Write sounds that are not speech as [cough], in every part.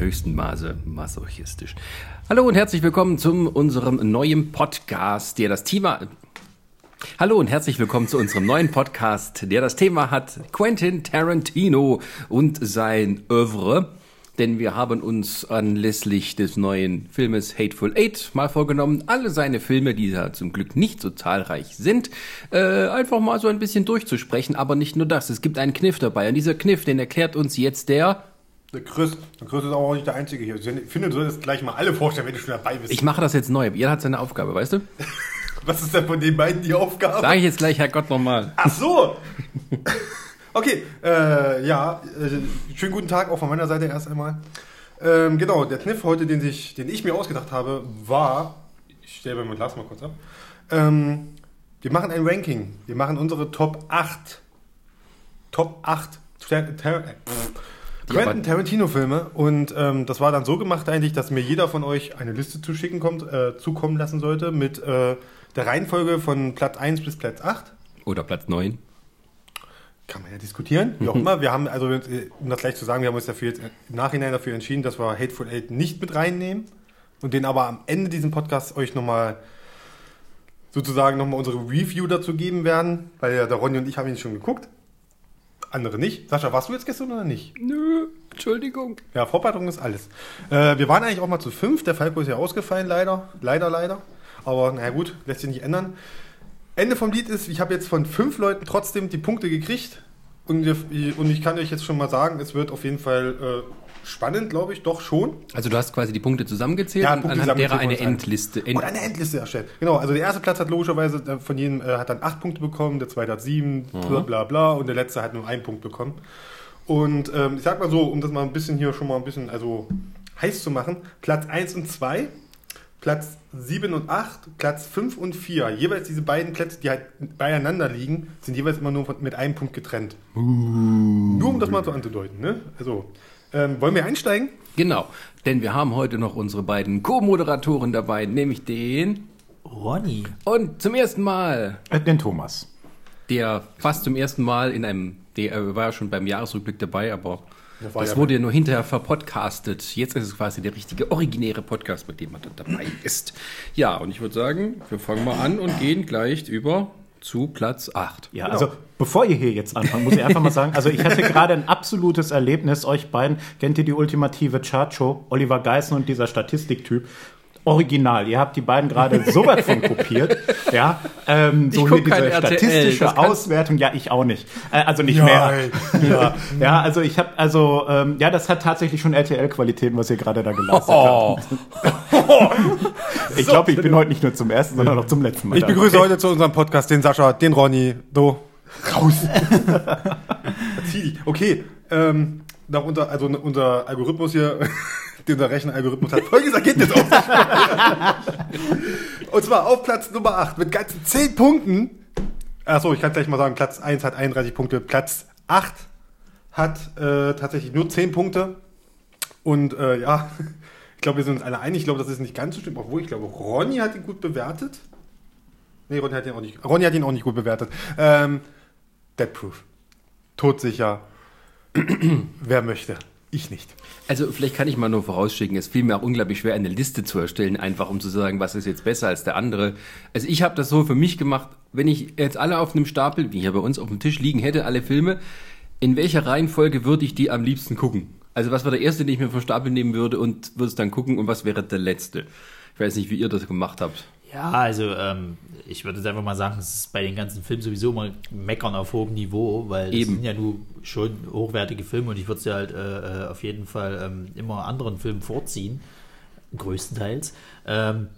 höchsten Maße masochistisch. Hallo und herzlich willkommen zu unserem neuen Podcast, der das Thema. Hallo und herzlich willkommen zu unserem neuen Podcast, der das Thema hat Quentin Tarantino und sein Oeuvre. Denn wir haben uns anlässlich des neuen Filmes Hateful Eight mal vorgenommen, alle seine Filme, die ja zum Glück nicht so zahlreich sind, äh, einfach mal so ein bisschen durchzusprechen. Aber nicht nur das, es gibt einen Kniff dabei. Und dieser Kniff, den erklärt uns jetzt der Der Chris, der Chris ist auch nicht der Einzige hier. Ich finde, du solltest gleich mal alle vorstellen, wenn du schon dabei bist. Ich mache das jetzt neu. Jeder hat seine Aufgabe, weißt du? [laughs] Was ist denn von den beiden die Aufgabe? Sage ich jetzt gleich, Herrgott, nochmal. Ach so! [laughs] okay, äh, ja, äh, schönen guten Tag auch von meiner Seite erst einmal. Ähm, genau, der Kniff heute, den, sich, den ich mir ausgedacht habe, war, ich stelle mein Glas mal kurz ab, ähm, wir machen ein Ranking. Wir machen unsere Top 8. Top 8 Tar Tar äh, Quentin aber- Tarantino-Filme. Und ähm, das war dann so gemacht eigentlich, dass mir jeder von euch eine Liste zuschicken kommt, äh, zukommen lassen sollte mit äh, der Reihenfolge von Platz 1 bis Platz 8. Oder Platz 9. Kann man ja diskutieren, wie auch immer. Wir haben, also äh, um das gleich zu sagen, wir haben uns dafür jetzt im Nachhinein dafür entschieden, dass wir Hateful Eight nicht mit reinnehmen und den aber am Ende diesen Podcasts euch nochmal sozusagen nochmal unsere Review dazu geben werden, weil ja der Ronny und ich haben ihn schon geguckt. Andere nicht. Sascha, warst du jetzt gestern oder nicht? Nö, Entschuldigung. Ja, Vorbereitung ist alles. Äh, wir waren eigentlich auch mal zu fünf. Der Falco ist ja ausgefallen, leider. Leider, leider. Aber naja gut, lässt sich nicht ändern. Ende vom Lied ist, ich habe jetzt von fünf Leuten trotzdem die Punkte gekriegt. Und, und ich kann euch jetzt schon mal sagen, es wird auf jeden Fall äh, spannend, glaube ich, doch schon. Also du hast quasi die Punkte zusammengezählt Ja, und Punkte anhand derer eine Endliste. End Und eine Endliste erstellt. Genau, also der erste Platz hat logischerweise äh, von jedem äh, hat dann acht Punkte bekommen, der zweite hat sieben, bla bla bla und der letzte hat nur einen Punkt bekommen. Und ähm, ich sag mal so, um das mal ein bisschen hier schon mal ein bisschen also heiß zu machen, Platz 1 und 2, Platz 7 und 8, Platz 5 und 4, jeweils diese beiden Plätze, die halt beieinander liegen, sind jeweils immer nur von, mit einem Punkt getrennt. Nur um das mal so anzudeuten. Ne? Also, ähm, wollen wir einsteigen? Genau, denn wir haben heute noch unsere beiden Co-Moderatoren dabei, nämlich den Ronny. und zum ersten Mal, Äh, Den Thomas. der fast zum ersten Mal in einem, der äh, war ja schon beim Jahresrückblick dabei, aber Das das ja- wurde ja nur hinterher verpodcastet. Jetzt ist es quasi der richtige, originäre Podcast, mit dem man dann dabei ist. Ja, und ich würde sagen, wir fangen mal an und gehen gleich über zu Platz 8. Ja, Genau. also bevor ihr hier jetzt anfangt, muss ich einfach mal sagen, also ich hatte [laughs] gerade ein absolutes Erlebnis, euch beiden, kennt ihr die ultimative Chartshow, Oliver Geißen und dieser Statistiktyp? Original, ihr habt die beiden gerade [laughs] so weit von kopiert, ja, ähm, so hier diese statistische Auswertung, ja, ich auch nicht, äh, also nicht Ja, mehr, ja, ja, also ich habe, also, ähm, ja, das hat tatsächlich schon RTL-Qualitäten, was ihr gerade da geleistet Oh, habt. Ich [laughs] glaube, ich bin heute nicht nur zum ersten, sondern auch zum letzten Mal Ich begrüße heute zu unserem Podcast den Sascha, den Ronny, do raus. [laughs] Okay, ähm, nach unser, also unser Algorithmus hier, unser Rechenalgorithmus hat folgendes Ergebnis auf. [laughs] Und zwar auf Platz Nummer 8 mit ganzen 10 Punkten. Achso, ich kann gleich mal sagen, Platz 1 hat 31 Punkte, Platz 8 hat äh, tatsächlich nur 10 Punkte. Und äh, ja, [laughs] ich glaube, wir sind uns alle einig. Ich glaube, das ist nicht ganz so schlimm, obwohl ich glaube, Ronny hat ihn gut bewertet. Nee, Ronny hat ihn auch nicht, Ronny hat ihn auch nicht gut bewertet. Ähm, Dead Proof. Todsicher. [clears throat] Wer möchte? Ich nicht. Also vielleicht kann ich mal nur vorausschicken, es fiel mir auch unglaublich schwer, eine Liste zu erstellen, einfach um zu sagen, was ist jetzt besser als der andere. Also ich habe das so für mich gemacht, wenn ich jetzt alle auf einem Stapel, wie hier bei uns auf dem Tisch liegen hätte, alle Filme, in welcher Reihenfolge würde ich die am liebsten gucken? Also was wäre der erste, den ich mir vom Stapel nehmen würde und würde es dann gucken und was wäre der letzte? Ich weiß nicht, wie ihr das gemacht habt. Ja, also ähm, ich würde jetzt einfach mal sagen, es ist bei den ganzen Filmen sowieso mal meckern auf hohem Niveau, weil Eben. es sind ja nur schon hochwertige Filme und ich würde sie halt äh, äh, auf jeden Fall ähm, immer anderen Filmen vorziehen, größtenteils. Ähm,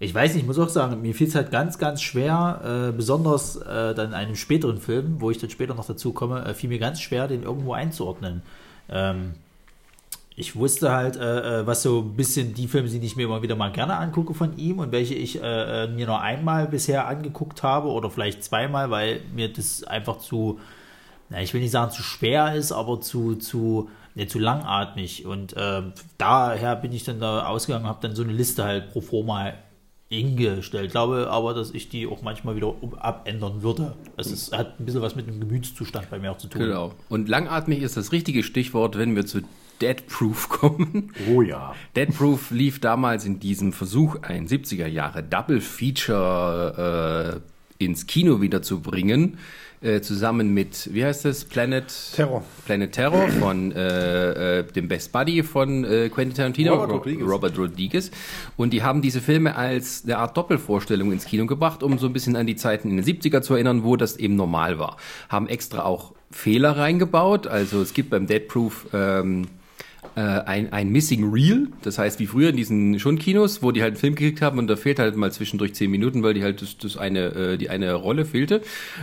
ich weiß nicht, ich muss auch sagen, mir fiel es halt ganz, ganz schwer, äh, besonders äh, dann in einem späteren Film, wo ich dann später noch dazu komme, äh, fiel mir ganz schwer, den irgendwo einzuordnen. Ähm, ich wusste halt, äh, äh, was so ein bisschen die Filme sind, die ich mir immer wieder mal gerne angucke von ihm und welche ich äh, äh, mir nur einmal bisher angeguckt habe oder vielleicht zweimal, weil mir das einfach zu, na, ich will nicht sagen zu schwer ist, aber zu, zu, ne, zu langatmig. Und ähm, daher bin ich dann da ausgegangen, habe dann so eine Liste halt pro forma hingestellt. Glaube aber, dass ich die auch manchmal wieder abändern würde. Es ist, hat ein bisschen was mit dem Gemütszustand bei mir auch zu tun. Genau. Und langatmig ist das richtige Stichwort, wenn wir zu Dead Proof kommen. Oh ja. Dead Proof lief damals in diesem Versuch, ein 70er Jahre Double Feature äh, ins Kino wiederzubringen, äh, zusammen mit, wie heißt das, Planet Terror. Planet Terror von äh, äh, dem Best Buddy von äh, Quentin Tarantino, Robert Rodriguez. Robert Rodriguez. Und die haben diese Filme als eine Art Doppelvorstellung ins Kino gebracht, um so ein bisschen an die Zeiten in den 70er zu erinnern, wo das eben normal war. Haben extra auch Fehler reingebaut. Also es gibt beim Dead Proof ähm, äh, ein, ein Missing Reel. Das heißt, wie früher in diesen Schundkinos, wo die halt einen Film gekriegt haben und da fehlt halt mal zwischendurch zehn Minuten, weil die halt das, das eine, äh, die eine Rolle fehlte.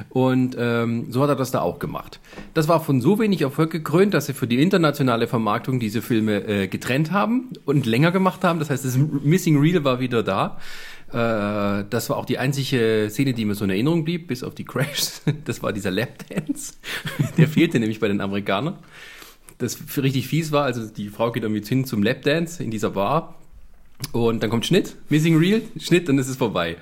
Und ähm, so hat er das da auch gemacht. Das war von so wenig Erfolg gekrönt, dass sie für die internationale Vermarktung diese Filme äh, getrennt haben und länger gemacht haben. Das heißt, das Missing Reel war wieder da. Äh, das war auch die einzige Szene, die mir so in Erinnerung blieb, bis auf die Crashs. [laughs] Das war dieser Lapdance. [laughs] Der fehlte nämlich bei den Amerikanern das richtig fies war. Also die Frau geht damit hin zum Lapdance in dieser Bar. Und dann kommt Schnitt, Missing Reel, Schnitt, dann ist es vorbei.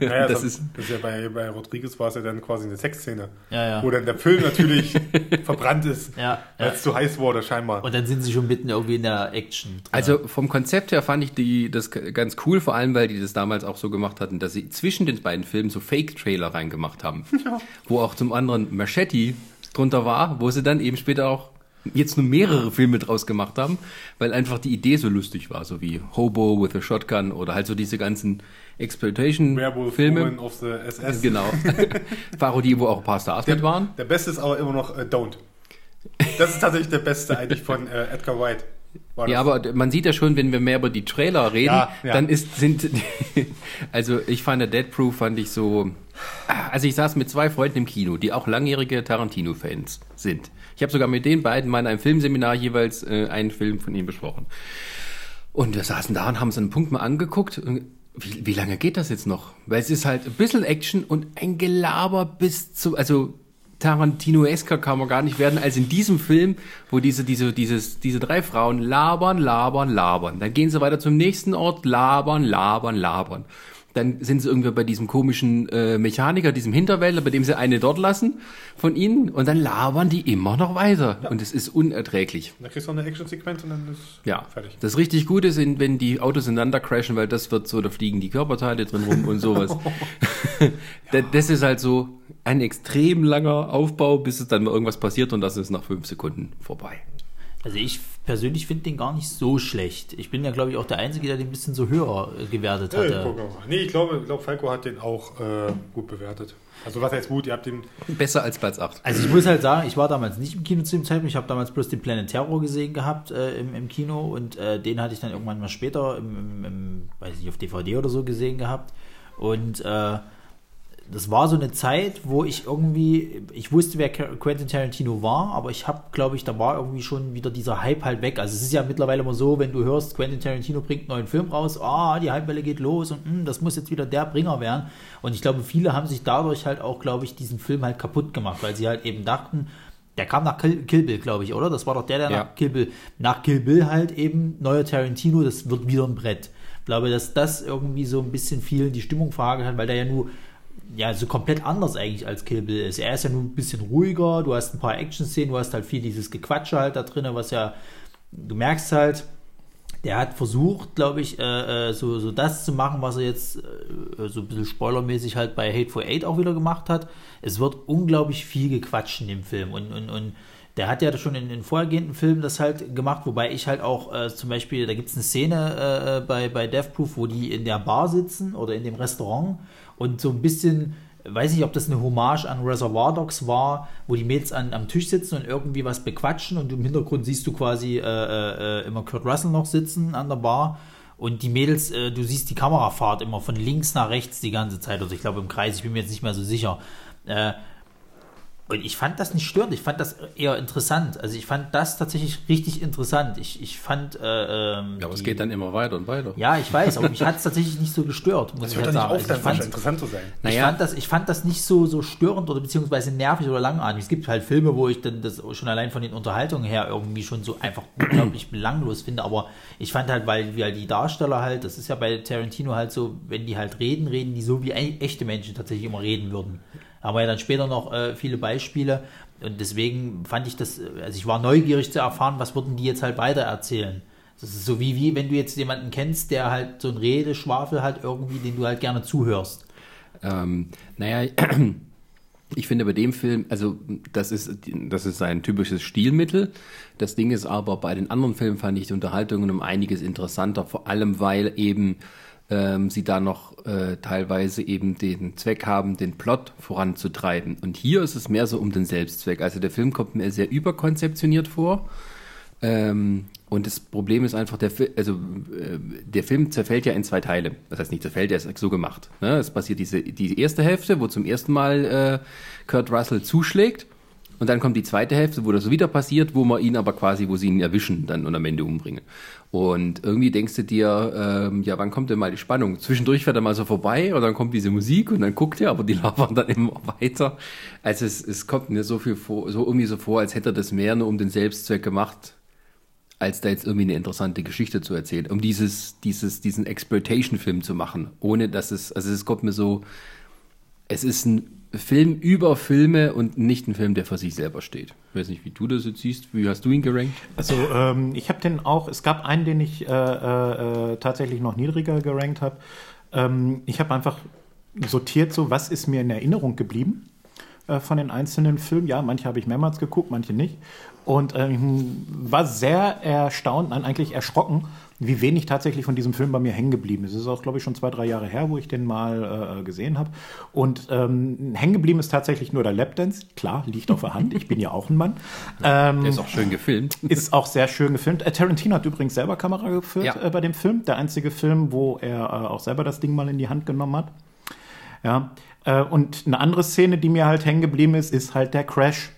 Naja, [laughs] das das, ist, das ist ja bei, bei Rodriguez war es ja dann quasi eine Sexszene. Ja, ja. Wo dann der Film natürlich [laughs] verbrannt ist, Ja, weil ja. es zu heiß wurde scheinbar. Und dann sind sie schon mitten irgendwie in der Action. drin. also vom Konzept her fand ich die, das ganz cool, vor allem weil die das damals auch so gemacht hatten, dass sie zwischen den beiden Filmen so Fake-Trailer reingemacht haben. [laughs] Wo auch zum anderen Machete drunter war, wo sie dann eben später auch jetzt nur mehrere Filme draus gemacht haben, weil einfach die Idee so lustig war, so wie Hobo with a Shotgun oder halt so diese ganzen Exploitation-Filme. Of the SS. Genau. [laughs] Parodie, wo auch ein paar Stars mit waren. Der beste ist aber immer noch äh, Don't. Das ist tatsächlich der beste eigentlich von äh, Edgar White. Ja, aber man sieht ja schon, wenn wir mehr über die Trailer reden, Ja, ja. dann ist, sind, [laughs] also ich fand der Dead Proof fand ich so, also ich saß mit zwei Freunden im Kino, die auch langjährige Tarantino-Fans sind. Ich habe sogar mit den beiden mal in einem Filmseminar jeweils äh, einen Film von ihm besprochen. Und wir saßen da und haben so einen Punkt mal angeguckt. Wie, wie lange geht das jetzt noch? Weil es ist halt ein bisschen Action und ein Gelaber bis zu, also Tarantino-esker kann man gar nicht werden, als in diesem Film, wo diese, diese, dieses, diese drei Frauen labern, labern, labern. Dann gehen sie weiter zum nächsten Ort, labern, labern, labern. Dann sind sie irgendwie bei diesem komischen äh, Mechaniker, diesem Hinterwäldler, bei dem sie eine dort lassen von ihnen und dann labern die immer noch weiter. Und es ist unerträglich. Da kriegst du eine Action-Sequenz und dann ist Ja, fertig. das richtig Gute sind, wenn die Autos ineinander crashen, weil das wird so, da fliegen die Körperteile drin rum und sowas. [laughs] [laughs] Da- das ist halt so ein extrem langer Aufbau, bis es dann mal irgendwas passiert und das ist nach fünf Sekunden vorbei. Also ich persönlich finde den gar nicht so schlecht. Ich bin ja, glaube ich, auch der Einzige, der den ein bisschen so höher äh, gewertet Ja, gucke mal. nee, ich glaube, ich glaube, Falco hat den auch äh, gut bewertet. Also was heißt gut? Ihr habt den Besser als Platz 8. Also ich muss halt sagen, ich war damals nicht im Kino zu dem Zeitpunkt. Ich habe damals bloß den Planet Terror gesehen gehabt äh, im, im Kino und äh, den hatte ich dann irgendwann mal später im, im, im, weiß nicht, auf DVD oder so gesehen gehabt. Und äh, das war so eine Zeit, wo ich irgendwie, ich wusste, wer Qu- Quentin Tarantino war, aber ich habe, glaube ich, da war irgendwie schon wieder dieser Hype halt weg. Also es ist ja mittlerweile immer so, wenn du hörst, Quentin Tarantino bringt einen neuen Film raus, ah, die Hypewelle geht los und hm, das muss jetzt wieder der Bringer werden. Und ich glaube, viele haben sich dadurch halt auch, glaube ich, diesen Film halt kaputt gemacht, weil sie halt eben dachten, der kam nach Kill, Kill Bill, glaube ich, oder? Das war doch der, der Ja. nach Kill Bill, nach Kill Bill halt eben, neuer Tarantino, das wird wieder ein Brett. Ich glaube, dass das irgendwie so ein bisschen viel die Stimmung verhagelt hat, weil der ja nur ja, so komplett anders eigentlich als Kill Bill ist. Er ist ja nur ein bisschen ruhiger, du hast ein paar Action-Szenen, du hast halt viel dieses Gequatsche halt da drin, was ja, du merkst halt, der hat versucht, glaube ich, äh, äh, so, so das zu machen, was er jetzt äh, so ein bisschen spoilermäßig halt bei Hateful Eight auch wieder gemacht hat. Es wird unglaublich viel gequatscht in dem Film und, und, und der hat ja schon in den vorhergehenden Filmen das halt gemacht, wobei ich halt auch äh, zum Beispiel, da gibt es eine Szene äh, bei, bei Death Proof, wo die in der Bar sitzen oder in dem Restaurant und so ein bisschen, weiß nicht, ob das eine Hommage an Reservoir Dogs war, wo die Mädels an, am Tisch sitzen und irgendwie was bequatschen und im Hintergrund siehst du quasi äh, äh, immer Kurt Russell noch sitzen an der Bar. Und die Mädels, äh, du siehst die Kamerafahrt immer von links nach rechts die ganze Zeit. Also ich glaube im Kreis, ich bin mir jetzt nicht mehr so sicher. Äh, und ich fand das nicht störend, ich fand das eher interessant. Also ich fand das tatsächlich richtig interessant. Ich, ich fand. Äh, ähm, Ja, aber es geht dann immer weiter und weiter. Ja, ich weiß, aber mich hat es tatsächlich nicht so gestört, muss Das ich hört halt sagen. auf, Also dann ich fand interessant zu sein. ich, Naja. fand das, ich fand das nicht so, so störend oder beziehungsweise nervig oder langatmig. Es gibt halt Filme, wo ich dann das schon allein von den Unterhaltungen her irgendwie schon so einfach [clears throat] unglaublich belanglos finde. Aber ich fand halt, weil, weil die Darsteller halt, das ist ja bei Tarantino halt so, wenn die halt reden, reden die so wie e- echte Menschen tatsächlich immer reden würden. Wir ja dann später noch äh, viele Beispiele. Und deswegen fand ich das, also ich war neugierig zu erfahren, was würden die jetzt halt weiter erzählen. Das ist so wie, wie wenn du jetzt jemanden kennst, der halt so ein Redeschwafel hat irgendwie, den du halt gerne zuhörst. Ähm, naja, [clears throat] ich finde bei dem Film, also das ist, das ist ein typisches Stilmittel. Das Ding ist aber, bei den anderen Filmen fand ich die Unterhaltungen um einiges interessanter, vor allem weil eben ähm, sie da noch äh, teilweise eben den Zweck haben, den Plot voranzutreiben. Und hier ist es mehr so um den Selbstzweck. Also der Film kommt mir sehr überkonzeptioniert vor. Ähm, und das Problem ist einfach, der, Fi- also, äh, der Film zerfällt ja in zwei Teile. Das heißt nicht zerfällt, der ist so gemacht. Ne? Es passiert diese, die erste Hälfte, wo zum ersten Mal äh, Kurt Russell zuschlägt. Und dann kommt die zweite Hälfte, wo das wieder passiert, wo man ihn aber quasi, wo sie ihn erwischen dann und am Ende umbringen. Und irgendwie denkst du dir, ähm, ja, wann kommt denn mal die Spannung? Zwischendurch fährt er mal so vorbei und dann kommt diese Musik und dann guckt er, aber die [laughs] labern dann immer weiter. Also es, es kommt mir so viel vor, so irgendwie so vor, als hätte er das mehr nur um den Selbstzweck gemacht, als da jetzt irgendwie eine interessante Geschichte zu erzählen, um dieses, dieses, diesen Exploitation-Film zu machen, ohne dass es, also es kommt mir so, es ist ein Film über Filme und nicht ein Film, der für sich selber steht. Ich weiß nicht, wie du das jetzt siehst. Wie hast du ihn gerankt? Also ähm, ich habe den auch, es gab einen, den ich äh, äh, tatsächlich noch niedriger gerankt habe. Ähm, ich habe einfach sortiert so, was ist mir in Erinnerung geblieben äh, von den einzelnen Filmen. Ja, manche habe ich mehrmals geguckt, manche nicht. Und ähm, war sehr erstaunt, nein, eigentlich erschrocken, wie wenig tatsächlich von diesem Film bei mir hängen geblieben ist. Es ist auch, glaube ich, schon zwei, drei Jahre her, wo ich den mal äh, gesehen habe. Und ähm, hängen geblieben ist tatsächlich nur der Lapdance. Klar, liegt auf der Hand. Ich bin ja auch ein Mann. [laughs] Ähm, Der ist auch schön gefilmt. [laughs] ist auch sehr schön gefilmt. Äh, Tarantino hat übrigens selber Kamera geführt Ja. äh, bei dem Film. Der einzige Film, wo er äh, auch selber das Ding mal in die Hand genommen hat. Ja. Äh, und eine andere Szene, die mir halt hängen geblieben ist, ist halt der Crash.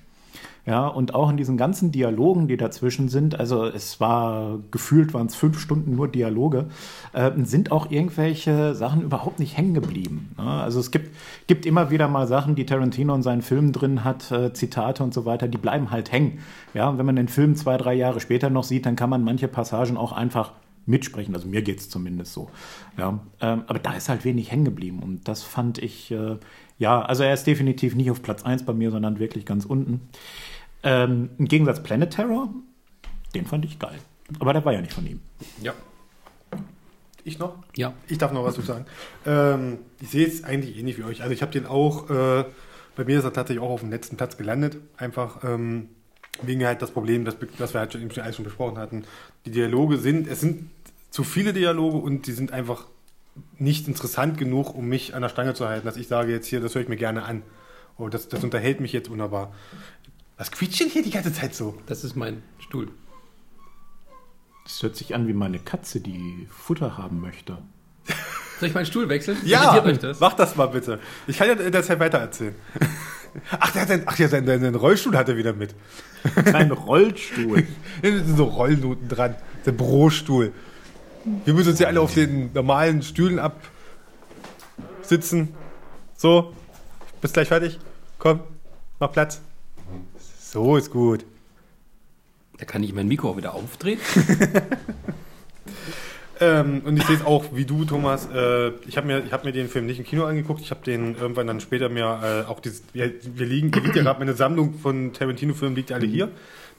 Ja, und auch in diesen ganzen Dialogen, die dazwischen sind, also es war gefühlt waren es fünf Stunden nur Dialoge, äh, sind auch irgendwelche Sachen überhaupt nicht hängen geblieben. Ne? Also es gibt, gibt immer wieder mal Sachen, die Tarantino in seinen Filmen drin hat, äh, Zitate und so weiter, die bleiben halt hängen. Ja, und wenn man den Film zwei, drei Jahre später noch sieht, dann kann man manche Passagen auch einfach mitsprechen. Also mir geht's zumindest so. Ja, ähm, aber da ist halt wenig hängen geblieben. Und das fand ich, äh, ja, also er ist definitiv nicht auf Platz 1 bei mir, sondern wirklich ganz unten. Ähm, Im Gegensatz Planet Terror, den fand ich geil. Aber der war ja nicht von ihm. Ja. Ich noch? Ja. Ich darf noch was zu sagen. Ähm, ich sehe es eigentlich ähnlich wie euch. Also ich habe den auch, äh, bei mir ist er tatsächlich auch auf dem letzten Platz gelandet. Einfach ähm, wegen halt das Problem, das, das wir halt schon, alles schon besprochen hatten. Die Dialoge sind, es sind zu viele Dialoge und die sind einfach nicht interessant genug, um mich an der Stange zu halten, dass ich sage jetzt hier, das höre ich mir gerne an. Oh, das, das unterhält mich jetzt wunderbar. Was quietscht denn hier die ganze Zeit so? Das ist mein Stuhl. Das hört sich an wie meine Katze, die Futter haben möchte. Soll ich meinen Stuhl wechseln? Euch das? mach das mal bitte. Ich kann ja deshalb weiter erzählen. Ach, der hat seinen, ach ja, seinen, seinen Rollstuhl hat er wieder mit. Ein Rollstuhl. [laughs] Da sind so Rollnoten dran. Der Bürostuhl. Wir müssen uns ja alle auf den normalen Stühlen absitzen. So, bist gleich fertig. Komm, mach Platz. So ist gut. Da kann ich mein Mikro auch wieder aufdrehen. [laughs] Ähm, und ich sehe es auch wie du, Thomas. Äh, ich habe mir, ich hab mir den Film nicht im Kino angeguckt. Ich habe den irgendwann dann später mir äh, auch dieses. Wir, wir liegen, liegt ja gerade meine Sammlung von Tarantino-Filmen liegt alle hier.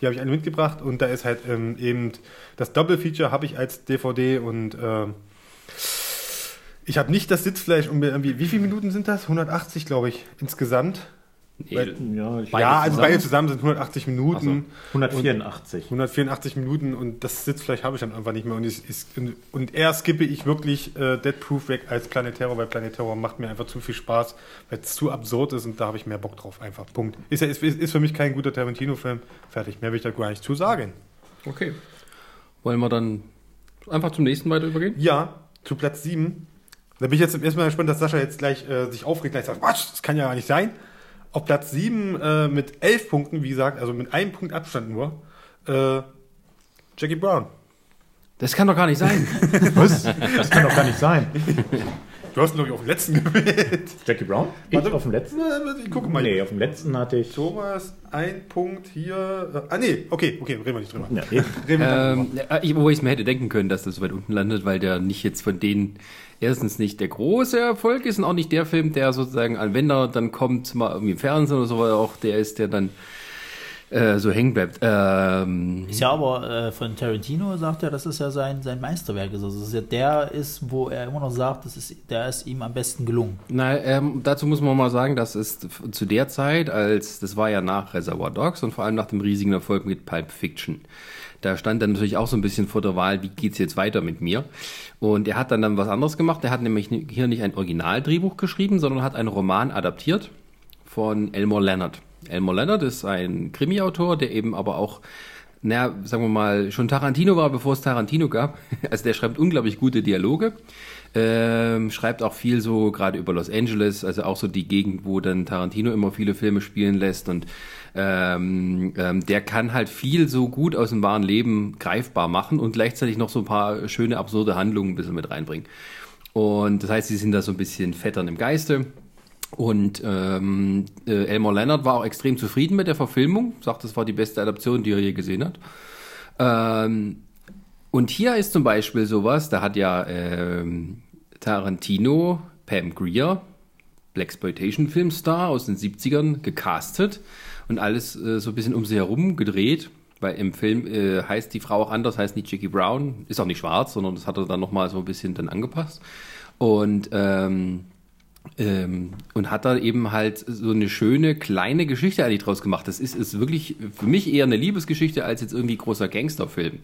Die habe ich alle mitgebracht und da ist halt ähm, eben das Doppelfeature habe ich als DVD und äh, ich habe nicht das Sitzfleisch um mir irgendwie. Wie viele Minuten sind das? 180, glaube ich, insgesamt. Nee, Ja, ich ja, also zusammen? beide zusammen sind 180 Minuten. 184. 184 Minuten und das Sitzfleisch habe ich dann einfach nicht mehr. Und, ich, ich, und eher skippe ich wirklich äh, Dead Proof weg als Planet Terror, weil Planet Terror macht mir einfach zu viel Spaß, weil es zu absurd ist und da habe ich mehr Bock drauf. Einfach. Punkt. Ist, ja, ist, ist für mich kein guter Tarantino-Film. Fertig. Mehr will ich da gar nicht zu sagen. Okay. Wollen wir dann einfach zum nächsten weiter übergehen? Ja, zu Platz 7. Da bin ich jetzt erstmal gespannt, dass Sascha jetzt gleich äh, sich aufregt, gleich sagt, was, das kann ja gar nicht sein. Auf Platz 7 äh, mit 11 Punkten, wie gesagt, also mit einem Punkt Abstand nur, äh, Jackie Brown. Das kann doch gar nicht sein. [laughs] Was? Das kann doch gar nicht sein. [laughs] Du hast, glaube ich, auf den letzten gewählt. Jackie Brown? Warte. Ich auf dem letzten? [laughs] Ich gucke mal. Nee, auf dem letzten hatte ich. Thomas, ein Punkt hier. äh, Ah, nee, okay, okay, reden wir nicht drüber. Ja, eben. [laughs] Reden wir Ähm, drüber. ich- wo ich es mir hätte denken können, dass das so weit unten landet, weil der nicht jetzt von denen erstens nicht der große Erfolg ist und auch nicht der Film, der sozusagen, an wenn er dann kommt, mal irgendwie im Fernsehen oder so, weil auch der ist, der dann äh, so hängen bleibt. Ähm, Ist ja aber äh, von Tarantino sagt er, dass es ja sein, sein Meisterwerk ist. Also, dass es ja der ist, wo er immer noch sagt, das ist, der ist ihm am besten gelungen. Na, ähm, dazu muss man mal sagen, das ist zu der Zeit, als das war ja nach Reservoir Dogs und vor allem nach dem riesigen Erfolg mit Pulp Fiction. Da stand dann natürlich auch so ein bisschen vor der Wahl, wie geht's jetzt weiter mit mir? Und er hat dann dann was anderes gemacht. Er hat nämlich hier nicht ein Originaldrehbuch geschrieben, sondern hat einen Roman adaptiert von Elmore Leonard. Elmore Leonard ist ein Krimi-Autor, der eben aber auch, naja, sagen wir mal, schon Tarantino war, bevor es Tarantino gab. [laughs] Also der schreibt unglaublich gute Dialoge. Ähm, schreibt auch viel so gerade über Los Angeles, also auch so die Gegend, wo dann Tarantino immer viele Filme spielen lässt und ähm, ähm, der kann halt viel so gut aus dem wahren Leben greifbar machen und gleichzeitig noch so ein paar schöne absurde Handlungen ein bisschen mit reinbringen. Und das heißt, sie sind da so ein bisschen fettern im Geiste. Und ähm, äh, Elmore Leonard war auch extrem zufrieden mit der Verfilmung, sagt, das war die beste Adaption, die er je gesehen hat. Ähm, und hier ist zum Beispiel sowas, da hat ja ähm, Tarantino Pam Grier, Blaxploitation-Filmstar aus den 70ern, gecastet und alles äh, so ein bisschen um sie herum gedreht, weil im Film äh, heißt die Frau auch anders, heißt nicht Jackie Brown, ist auch nicht schwarz, sondern das hat er dann nochmal so ein bisschen dann angepasst. Und ähm, ähm, und hat da eben halt so eine schöne kleine Geschichte eigentlich draus gemacht. Das ist, ist wirklich für mich eher eine Liebesgeschichte als jetzt irgendwie großer Gangsterfilm.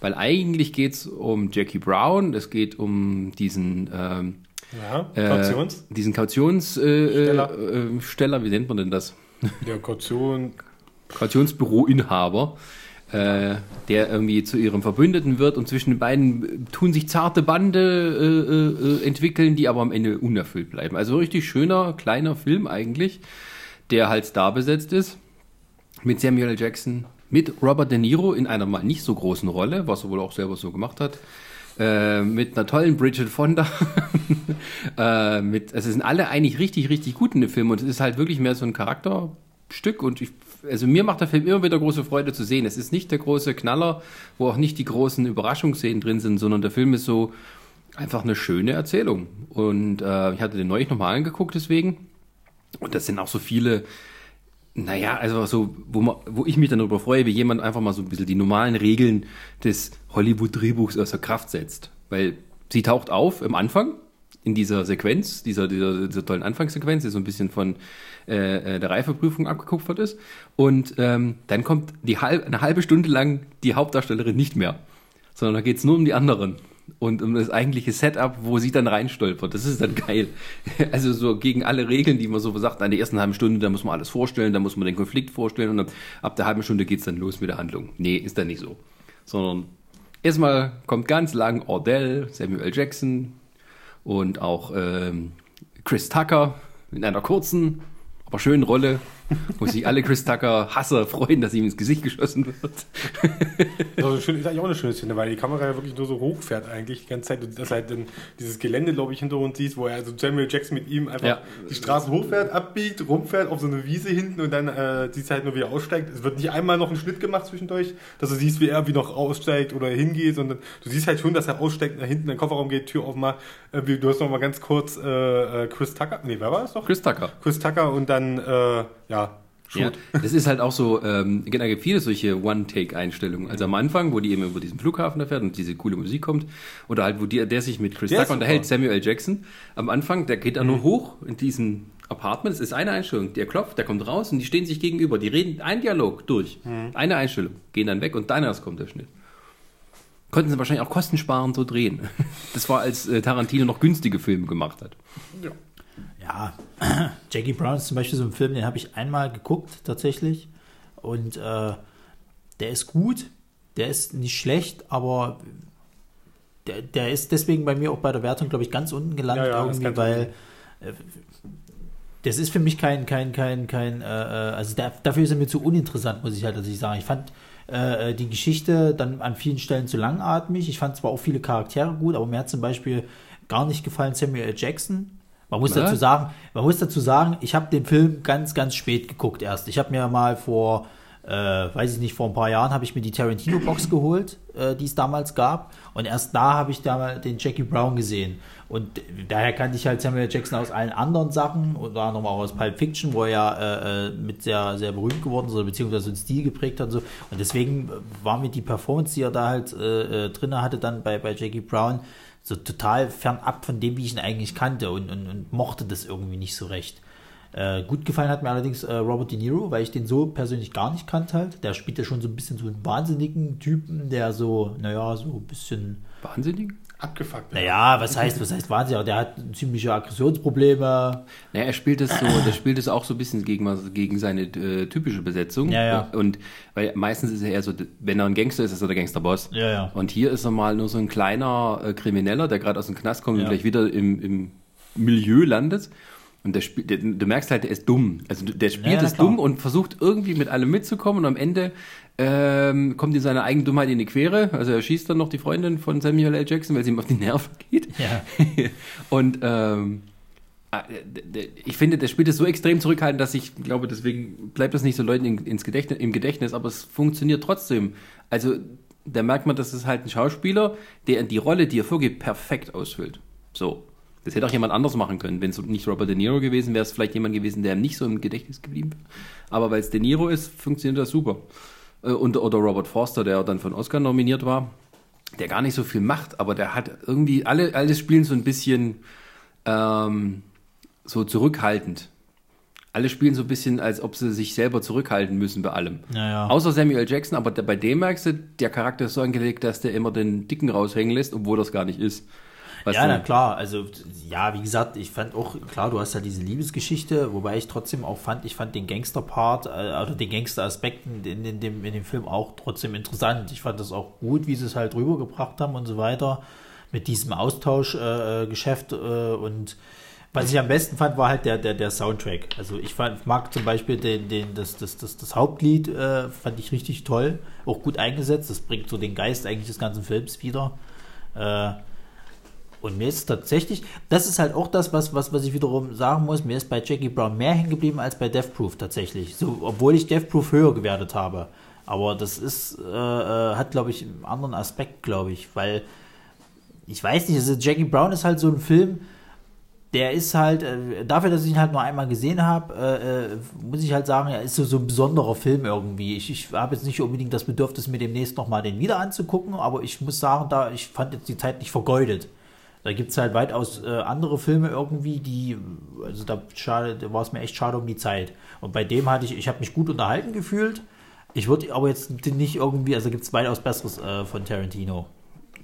Weil eigentlich geht's um Jackie Brown, es geht um diesen ähm, Ja, äh, Kautions. diesen Kautionssteller, äh, äh, wie nennt man denn das? Der Kaution. Kautionsbüroinhaber, äh, der irgendwie zu ihrem Verbündeten wird und zwischen den beiden tun sich zarte Bande äh, äh, entwickeln, die aber am Ende unerfüllt bleiben. Also richtig schöner, kleiner Film eigentlich, der halt star besetzt ist mit Samuel. Jackson, mit Robert De Niro in einer mal nicht so großen Rolle, was er wohl auch selber so gemacht hat. Äh, mit einer tollen Bridget Fonda. [laughs] äh, mit, also es sind alle eigentlich richtig, richtig gut in dem Film und es ist halt wirklich mehr so ein Charakterstück und ich, also mir macht der Film immer wieder große Freude zu sehen. Es ist nicht der große Knaller, wo auch nicht die großen Überraschungsszenen drin sind, sondern der Film ist so einfach eine schöne Erzählung. Und äh, ich hatte den neulich nochmal angeguckt deswegen. Und das sind auch so viele, naja, also so, wo, man, wo ich mich dann darüber freue, wie jemand einfach mal so ein bisschen die normalen Regeln des Hollywood-Drehbuchs außer Kraft setzt. Weil sie taucht auf im Anfang, in dieser Sequenz, dieser, dieser, dieser tollen Anfangssequenz, die so ein bisschen von äh, äh, der Reifeprüfung abgekupfert ist. Und ähm, dann kommt die halb, eine halbe Stunde lang die Hauptdarstellerin nicht mehr, sondern da geht's nur um die anderen und um das eigentliche Setup, wo sie dann reinstolpert. Das ist dann geil. [laughs] Also so gegen alle Regeln, die man so sagt, an der ersten halben Stunde, da muss man alles vorstellen, da muss man den Konflikt vorstellen und dann, ab der halben Stunde geht's dann los mit der Handlung. Nee, ist dann nicht so. Sondern erstmal kommt ganz lang Ordell, Samuel. Jackson und auch ähm, Chris Tucker in einer kurzen, aber schönen Rolle, wo sich alle Chris Tucker Hasser freuen, dass ihm ins Gesicht geschossen wird. Das ist, eigentlich auch eine schöne Szene, weil die Kamera ja wirklich nur so hochfährt eigentlich die ganze Zeit. Und das halt dann dieses Gelände, glaube ich, hinter uns siehst, wo er also Samuel Jackson mit ihm einfach Ja. die Straße hochfährt, abbiegt, rumfährt auf so eine Wiese hinten und dann äh, siehst du halt nur, wie er aussteigt. Es wird nicht einmal noch ein Schnitt gemacht zwischendurch, dass du siehst, wie er wie noch aussteigt oder hingeht, sondern du siehst halt schon, dass er aussteigt, nach hinten in den Kofferraum geht, Tür aufmacht. Äh, du hast noch mal ganz kurz äh, äh, Chris Tucker, nee, wer war das noch? Chris Tucker. Chris Tucker und dann, äh, ja. Ja, das ist halt auch so, ähm, genau, gibt viele solche One-Take-Einstellungen. Also am Anfang, wo die eben über diesen Flughafen da fährt und diese coole Musik kommt, oder halt, wo die, der sich mit Chris Der Tucker unterhält. Samuel L. Jackson. Am Anfang, der geht da nur hoch in diesen Apartment, es ist eine Einstellung, der klopft, der kommt raus und die stehen sich gegenüber, die reden einen Dialog durch, eine Einstellung, gehen dann weg und dann erst kommt der Schnitt. Konnten sie wahrscheinlich auch kostensparend so drehen. [laughs] Das war, als äh, Tarantino noch günstige Filme gemacht hat. Ja, [clears throat] Jackie Brown ist zum Beispiel so ein Film, den habe ich einmal geguckt tatsächlich. Und äh, der ist gut, der ist nicht schlecht, aber der, der ist deswegen bei mir auch bei der Wertung, glaube ich, ganz unten gelandet, Ja, ja, irgendwie, weil äh, das ist für mich kein, kein, kein, kein, äh, äh, also da, dafür ist er mir zu uninteressant, muss ich halt tatsächlich sagen. Ich fand äh, die Geschichte dann an vielen Stellen zu langatmig. Ich fand zwar auch viele Charaktere gut, aber mir hat zum Beispiel gar nicht gefallen Samuel L. Jackson. Man muss Was? dazu sagen, man muss dazu sagen, ich habe den Film ganz, ganz spät geguckt erst. Ich habe mir mal vor, äh, weiß ich nicht, vor ein paar Jahren habe ich mir die Tarantino-Box geholt, äh, die es damals gab. Und erst da habe ich da mal den Jackie Brown gesehen. Und daher kannte ich halt Samuel. Jackson aus allen anderen Sachen, unter anderem auch aus Pulp Fiction, wo er ja äh, äh, mit sehr, sehr berühmt geworden ist, beziehungsweise einen Stil geprägt hat und so. Und deswegen war mir die Performance, die er da halt äh, äh, drin hatte, dann bei, bei Jackie Brown, so total fernab von dem, wie ich ihn eigentlich kannte und, und, und mochte das irgendwie nicht so recht. Äh, gut gefallen hat mir allerdings äh, Robert De Niro, weil ich den so persönlich gar nicht kannte halt. Der spielt ja schon so ein bisschen so einen wahnsinnigen Typen, der so, naja, so ein bisschen Wahnsinnig? Abgefuckt. naja, was heißt, was heißt wahnsinnig? Aber Der hat ziemliche Aggressionsprobleme. Naja, er spielt es so, der spielt es auch so ein bisschen gegen, gegen seine äh, typische Besetzung. Ja, ja. Und weil meistens ist er eher so, wenn er ein Gangster ist, ist er der Gangsterboss. Ja, ja. Und hier ist er mal nur so ein kleiner äh, Krimineller, der gerade aus dem Knast kommt Ja. und gleich wieder im, im Milieu landet. Und der spielt, der, du merkst halt, der ist dumm. Also der spielt Ja, es klar. dumm und versucht irgendwie mit allem mitzukommen und am Ende ähm, kommt ihm seine eigene Dummheit in die Quere. Also er schießt dann noch die Freundin von Samuel L. Jackson, weil sie ihm auf die Nerven [laughs] geht. Ja. [laughs] und ähm, d- ich finde, der spielt es so extrem zurückhaltend, dass ich glaube, deswegen bleibt das nicht so Leuten in, ins Gedächtnis, im Gedächtnis, aber es funktioniert trotzdem. Also da merkt man, dass es halt ein Schauspieler, der die Rolle, die er vorgibt, perfekt ausfüllt. So. Das hätte auch jemand anders machen können. Wenn es nicht Robert De Niro gewesen wäre, es vielleicht jemand gewesen, der ihm nicht so im Gedächtnis geblieben wäre. Aber weil es De Niro ist, funktioniert das super. Äh, Und, oder Robert Forster, der dann von Oscar nominiert war, der gar nicht so viel macht, aber der hat irgendwie, alle, alle spielen so ein bisschen ähm, so zurückhaltend. Alle spielen so ein bisschen, als ob sie sich selber zurückhalten müssen bei allem. Ja, ja. Außer Samuel. Jackson, aber der, bei dem merkst du, der Charakter ist so angelegt, dass der immer den Dicken raushängen lässt, obwohl das gar nicht ist. Ja, du? na klar, also ja, wie gesagt, ich fand auch, klar, du hast ja diese Liebesgeschichte, wobei ich trotzdem auch fand, ich fand den Gangster-Part äh, oder den Gangster-Aspekten in, in, dem, in dem Film auch trotzdem interessant. Ich fand das auch gut, wie sie es halt rübergebracht haben und so weiter, mit diesem Austauschgeschäft äh, Geschäft, äh, und was ich am besten fand, war halt der, der, der Soundtrack. Also ich fand, mag zum Beispiel den, den, das, das, das, das Hauptlied, äh, fand ich richtig toll, auch gut eingesetzt. Das bringt so den Geist eigentlich des ganzen Films wieder. Äh, und mir ist tatsächlich, das ist halt auch das, was, was, was ich wiederum sagen muss, mir ist bei Jackie Brown mehr hängen geblieben als bei Death Proof tatsächlich. So, obwohl ich Death Proof höher gewertet habe. Aber das ist, äh, äh, hat, glaube ich, einen anderen Aspekt, glaube ich, weil ich weiß nicht, also Jackie Brown ist halt so ein Film, der ist halt, äh, dafür, dass ich ihn halt nur einmal gesehen habe, äh, äh, muss ich halt sagen, er ist so, so ein besonderer Film irgendwie. Ich, ich habe jetzt nicht unbedingt das Bedürfnis, mir demnächst nochmal den wieder anzugucken, aber ich muss sagen, da ich fand jetzt die Zeit nicht vergeudet. Da gibt es halt weitaus äh, andere Filme irgendwie, die, also da, schade, da war es mir echt schade um die Zeit. Und bei dem hatte ich, ich habe mich gut unterhalten gefühlt. Ich würde aber jetzt nicht irgendwie, also gibt es weitaus Besseres äh, von Tarantino.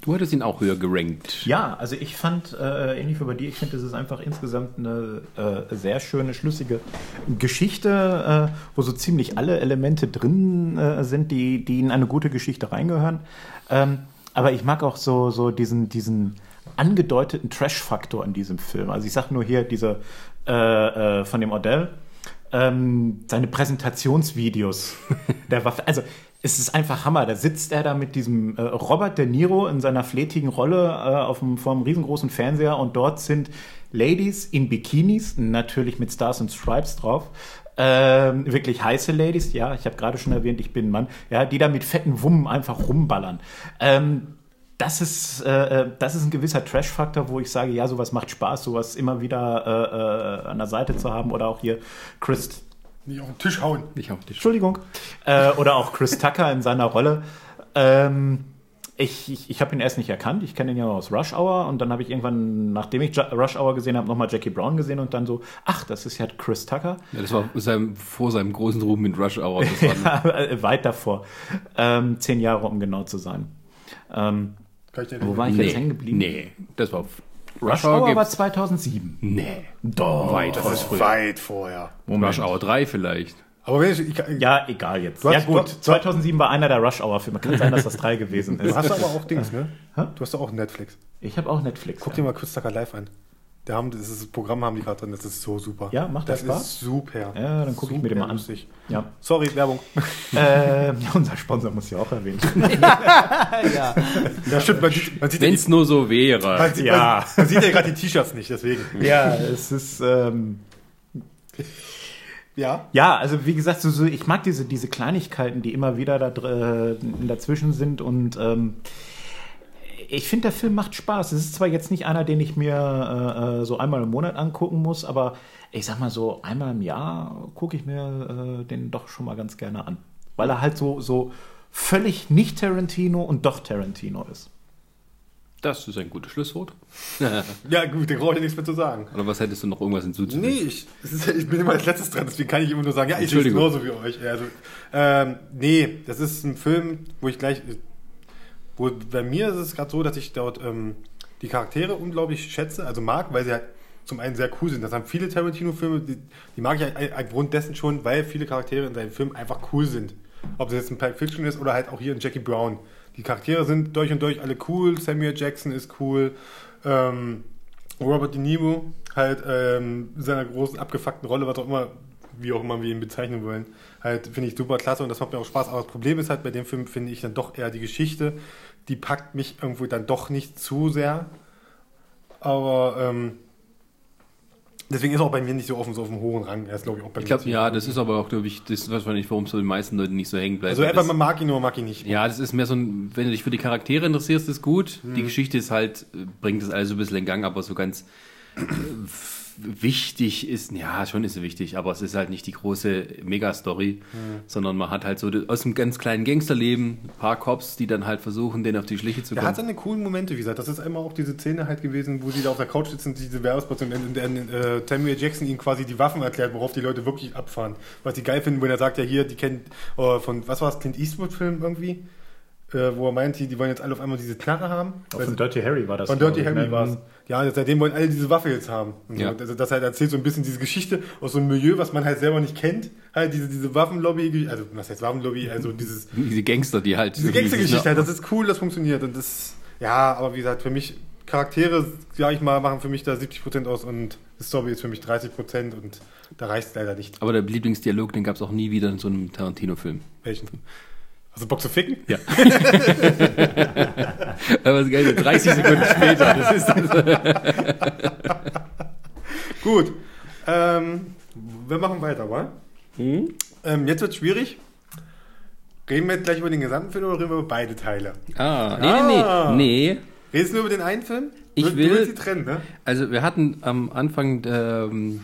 Du hattest ihn auch höher gerankt. Ja, also ich fand, äh, ähnlich wie bei dir, ich finde, es ist einfach insgesamt eine äh, sehr schöne, schlüssige Geschichte, äh, wo so ziemlich alle Elemente drin äh, sind, die, die in eine gute Geschichte reingehören. Ähm, aber ich mag auch so, so diesen, diesen angedeuteten Trash-Faktor in diesem Film. Also ich sage nur hier diese äh, äh, von dem Odell, ähm, seine Präsentationsvideos [laughs] der Waffe. Also es ist einfach Hammer. Da sitzt er da mit diesem äh, Robert De Niro in seiner flätigen Rolle äh, auf dem, vor einem riesengroßen Fernseher und dort sind Ladies in Bikinis, natürlich mit Stars and Stripes drauf. Ähm, wirklich heiße Ladies, ja, ich habe gerade schon erwähnt, ich bin ein Mann, ja, die da mit fetten Wummen einfach rumballern. Ähm, das ist, äh, äh, das ist ein gewisser Trash-Faktor, wo ich sage, ja, sowas macht Spaß, sowas immer wieder äh, äh, an der Seite zu haben. Oder auch hier Chris, Nicht auf den Tisch hauen. Ich auf dich. Entschuldigung, äh, oder auch Chris Tucker in seiner Rolle. Ähm, ich ich, ich habe ihn erst nicht erkannt. Ich kenne ihn ja aus Rush Hour und dann habe ich irgendwann, nachdem ich Ja- Rush Hour gesehen habe, nochmal Jackie Brown gesehen und dann so, ach, das ist ja Chris Tucker. Ja, das war seinem, vor seinem großen Ruhm mit Rush Hour. Das war [laughs] Äh, Weit davor. Ähm, zehn Jahre, um genau zu sein. Ähm, wo war ich nee, jetzt hängen geblieben? nee, das war Rush Hour war gibt's- 2007. Nee, Doch. weit Das ist weit vorher. Rush Hour 3 vielleicht. Aber wenn ich, ich, ich Ja, egal jetzt. Du hast- ja gut, du hast- 2007 war einer der Rush Hour Filme. Kann sein, dass das drei gewesen du ist. hast aber auch Dings, ne? Du hast doch auch Netflix. Ich habe auch Netflix. Guck dir mal Tucker live an. Da haben, das, ist, das Programm haben die gerade drin, das ist so super. Ja, macht das Spaß? Ist super. Ja, dann gucke ich mir den mal an. Lustig. Ja. Sorry, Werbung. [laughs] äh, unser Sponsor muss ja auch erwähnt werden. [laughs] ja. Ja, stimmt, man sieht, man sieht, ja, Wenn es nur so wäre. man sieht, Ja. man, man sieht ja gerade die T-Shirts nicht, deswegen. ja, es ist. Ähm, Ja. Ja, also wie gesagt, so, so, ich mag diese, diese Kleinigkeiten, die immer wieder da, dr- äh, dazwischen sind und ähm, ich finde, der Film macht Spaß. Es ist zwar jetzt nicht einer, den ich mir äh, äh, so einmal im Monat angucken muss, aber ich sag mal so, einmal im Jahr gucke ich mir äh, den doch schon mal ganz gerne an. Weil er halt so, so völlig nicht Tarantino und doch Tarantino ist. Das ist ein gutes Schlusswort. [laughs] Ja, gut, da brauche ich nichts mehr zu sagen. Oder was hättest du noch irgendwas hinzuzufügen? Nee, ich, ist, ich bin immer als letztes dran, deswegen kann ich immer nur sagen, ja, ich sehe es genauso wie euch. Also, ähm, nee, das ist ein Film, wo ich gleich, wo bei mir ist es gerade so, dass ich dort ähm, die Charaktere unglaublich schätze, also mag, weil sie halt zum einen sehr cool sind. Das haben viele Tarantino-Filme, die, die mag ich ein- aufgrund dessen schon, weil viele Charaktere in seinen Filmen einfach cool sind. Ob es jetzt ein Pulp Fiction ist oder halt auch hier in Jackie Brown. Die Charaktere sind durch und durch alle cool. Samuel Jackson ist cool. Ähm, Robert De Niro halt ähm, in seiner großen abgefuckten Rolle, was auch immer, wie auch immer wir ihn bezeichnen wollen, halt finde ich super klasse und das macht mir auch Spaß. Aber das Problem ist halt bei dem Film, finde ich dann doch eher die Geschichte, die packt mich irgendwo dann doch nicht zu sehr. Aber ähm, deswegen ist auch bei mir nicht so offen, so auf dem hohen Rang. Er ist, glaube ich, auch bei Ich mir glaube, ziemlich ja, das ist aber auch, glaube ich, das ist wahrscheinlich, warum es so den meisten Leuten nicht so hängen bleibt. Also das, man mag ihn oder mag ihn nicht. ja, das ist mehr so ein, wenn du dich für die Charaktere interessierst, ist gut. Die Mhm. Geschichte ist halt, bringt das alles so ein bisschen in Gang, aber so ganz äh, wichtig ist, ja, schon ist sie wichtig, aber es ist halt nicht die große Megastory, sondern man hat halt so aus einem ganz kleinen Gangsterleben ein paar Cops, die dann halt versuchen, den auf die Schliche zu Der hat kommen. seine coolen Momente, wie gesagt. Das ist einmal auch diese Szene halt gewesen, wo sie da auf der Couch sitzen, diese Werbespot und in, äh, Samuel Jackson ihnen quasi die Waffen erklärt, worauf die Leute wirklich abfahren. Was die geil finden, wenn er sagt, ja hier, die kennen äh, von, was war es, Clint Eastwood-Film irgendwie? Äh, wo er meint, die, die wollen jetzt alle auf einmal diese Knarre haben. Auch von Dirty Harry war das. von Dirty Harry ne? war es. Ja, seitdem wollen alle diese Waffe jetzt haben. Ja. so. Also das halt erzählt so ein bisschen diese Geschichte aus so einem Milieu, was man halt selber nicht kennt. Halt diese, diese Waffenlobby, also was heißt Waffenlobby, also dieses Diese Gangster, die halt. diese Gangstergeschichte, halt, das ist cool, das funktioniert. Und das, ja, aber wie gesagt, für mich, Charaktere, sag ich mal, machen für mich da 70% aus und die Story ist für mich 30% und da reicht es leider nicht. Aber der Lieblingsdialog, den gab es auch nie wieder in so einem Tarantino-Film. Welchen? Also Bock zu ficken? Ja. [laughs] Aber das ist geil, 30 Sekunden später. Das ist das. [laughs] Gut. Ähm, wir machen weiter, wa? Hm? Ähm, jetzt wird schwierig. Reden wir jetzt gleich über den gesamten Film oder reden wir über beide Teile? Ah, nee, Ah. nee, nee. Redest du nur über den einen Film? Ich du, du will- willst sie trennen, ne? Also wir hatten am Anfang ähm,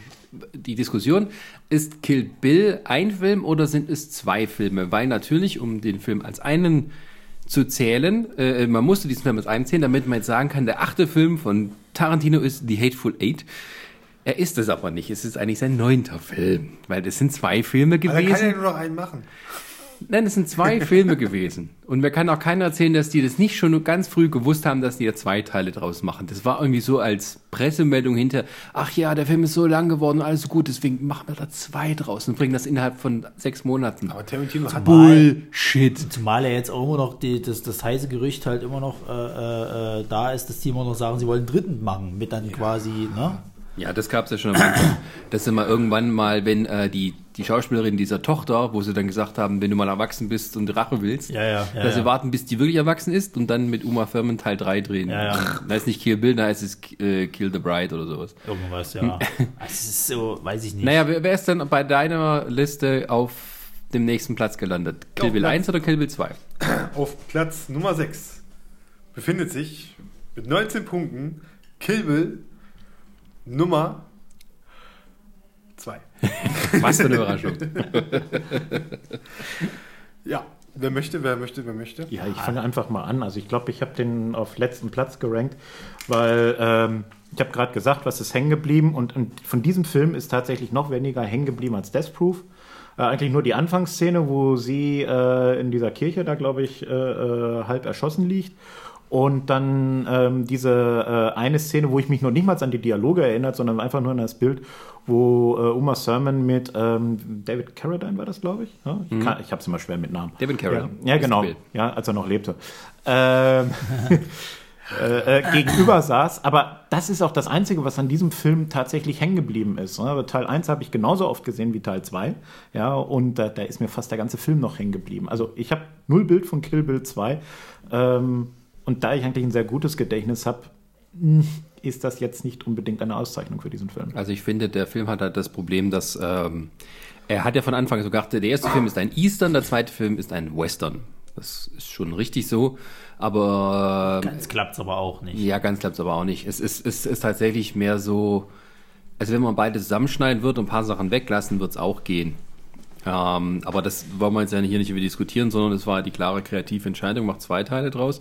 die Diskussion, ist Kill Bill ein Film oder sind es zwei Filme? Weil natürlich, um den Film als einen zu zählen, äh, man musste diesen Film als einen zählen, damit man jetzt sagen kann, der achte Film von Tarantino ist The Hateful Eight. Er ist es aber nicht. Es ist eigentlich sein neunter Film, weil es sind zwei Filme Aber dann kann er gewesen. ja nur noch einen machen. Nein, es sind zwei [laughs] Filme gewesen. Und mir kann auch keiner erzählen, dass die das nicht schon ganz früh gewusst haben, dass die da zwei Teile draus machen. Das war irgendwie so als Pressemeldung hinter, ach ja, der Film ist so lang geworden, alles so gut, deswegen machen wir da zwei draus und bringen das innerhalb von sechs Monaten. Aber Tarantino hat Bullshit. Zumal ja jetzt auch immer noch die, das, das heiße Gerücht halt immer noch äh, äh, äh, da ist, dass die immer noch sagen, sie wollen einen dritten machen, mit dann quasi, ne? Ja, das gab's ja schon am Anfang. Das ist immer irgendwann mal, wenn äh, die, die Schauspielerin dieser Tochter, wo sie dann gesagt haben, wenn du mal erwachsen bist und Rache willst, Ja, ja, ja, dass sie warten, bis die wirklich erwachsen ist und dann mit Uma Thurman Teil 3 drehen. Ja, ja. Da ist nicht Kill Bill, da heißt es äh, Kill the Bride oder sowas. Irgendwas, ja. [laughs] Es ist so, weiß ich nicht. Naja, wer, wer ist denn bei deiner Liste auf dem nächsten Platz gelandet? Kill Auf Bill Platz- 1 oder Kill Bill 2? Auf Platz Nummer 6 befindet sich mit 19 Punkten Kill Bill Nummer 2. [laughs] Was für eine Überraschung. Ja, wer möchte, wer möchte, wer möchte. Ja, ich fange einfach mal an. Also ich glaube, ich habe den auf letzten Platz gerankt, weil ähm, ich habe gerade gesagt, was ist hängen geblieben und, und von diesem Film ist tatsächlich noch weniger hängen geblieben als Death Proof. Äh, eigentlich nur die Anfangsszene, wo sie äh, in dieser Kirche da, glaube ich, äh, äh, halb erschossen liegt. Und dann ähm, diese äh, eine Szene, wo ich mich noch nicht mal an die Dialoge erinnert, sondern einfach nur an das Bild, wo äh, Uma Thurman mit ähm, David Carradine war das, glaube ich. Ja? Ich, kann- ich habe es immer schwer mit Namen. David Carradine. Ja, ja genau. Ja, als er noch lebte. Ähm, [laughs] äh, äh, gegenüber saß. Aber das ist auch das Einzige, was an diesem Film tatsächlich hängen geblieben ist. Ne? Teil 1 habe ich genauso oft gesehen wie Teil 2. Ja, und äh, da ist mir fast der ganze Film noch hängen geblieben. Also ich habe null Bild von Kill Bill 2. Ähm, und da ich eigentlich ein sehr gutes Gedächtnis habe, ist das jetzt nicht unbedingt eine Auszeichnung für diesen Film. Also ich finde, der Film hat halt das Problem, dass ähm, er hat ja von Anfang an so gedacht, der erste Film ist ein Eastern, der zweite Film ist ein Western. Das ist schon richtig so, aber Ganz klappt's aber auch nicht. ja, ganz klappt es aber auch nicht. Es ist, es ist tatsächlich mehr so, also wenn man beide zusammenschneiden wird und ein paar Sachen weglassen, wird es auch gehen. Ähm, aber das wollen wir jetzt ja hier nicht über diskutieren, sondern es war die klare kreative Entscheidung, macht zwei Teile draus.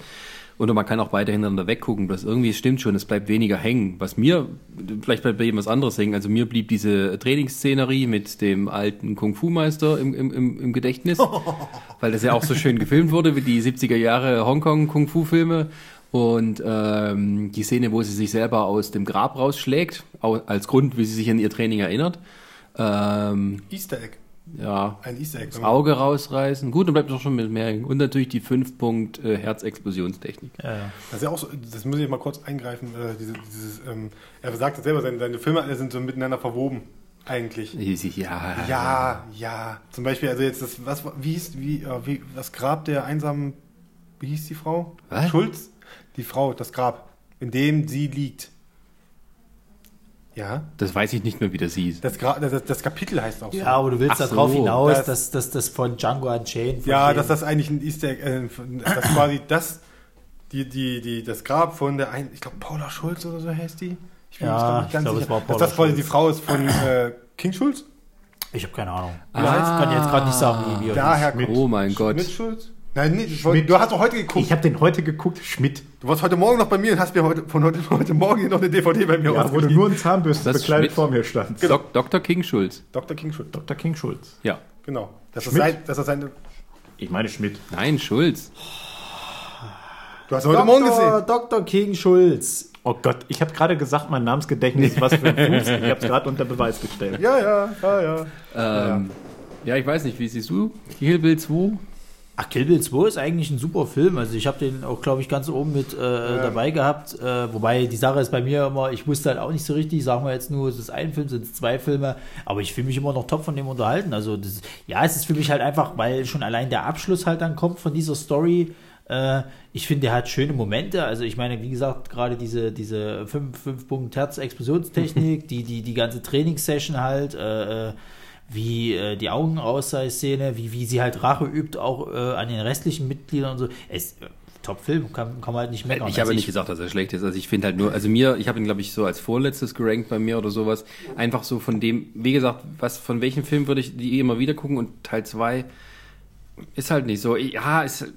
Und man kann auch beide hintereinander weggucken. Das irgendwie stimmt schon, es bleibt weniger hängen. Was mir, vielleicht bleibt bei jedem was anderes hängen. Also mir blieb diese Trainingsszenerie mit dem alten Kung-Fu-Meister im, im, im, im Gedächtnis. [laughs] weil das ja auch so schön gefilmt wurde, wie die 70er Jahre Hongkong-Kung-Fu-Filme. Und ähm, die Szene, wo sie sich selber aus dem Grab rausschlägt, au- als Grund, wie sie sich an ihr Training erinnert. Ähm, Easter Egg. Ja, Ein Easter Egg. das Auge rausreißen. Gut, dann bleibt doch schon mit mehr. Und natürlich die 5 Punkt äh, Herzexplosionstechnik. Ja, ja. Das ist ja auch so, das muss ich mal kurz eingreifen. Äh, diese, dieses, ähm, er sagt es selber, seine, seine Filme alle sind so miteinander verwoben. Eigentlich. Ja, Ja, ja. Zum Beispiel, also jetzt das, was, wie hieß, wie, äh, wie, das Grab der einsamen, wie hieß die Frau? Was? Schulz? Die Frau, das Grab, in dem sie liegt. Ja. Das weiß ich nicht mehr, wie das hieß. Das, Gra das, das Kapitel heißt auch so. Ja, aber du willst Ach darauf so, hinaus, das- dass, dass das von Django Unchained. von Ja, dem- dass das eigentlich ein Easter Egg, äh, das quasi das, die, die, die, das Grab von der, ein, ich glaube Paula Schulz oder so heißt die. Ich bin Ja, mir grad ich glaub, es war dass Paula das quasi Schulz. die Frau ist von äh, King Schulz. Ich habe keine Ahnung. Ah. Ich kann jetzt gerade nicht sagen, wie wir Daher Schmidt. Oh mein Gott. Schmidt Schulz? Nein, nee, ich wollte- du hast doch heute geguckt. Ich habe den heute geguckt, Schmidt. du warst heute Morgen noch bei mir und hast mir heute, von heute, heute Morgen hier noch eine DVD bei mir Ja, wo du nur in Zahnbürste Das ist bekleidet Schmidt. vor mir stand. Dok Dr. King Schulz. Dr. King Schulz. Dr. King Schulz. Ja. Genau. Das ist, Schmidt? sein, das ist seine. Ich meine Schmidt. Nein, Schulz. Du hast heute Morgen Dr. gesehen. Dr. King Schulz. Oh Gott, ich habe gerade gesagt, mein Namensgedächtnis ist was für ein [laughs] Fuß. Ich habe es gerade unter Beweis gestellt. Ja, ja, ja, ja. Ähm, ja. ich weiß nicht, wie siehst du? Kill Bill 2? Ach, Kill Bill 2 ist eigentlich ein super Film. Also ich habe den auch, glaube ich, ganz oben mit äh, dabei gehabt. Äh, wobei die Sache ist bei mir immer, ich wusste halt auch nicht so richtig, sagen wir jetzt nur, es ist ein Film, sind es zwei Filme, aber ich fühle mich immer noch top von dem unterhalten. Also das, ja, es ist für mich halt einfach, weil schon allein der Abschluss halt dann kommt von dieser Story. Äh, ich finde, der hat schöne Momente. Also ich meine, wie gesagt, gerade diese, diese 5 Punkt Herz Explosionstechnik, [laughs] die, die, die ganze Trainingssession halt, äh, wie äh, die Augenausseih-Szene, wie, wie sie halt Rache übt, auch äh, an den restlichen Mitgliedern und so. Es äh, Top-Film, kann, kann man halt nicht meckern. Ich habe Also nicht gesagt, dass er schlecht ist. Also ich finde halt nur, also mir, ich habe ihn glaube ich so als vorletztes gerankt bei mir oder sowas. Einfach so von dem, wie gesagt, was von welchem Film würde ich die immer wieder gucken und Teil 2 ist halt nicht so. Ja, ist,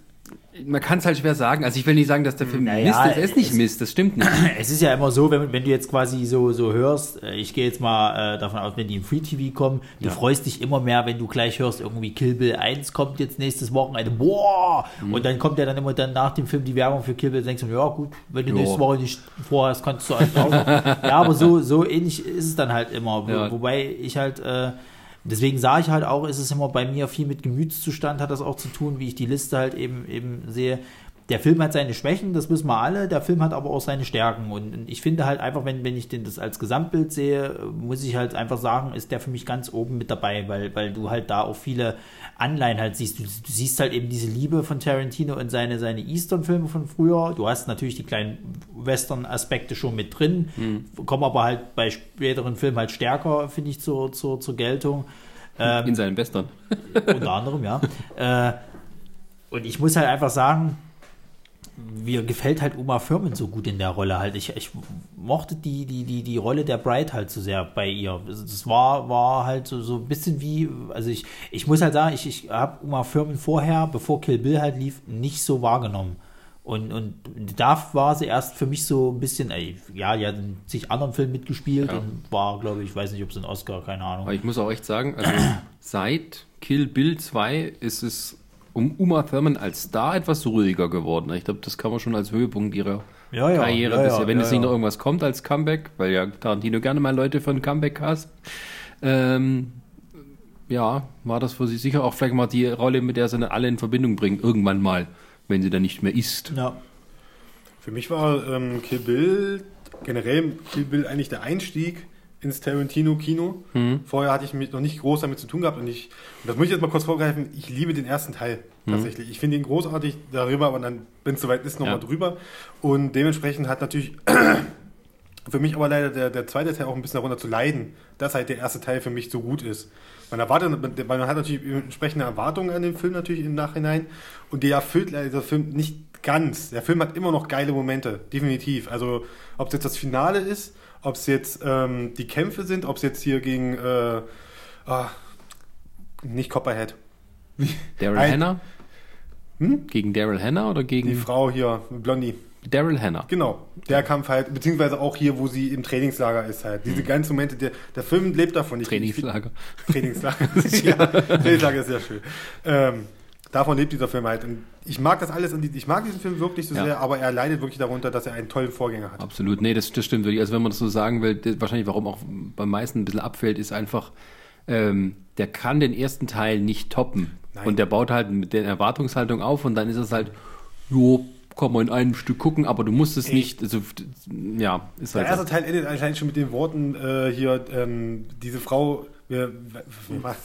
man kann es halt schwer sagen. Also ich will nicht sagen, dass der Film Naja, Mist ist. Er ist nicht es- Mist, das stimmt nicht. [clears throat] Es ist ja immer so, wenn, wenn du jetzt quasi so, so hörst, äh, ich gehe jetzt mal äh, davon aus, wenn die im Free TV kommen, du freust dich immer mehr, wenn du gleich hörst, irgendwie Kill Bill 1 kommt jetzt nächstes Wochenende, boah! Mhm. Und dann kommt ja dann immer dann nach dem Film die Werbung für Kill Bill, denkst du, ja gut, wenn du Ja. nächste Woche nicht vorhast, kannst du halt auch. [laughs] Ja, aber so, so ähnlich ist es dann halt immer. Wo, Ja. Wobei ich halt, äh, deswegen sage ich halt auch, ist es immer bei mir viel mit Gemütszustand, hat das auch zu tun, wie ich die Liste halt eben, eben sehe. Der Film hat seine Schwächen, das wissen wir alle. Der Film hat aber auch seine Stärken. Und ich finde halt einfach, wenn, wenn ich den das als Gesamtbild sehe, muss ich halt einfach sagen, ist der für mich ganz oben mit dabei, weil, weil du halt da auch viele Anleihen halt siehst. Du, du siehst halt eben diese Liebe von Tarantino in seine, seine Eastern-Filme von früher. Du hast natürlich die kleinen Western-Aspekte schon mit drin, kommen aber halt bei späteren Filmen halt stärker, finde ich, zur, zur, zur Geltung. Ähm, In seinen Western. unter anderem, ja. [laughs] Äh, und ich muss halt einfach sagen, mir gefällt halt Uma Thurman so gut in der Rolle halt. Ich, ich mochte die, die, die, die Rolle der Bride halt so sehr bei ihr. Das war, war halt so, so ein bisschen wie, also ich, ich muss halt sagen, ich, ich habe Uma Thurman vorher, bevor Kill Bill halt lief, nicht so wahrgenommen. Und, und da war sie erst für mich so ein bisschen, ey, ja, die hat in zig anderen Filmen mitgespielt Ja. und war, glaube ich, ich weiß nicht, ob es ein Oscar, keine Ahnung. Aber ich muss auch echt sagen, also [clears throat] seit Kill Bill 2 ist es um Uma Thurman als Star etwas ruhiger geworden. Ich glaube, das kann man schon als Höhepunkt ihrer Ja, ja, Karriere ja, bisher. ja, Wenn ja, jetzt nicht noch irgendwas kommt als Comeback, weil ja Tarantino gerne mal Leute für ein Comeback cast, ähm, ja, war das für sie sicher auch vielleicht mal die Rolle, mit der sie dann alle in Verbindung bringen, irgendwann mal, wenn sie dann nicht mehr ist. Ja. Für mich war ähm, Kill Bill, generell Kill Bill eigentlich der Einstieg ins Tarantino-Kino. Vorher hatte ich mit, noch nicht groß damit zu tun gehabt und ich, und das muss ich jetzt mal kurz vorgreifen, ich liebe den ersten Teil tatsächlich. Ich finde ihn großartig darüber, aber dann, wenn es soweit ist, nochmal Ja. drüber. Und dementsprechend hat natürlich [clears throat] für mich aber leider der, der zweite Teil auch ein bisschen darunter zu leiden, dass halt der erste Teil für mich so gut ist. Man erwartet, weil man hat natürlich entsprechende Erwartungen an den Film natürlich im Nachhinein und der erfüllt leider dieser Film nicht ganz. Der Film hat immer noch geile Momente, definitiv. Also ob es jetzt das Finale ist, ob es jetzt ähm, die Kämpfe sind, ob es jetzt hier gegen äh, ah, nicht Copperhead, Daryl Hannah? Gegen Daryl Hannah oder Hm? die gegen Frau hier, Blondie. Daryl Hannah? Genau, der Kampf halt, beziehungsweise auch hier, wo sie im Trainingslager ist halt. Diese ganzen Momente, der, der Film lebt davon. Ich, Trainingslager. Ich, Trainingslager. [laughs] ja, Trainingslager ist sehr schön. Ähm, davon lebt dieser Film halt. Und ich mag das alles, und ich mag diesen Film wirklich so Ja. sehr, aber er leidet wirklich darunter, dass er einen tollen Vorgänger hat. Absolut, nee, das, das stimmt wirklich. Also wenn man das so sagen will, das, wahrscheinlich warum auch beim meisten ein bisschen abfällt, ist einfach, ähm, der kann den ersten Teil nicht toppen. Nein. Und der baut halt mit der Erwartungshaltung auf und dann ist es halt, jo, kann man in einem Stück gucken, aber du musst es nicht, also, ja, ist Der halt erste so. Teil endet allein schon mit den Worten äh, hier, ähm, diese Frau, wir,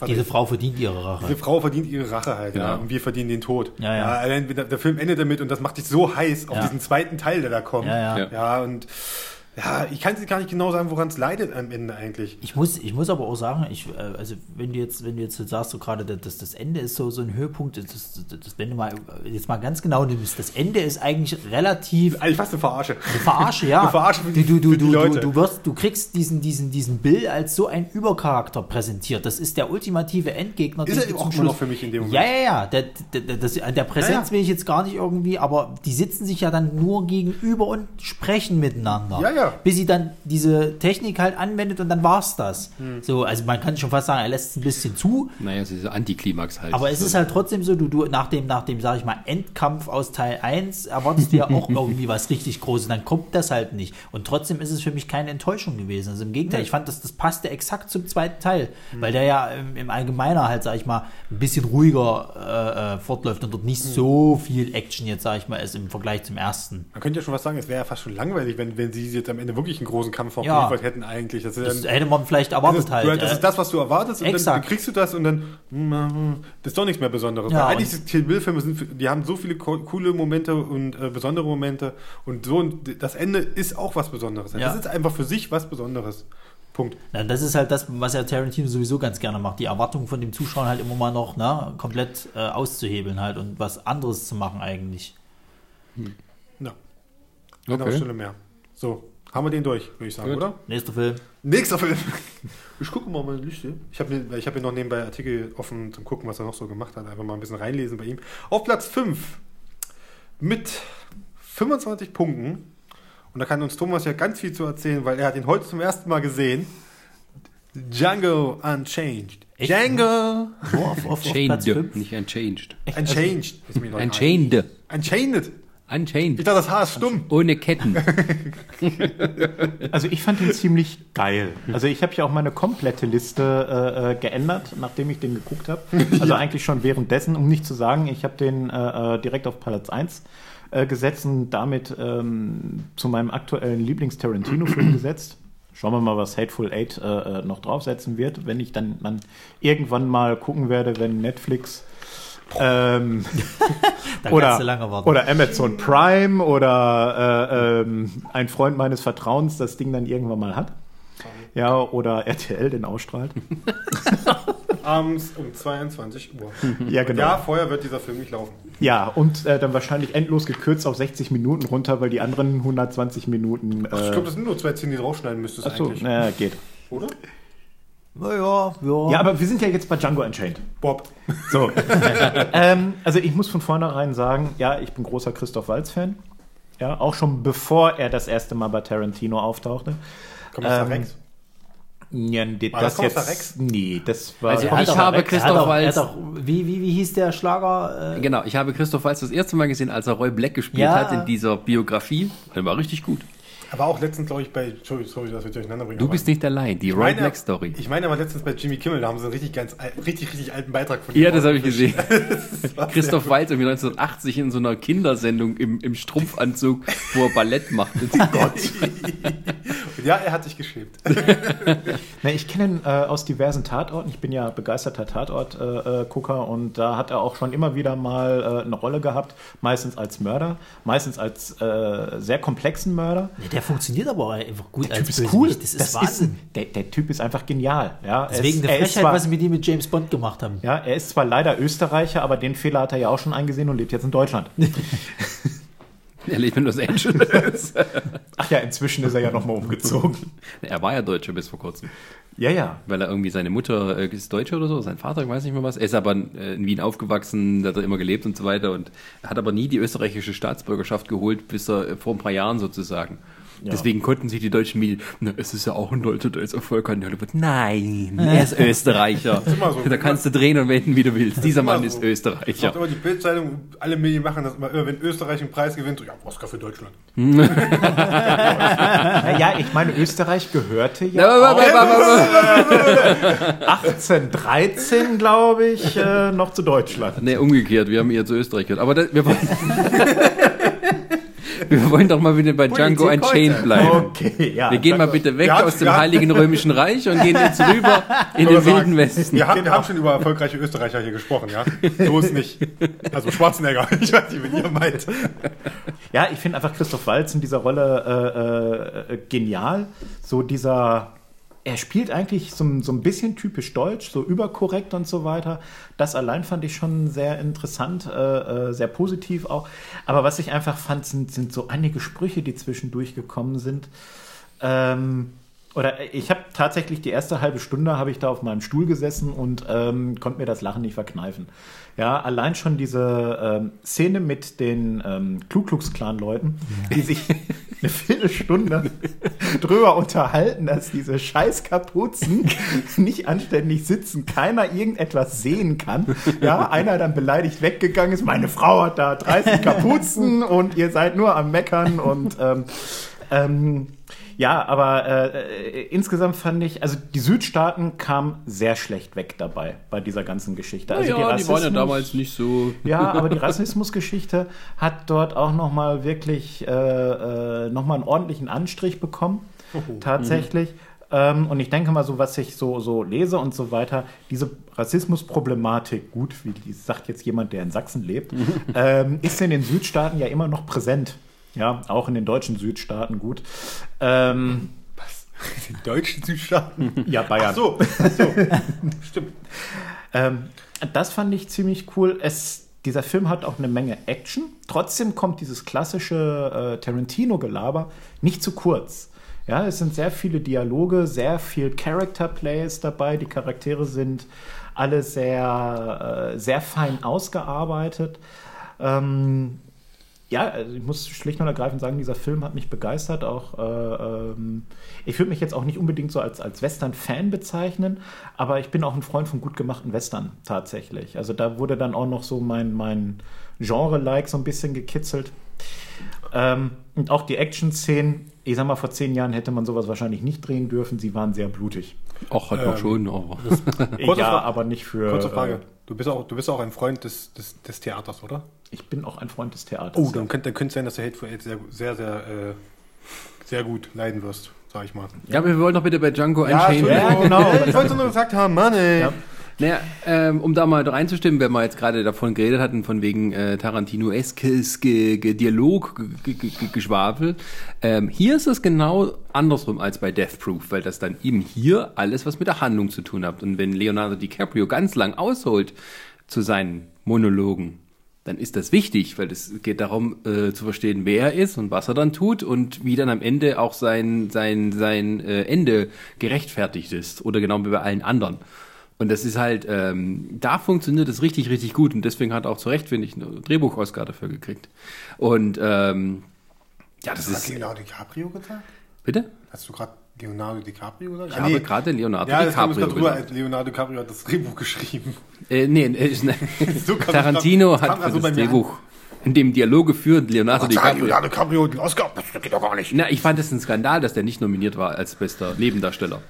Diese Frau verdient ihre Rache. Diese Frau verdient ihre Rache halt, ja. Ja. Und wir verdienen den Tod. Ja, ja. allein der, der Film endet damit und das macht dich so heiß auf Ja. diesen zweiten Teil, der da kommt. Ja, ja. Ja. Ja, und ja, ich kann es gar nicht genau sagen, woran es leidet am Ende eigentlich. Ich muss, ich muss aber auch sagen, ich, äh, also wenn du jetzt, wenn du jetzt sagst, so gerade das, das Ende ist so, so ein Höhepunkt, das, das, das, wenn du mal jetzt mal ganz genau nimmst, das Ende ist eigentlich relativ Eigentlich fast eine Verarsche. Eine Verarsche, ja. [laughs] Eine Verarsche für die- du, du, für die du, du, Leute. du, wirst, du kriegst diesen, diesen, diesen Bill als so ein Übercharakter präsentiert. Das ist der ultimative Endgegner. Ist er auch immer noch für mich in dem Moment. Ja, ja, ja. Der, der, der, das, an der Präsenz Ja, ja. will ich jetzt gar nicht irgendwie, aber die sitzen sich ja dann nur gegenüber und sprechen miteinander. Ja, ja. Bis sie dann diese Technik halt anwendet und dann war's das. Hm. So, also man kann schon fast sagen, er lässt es ein bisschen zu. Naja, es ist so Antiklimax halt. Aber es ist halt trotzdem so, du, du nach dem, nach dem, sag ich mal, Endkampf aus Teil 1 erwartest du ja auch [laughs] irgendwie was richtig Großes. Dann kommt das halt nicht. Und trotzdem ist es für mich keine Enttäuschung gewesen. Also im Gegenteil, ich fand, dass das passte exakt zum zweiten Teil. Weil der ja im, im Allgemeiner halt, sag ich mal, ein bisschen ruhiger äh, äh, fortläuft und dort nicht so viel Action jetzt, sag ich mal, ist im Vergleich zum ersten. Man könnte ja schon was sagen, es wäre ja fast schon langweilig, wenn, wenn sie jetzt am Ende wirklich einen großen Kampf Ja. aufgeliefert hätten eigentlich. Das, Das dann, hätte man vielleicht das, erwartet ist, halt. das ist das, was du erwartest und dann, kriegst du das und dann hm, hm, das ist doch nichts mehr Besonderes. Ja, eigentlich sind Kill Bill Filme sind, die haben so viele co coole Momente und äh, besondere Momente und so und das Ende ist auch was Besonderes. Ja. Das ist einfach für sich was Besonderes. Punkt. Na, das ist halt das, was ja Tarantino sowieso ganz gerne macht, die Erwartungen von dem Zuschauer halt immer mal noch ne, komplett äh, auszuhebeln halt und was anderes zu machen eigentlich. Ja. Eine Okay. Stunde mehr. So, haben wir den durch, würde ich sagen, Gut. oder? Nächster Film. Nächster Film. [laughs] Ich gucke mal meine Liste. Ich habe mir, ich hab mir noch nebenbei Artikel offen zum Gucken, was er noch so gemacht hat. Einfach mal ein bisschen reinlesen bei ihm. Auf Platz 5 mit 25 Punkten. Und da kann uns Thomas ja ganz viel zu erzählen, weil er hat ihn heute zum ersten Mal gesehen. Django Unchanged. Echt? Django auf, auf, auf Platz Chained, 5. nicht unchanged. Unchanged. Ist mir noch Unchained. Unchained. Ich dachte, das Haar ist stumm. Ohne Ketten. [laughs] Also ich fand ihn ziemlich geil. Also ich habe ja auch meine komplette Liste äh, äh, geändert, nachdem ich den geguckt habe. [laughs] Also eigentlich schon währenddessen, um nicht zu sagen, ich habe den äh, äh, direkt auf Platz 1 äh, gesetzt und damit ähm, zu meinem aktuellen Lieblings-Tarantino-Film gesetzt. Schauen wir mal, was Hateful Eight äh, äh, noch draufsetzen wird, wenn ich dann, dann irgendwann mal gucken werde, wenn Netflix ähm, [laughs] Da oder, kannst du lange warten. oder Amazon Prime oder äh, ähm, ein Freund meines Vertrauens das Ding dann irgendwann mal hat. Ja, oder RTL den ausstrahlt. [laughs] Abends um 22 Uhr. Ja, genau. ja, Ja, vorher wird dieser Film nicht laufen. und äh, dann wahrscheinlich endlos gekürzt auf 60 Minuten runter, weil die anderen 120 Minuten. Äh, Ich glaube, das sind nur zwei Szenen, die du rausschneiden müsstest achso, eigentlich. naja, geht. Oder? Naja, ja. Ja, aber wir sind ja jetzt bei Django Unchained. Bob. So. [laughs] ähm, also ich muss von vornherein sagen, ja, ich bin großer Christoph Waltz-Fan. Ja, auch schon bevor er das erste Mal bei Tarantino auftauchte. Kommissar Ähm, Rex. Ja, die- War das, das jetzt. Rex? Nee, das war. Also Er ich habe er hat Christoph er Waltz- hat doch- Wie, wie, wie hieß der Schlager? Äh, Genau, ich habe Christoph Waltz das erste Mal gesehen, als er Roy Black gespielt Ja. hat in dieser Biografie. Der war richtig gut. Aber auch letztens, glaube ich, bei, sorry, sorry, dass wir durcheinander bringen. Du bist nicht allein, die Roy Black Story. Ich meine aber letztens bei Jimmy Kimmel, da haben sie einen richtig, ganz, richtig, richtig alten Beitrag von Ja, ihm das habe ich gesehen. [laughs] Christoph Waltz irgendwie 1980 in so einer Kindersendung im, im Strumpfanzug, wo er Ballett macht. [laughs] Gott. gut. Ja, er hat sich geschämt. [laughs] Ne, ich kenne ihn äh, aus diversen Tatorten. Ich bin ja begeisterter Tatort-Gucker äh, Gucker und da hat er auch schon immer wieder mal äh, eine Rolle gehabt. Meistens als Mörder, meistens als äh, sehr komplexen Mörder. Ja, der funktioniert aber auch einfach gut Der als Typ ist cool. Das ist Wahnsinn. der, der Typ ist einfach genial. Ja, Deswegen ist, der er ist Frechheit, zwar, was sie mit ihm mit James Bond gemacht haben. ja, er ist zwar leider Österreicher, aber den Fehler hat er ja auch schon eingesehen und lebt jetzt in Deutschland. [laughs] Er lebt in Los Angeles. [laughs] Ach ja, inzwischen ist er ja nochmal umgezogen. [laughs] er war ja Deutscher bis vor kurzem. Ja, ja. Weil er irgendwie seine Mutter äh, ist Deutsche oder so, sein Vater, ich weiß nicht mehr was. Er ist aber äh, in Wien aufgewachsen, da hat er immer gelebt und so weiter und hat aber nie die österreichische Staatsbürgerschaft geholt, bis er äh, vor ein paar Jahren sozusagen. Deswegen konnten sich die deutschen Medien, na, es ist ja auch ein Deutscher, der ist erfolgreich in Hollywood. Nein, [laughs] er ist Österreicher. immer so. da kannst du drehen und wenden, wie du willst. Dieser Mann so. ist Ich Österreicher. immer die Bildzeitung, alle Medien machen das immer, immer, wenn Österreich einen Preis gewinnt, so, ja, Oscar für Deutschland. [laughs] Naja, ich meine, Österreich gehörte ja Na, wa- wa- wa- wa- wa- 1813, glaube ich, äh, noch zu Deutschland. Nee, umgekehrt, wir haben eher zu Österreich gehört. Aber das, wir, wollen, [laughs] wir wollen doch mal wieder bei Django Unchained bleiben. Okay, ja. Wir gehen mal bitte weg aus dem Heiligen Römischen Reich und gehen jetzt [laughs] rüber in den wilden. Westen. Wir haben, wir haben schon über erfolgreiche Österreicher hier gesprochen, ja? So ist nicht. Also Schwarzenegger, [laughs] ich weiß nicht, wen ihr meint. Ja, ich finde einfach Christoph Waltz in dieser Rolle äh, äh, genial. So dieser, er spielt eigentlich so, ein- so ein bisschen typisch deutsch, so überkorrekt und so weiter. Das allein fand ich schon sehr interessant, äh, äh, sehr positiv auch. Aber was ich einfach fand, sind, sind so einige Sprüche, die zwischendurch gekommen sind. Ähm, oder ich habe tatsächlich die erste halbe Stunde habe ich da auf meinem Stuhl gesessen und ähm, konnte mir das Lachen nicht verkneifen. Ja, allein schon diese ähm, Szene mit den ähm, Ku Klux Klan Leuten, die sich [laughs] eine Viertelstunde drüber unterhalten, dass diese scheiß Kapuzen nicht anständig sitzen, keiner irgendetwas sehen kann. Ja, einer dann beleidigt weggegangen ist, meine Frau hat da 30 Kapuzen [laughs] und ihr seid nur am Meckern und ähm, ähm, ja, aber äh, äh, insgesamt fand ich, also die Südstaaten kamen sehr schlecht weg dabei bei dieser ganzen Geschichte. Also ja, die waren ja Rassismus- damals nicht so. [laughs] ja, aber die Rassismusgeschichte hat dort auch nochmal wirklich äh, äh, nochmal einen ordentlichen Anstrich bekommen. Tatsächlich. Ähm, und ich denke mal, so was ich so, so lese und so weiter, diese Rassismusproblematik, gut, wie die sagt jetzt jemand, der in Sachsen lebt, [laughs] ähm, ist in den Südstaaten ja immer noch präsent. Ja, auch in den deutschen Südstaaten gut. Ähm, Die deutschen Südstaaten. ja, Bayern. Ach so, ach so. [laughs] Stimmt. Ähm, das fand ich ziemlich cool. Es, dieser Film hat auch eine Menge Action. Trotzdem kommt dieses klassische äh, Tarantino-Gelaber nicht zu kurz. Ja, es sind sehr viele Dialoge, sehr viel Character Plays dabei. Die Charaktere sind alle sehr, äh, sehr fein ausgearbeitet. Ähm, ja, also ich muss schlicht und ergreifend sagen, dieser Film hat mich begeistert. Auch äh, ähm, ich würde mich jetzt auch nicht unbedingt so als, als Western-Fan bezeichnen, aber ich bin auch ein Freund von gut gemachten Western tatsächlich. Also da wurde dann auch noch so mein, mein Genre-like so ein bisschen gekitzelt. Ähm, und auch die Action-Szenen, ich sag mal, vor zehn Jahren hätte man sowas wahrscheinlich nicht drehen dürfen. Sie waren sehr blutig. Ach, hat man schon, aber. Kurze [laughs] ja, aber nicht für. Kurze Frage. Äh, Du bist auch, du bist auch ein Freund des, des, des Theaters, oder? Ich bin auch ein Freund des Theaters. Oh, dann könnte, dann es sein, dass du Hate for Hate sehr, sehr, sehr, äh, sehr gut leiden wirst, sag ich mal. Ja, aber wir wollen doch bitte bei Django Unchained Entschuldigung. bleiben. genau. Ich wollte nur gesagt haben, Mann, ey. Ja. Naja, ähm, um da mal reinzustimmen, wenn wir jetzt gerade davon geredet hatten, von wegen äh, Tarantino-eskes Dialog, Ge Ge Ge Geschwafel. Ähm, hier ist es genau andersrum als bei Death Proof, weil das dann eben hier alles was mit der Handlung zu tun hat. Und wenn Leonardo DiCaprio ganz lang ausholt zu seinen Monologen, dann ist das wichtig, weil es geht darum äh, zu verstehen, wer er ist und was er dann tut und wie dann am Ende auch sein sein sein äh, Ende gerechtfertigt ist oder genau wie bei allen anderen. Und das ist halt, ähm, da funktioniert es richtig, richtig gut und deswegen hat er auch zu Recht, finde ich, einen Drehbuch-Oscar dafür gekriegt. Und ähm, ja, das Hast ist. du Leonardo DiCaprio gesagt? Bitte? Hast du gerade Leonardo DiCaprio gesagt? Ich habe gerade Leonardo ja, das DiCaprio. drüber. Leonardo DiCaprio hat das Drehbuch geschrieben. Äh, nee, äh, [laughs] So kam Tarantino das hat grad so das Drehbuch in dem Dialoge führt Leonardo Dank, DiCaprio. Leonardo DiCaprio, den Oscar, das geht doch gar nicht. Na, ich fand es ein Skandal, dass der nicht nominiert war als bester Nebendarsteller.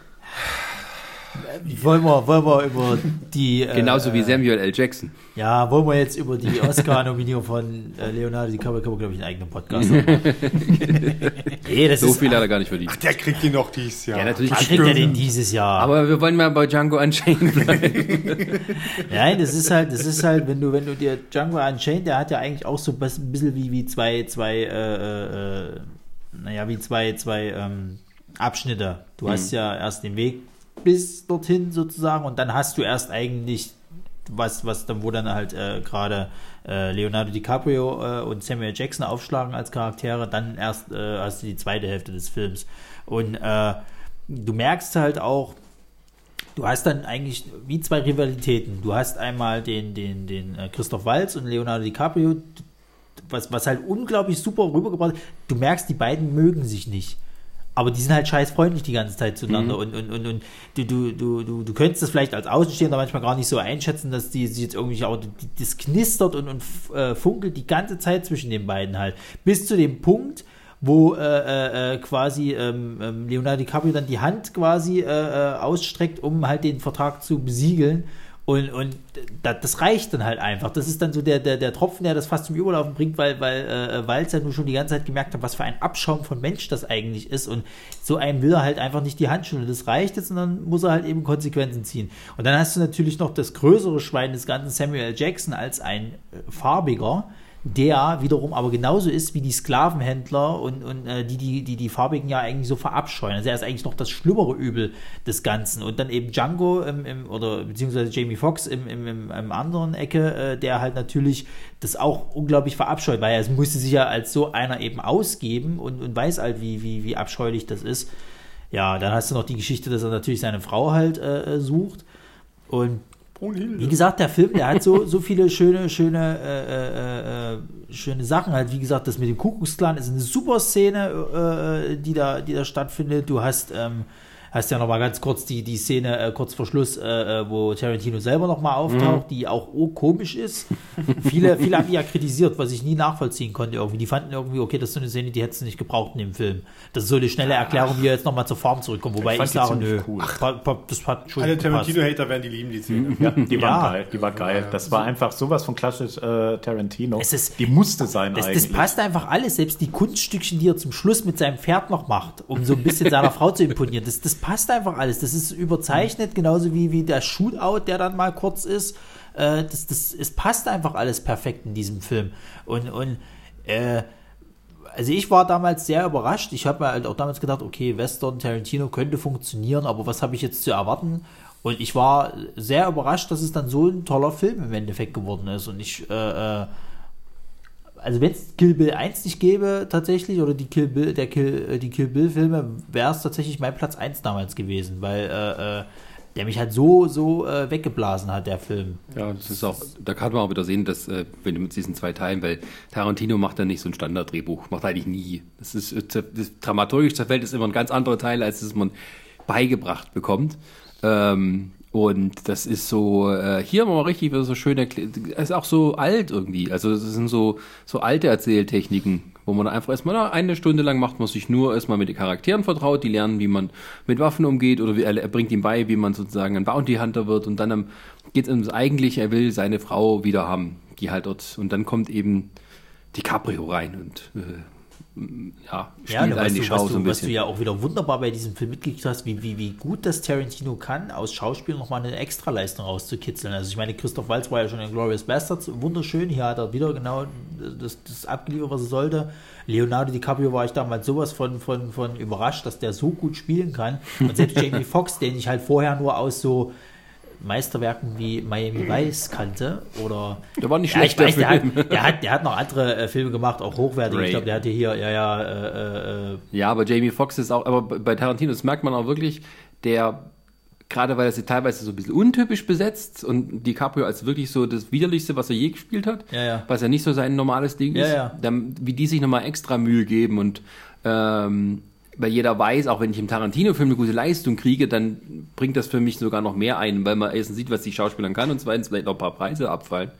Wollen wir, wollen wir über die. äh, Genauso wie Samuel L. Jackson. Ja, wollen wir jetzt über die Oscar-Nominierung von äh, Leonardo DiCaprio, können wir, glaube ich, einen eigenen Podcast machen. [laughs] nee, das So ist, viel hat er gar nicht verdient. Ach, der kriegt ihn doch dies Jahr. Ja, natürlich. Was kriegt er denn dieses Jahr? Aber wir wollen mal bei Django Unchained bleiben. [laughs] Nein, das ist halt, das ist halt, wenn du, wenn du dir Django Unchained, der hat ja eigentlich auch so ein bisschen wie, wie zwei, zwei, äh, äh, naja, wie zwei, zwei ähm, Abschnitte. Du hast ja erst den Weg bis dorthin sozusagen und dann hast du erst eigentlich was, was dann, wo dann halt äh, gerade äh, Leonardo DiCaprio äh, und Samuel Jackson aufschlagen als Charaktere, dann erst äh, hast du die zweite Hälfte des Films. Und äh, du merkst halt auch, du hast dann eigentlich wie zwei Rivalitäten. Du hast einmal den, den, den äh, Christoph Waltz und Leonardo DiCaprio, was, was halt unglaublich super rübergebracht. Du merkst, die beiden mögen sich nicht. Aber die sind halt scheiß freundlich die ganze Zeit zueinander und, und, und, und du, du, du, du, du könntest das vielleicht als Außenstehender manchmal gar nicht so einschätzen, dass die sich jetzt irgendwie auch, die, das knistert und, und äh, funkelt die ganze Zeit zwischen den beiden halt. Bis zu dem Punkt, wo äh, äh, quasi ähm, ähm, Leonardo DiCaprio dann die Hand quasi äh, äh, ausstreckt, um halt den Vertrag zu besiegeln. Und, und da, das reicht dann halt einfach. Das ist dann so der, der, der Tropfen, der das fast zum Überlaufen bringt, weil, weil äh, Walz ja nur schon die ganze Zeit gemerkt hat, was für ein Abschaum von Mensch das eigentlich ist. Und so einem will er halt einfach nicht die Hand schütteln. Das reicht jetzt und dann muss er halt eben Konsequenzen ziehen. Und dann hast du natürlich noch das größere Schwein des ganzen Samuel. Jackson als ein äh, farbiger, der wiederum aber genauso ist wie die Sklavenhändler und, und äh, die, die, die die Farbigen ja eigentlich so verabscheuen. Also er ist eigentlich noch das schlimmere Übel des Ganzen. Und dann eben Django im, im, oder beziehungsweise Jamie Foxx im, im, im, im anderen Ecke, äh, der halt natürlich das auch unglaublich verabscheut, weil er musste sich ja als so einer eben ausgeben und, und weiß halt, wie, wie, wie abscheulich das ist. Ja, dann hast du noch die Geschichte, dass er natürlich seine Frau halt äh, sucht. Und wie gesagt, der Film, der hat so, so viele schöne, schöne, äh, äh, äh, schöne Sachen. Halt, wie gesagt, das mit dem Kuckucksklan ist eine super Szene, äh, die, da, die da stattfindet. Du hast, ähm, hast ja noch mal ganz kurz die, die Szene äh, kurz vor Schluss, äh, äh, wo Tarantino selber noch mal auftaucht, die auch oh, komisch ist. viele, viele haben die ja kritisiert, was ich nie nachvollziehen konnte irgendwie. Die fanden irgendwie, okay, das ist so eine Szene, die hättest du nicht gebraucht in dem Film. Das ist so eine schnelle Erklärung, wie er jetzt noch mal zur Form zurückkommt. Wobei ich, fand die sage, nö, cool. das hat schon Alle. Tarantino-Hater werden die lieben, die Szene. Ja, die war Ja. geil, die war geil. Das war einfach sowas von klassisch äh, Tarantino. Es ist- die musste sein Das, das eigentlich. passt einfach alles, selbst die Kunststückchen, die er zum Schluss mit seinem Pferd noch macht, um so ein bisschen seiner Frau zu imponieren. Das, das passt einfach alles. Das ist überzeichnet, genauso wie, wie der Shootout, der dann mal kurz ist. Äh, das, das, es passt einfach alles perfekt in diesem Film. Und, und äh, also ich war damals sehr überrascht. Ich habe mir halt auch damals gedacht, okay, Western Tarantino könnte funktionieren, aber was habe ich jetzt zu erwarten? Und ich war sehr überrascht, dass es dann so ein toller Film im Endeffekt geworden ist. Und ich, äh, äh, also wenn es Kill Bill 1 nicht gäbe tatsächlich, oder die Kill Bill, der Kill, äh, die Kill Bill Filme, wäre es tatsächlich mein Platz 1 damals gewesen, weil äh, äh, der mich halt so, so äh, weggeblasen hat, der Film. Ja, das ist auch, da kann man auch wieder sehen, dass, äh, wenn du mit diesen zwei Teilen, weil Tarantino macht ja nicht so ein Standarddrehbuch, macht eigentlich nie. Das ist, äh, das dramaturgisch zerfällt ist immer ein ganz anderer Teil, als das man beigebracht bekommt. Ähm, und das ist so, äh, hier haben wir mal richtig so schöne, Kle- ist auch so alt irgendwie. Also das sind so, so alte Erzähltechniken, wo man einfach erstmal eine Stunde lang macht man sich nur erstmal mit den Charakteren vertraut, die lernen, wie man mit Waffen umgeht oder wie, er, bringt ihm bei, wie man sozusagen ein Bounty Hunter wird und dann am, geht es ums eigentliche, er will seine Frau wieder haben, die halt dort, und dann kommt eben DiCaprio rein und äh, ja, Ja, spielt einen die du, Schau was, so ein du, was du bisschen. ja auch wieder wunderbar bei diesem Film mitgekriegt hast, wie, wie, wie gut das Tarantino kann, aus Schauspiel nochmal eine Extraleistung rauszukitzeln. Also ich meine, Christoph Waltz war ja schon in Glorious Bastards wunderschön, hier hat er wieder genau das, das abgeliefert, was er sollte. Leonardo DiCaprio war ich damals sowas von, von, von überrascht, dass der so gut spielen kann. Und selbst Jamie [laughs] Foxx, den ich halt vorher nur aus so Meisterwerken wie Miami Vice kannte oder Der war nicht ja, ich schlecht, weiß, der der Film. hat, der, hat, der hat noch andere äh, Filme gemacht, auch hochwertige. Ray. Ich glaube, der hatte hier, ja, ja, äh, äh, Ja, aber Jamie Foxx ist auch, aber bei Tarantino, das merkt man auch wirklich, der, gerade weil er sie teilweise so ein bisschen untypisch besetzt und DiCaprio als wirklich so das Widerlichste, was er je gespielt hat, Ja, ja. was ja nicht so sein normales Ding Ja, ist, ja. Dann, wie die sich nochmal extra Mühe geben und ähm, weil jeder weiß, auch wenn ich im Tarantino-Film eine gute Leistung kriege, dann bringt das für mich sogar noch mehr ein, weil man erstens sieht, was die Schauspieler kann und zweitens vielleicht noch ein paar Preise abfallen.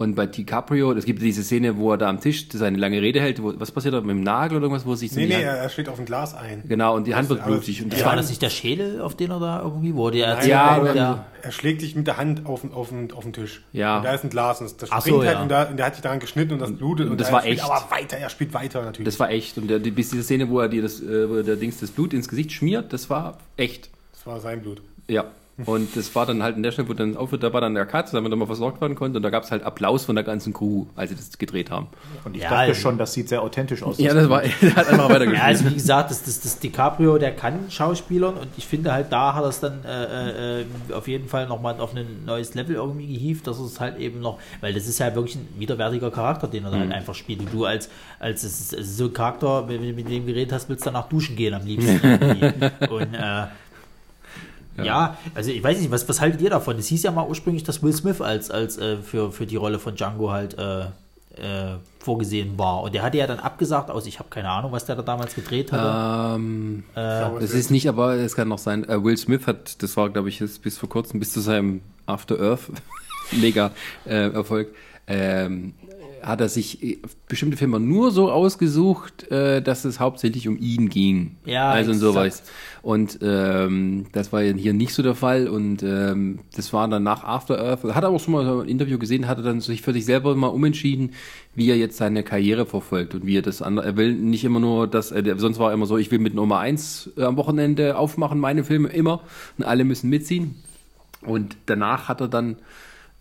Und bei DiCaprio, es gibt diese Szene, wo er da am Tisch seine lange Rede hält. Wo, was passiert da mit dem Nagel oder irgendwas, wo er sich so Nee, nee, Hand, er er schlägt auf ein Glas ein. Genau, und die Hand wird blutig. Und das Ja, War das nicht der Schädel, auf den er da irgendwie, wo der Nein, erzählt, Ja, aber- der, Er schlägt sich mit der Hand auf, den- auf, den- auf den Tisch. Ja. Und da ist ein Glas und das, das springt so, halt ja. und, da, und der hat sich daran geschnitten und das blutet. Und das er war spielt echt. Aber weiter, er spielt weiter natürlich. das war echt. Und der, die, bis diese Szene, wo er dir das, äh, wo er der Dings das Blut ins Gesicht schmiert, das war echt. das war sein Blut. Ja. Und das war dann halt in der Stelle, wo dann aufhört, da war dann der Cut, damit er mal versorgt werden konnte. Und da gab es halt Applaus von der ganzen Crew, als sie das gedreht haben. Und ich Ja, dachte also- schon, das sieht sehr authentisch aus. Ja, das war, [laughs] er hat einfach weitergespielt. Ja, also wie gesagt, das, das, das DiCaprio, der kann Schauspielern und ich finde halt, da hat er es dann äh, äh, auf jeden Fall nochmal auf ein neues Level irgendwie gehievt, dass es halt eben noch, weil das ist ja wirklich ein widerwärtiger Charakter, den er halt einfach spielt. Und du als, als es ist, es so ein Charakter, wenn du mit dem geredet hast, willst du danach duschen gehen am liebsten. [laughs] und äh, ja. also ich weiß nicht, was, was haltet ihr davon? Es hieß ja mal ursprünglich, dass Will Smith als, als äh, für, für die Rolle von Django halt äh, äh, vorgesehen war. Und der hatte ja dann abgesagt aus, ich habe keine Ahnung, was der da damals gedreht hatte. Ähm, Aber es ist nicht, aber es kann noch sein. Äh, Will Smith hat, das war, glaube ich, jetzt bis vor kurzem, bis zu seinem After Earth [laughs] mega äh, Erfolg, ähm, hat er sich äh, bestimmte Filme nur so ausgesucht, äh, dass es hauptsächlich um ihn ging. Ja, also exakt. sowas. Und ähm, das war ja hier nicht so der Fall und ähm, das war dann nach After Earth. Hat er auch schon mal so ein Interview gesehen, hat er dann sich für sich selber mal umentschieden, wie er jetzt seine Karriere verfolgt und wie er das andere. Er will nicht immer nur, dass er, sonst war er immer so, ich will mit Nummer eins äh, am Wochenende aufmachen, meine Filme immer und alle müssen mitziehen. Und danach hat er dann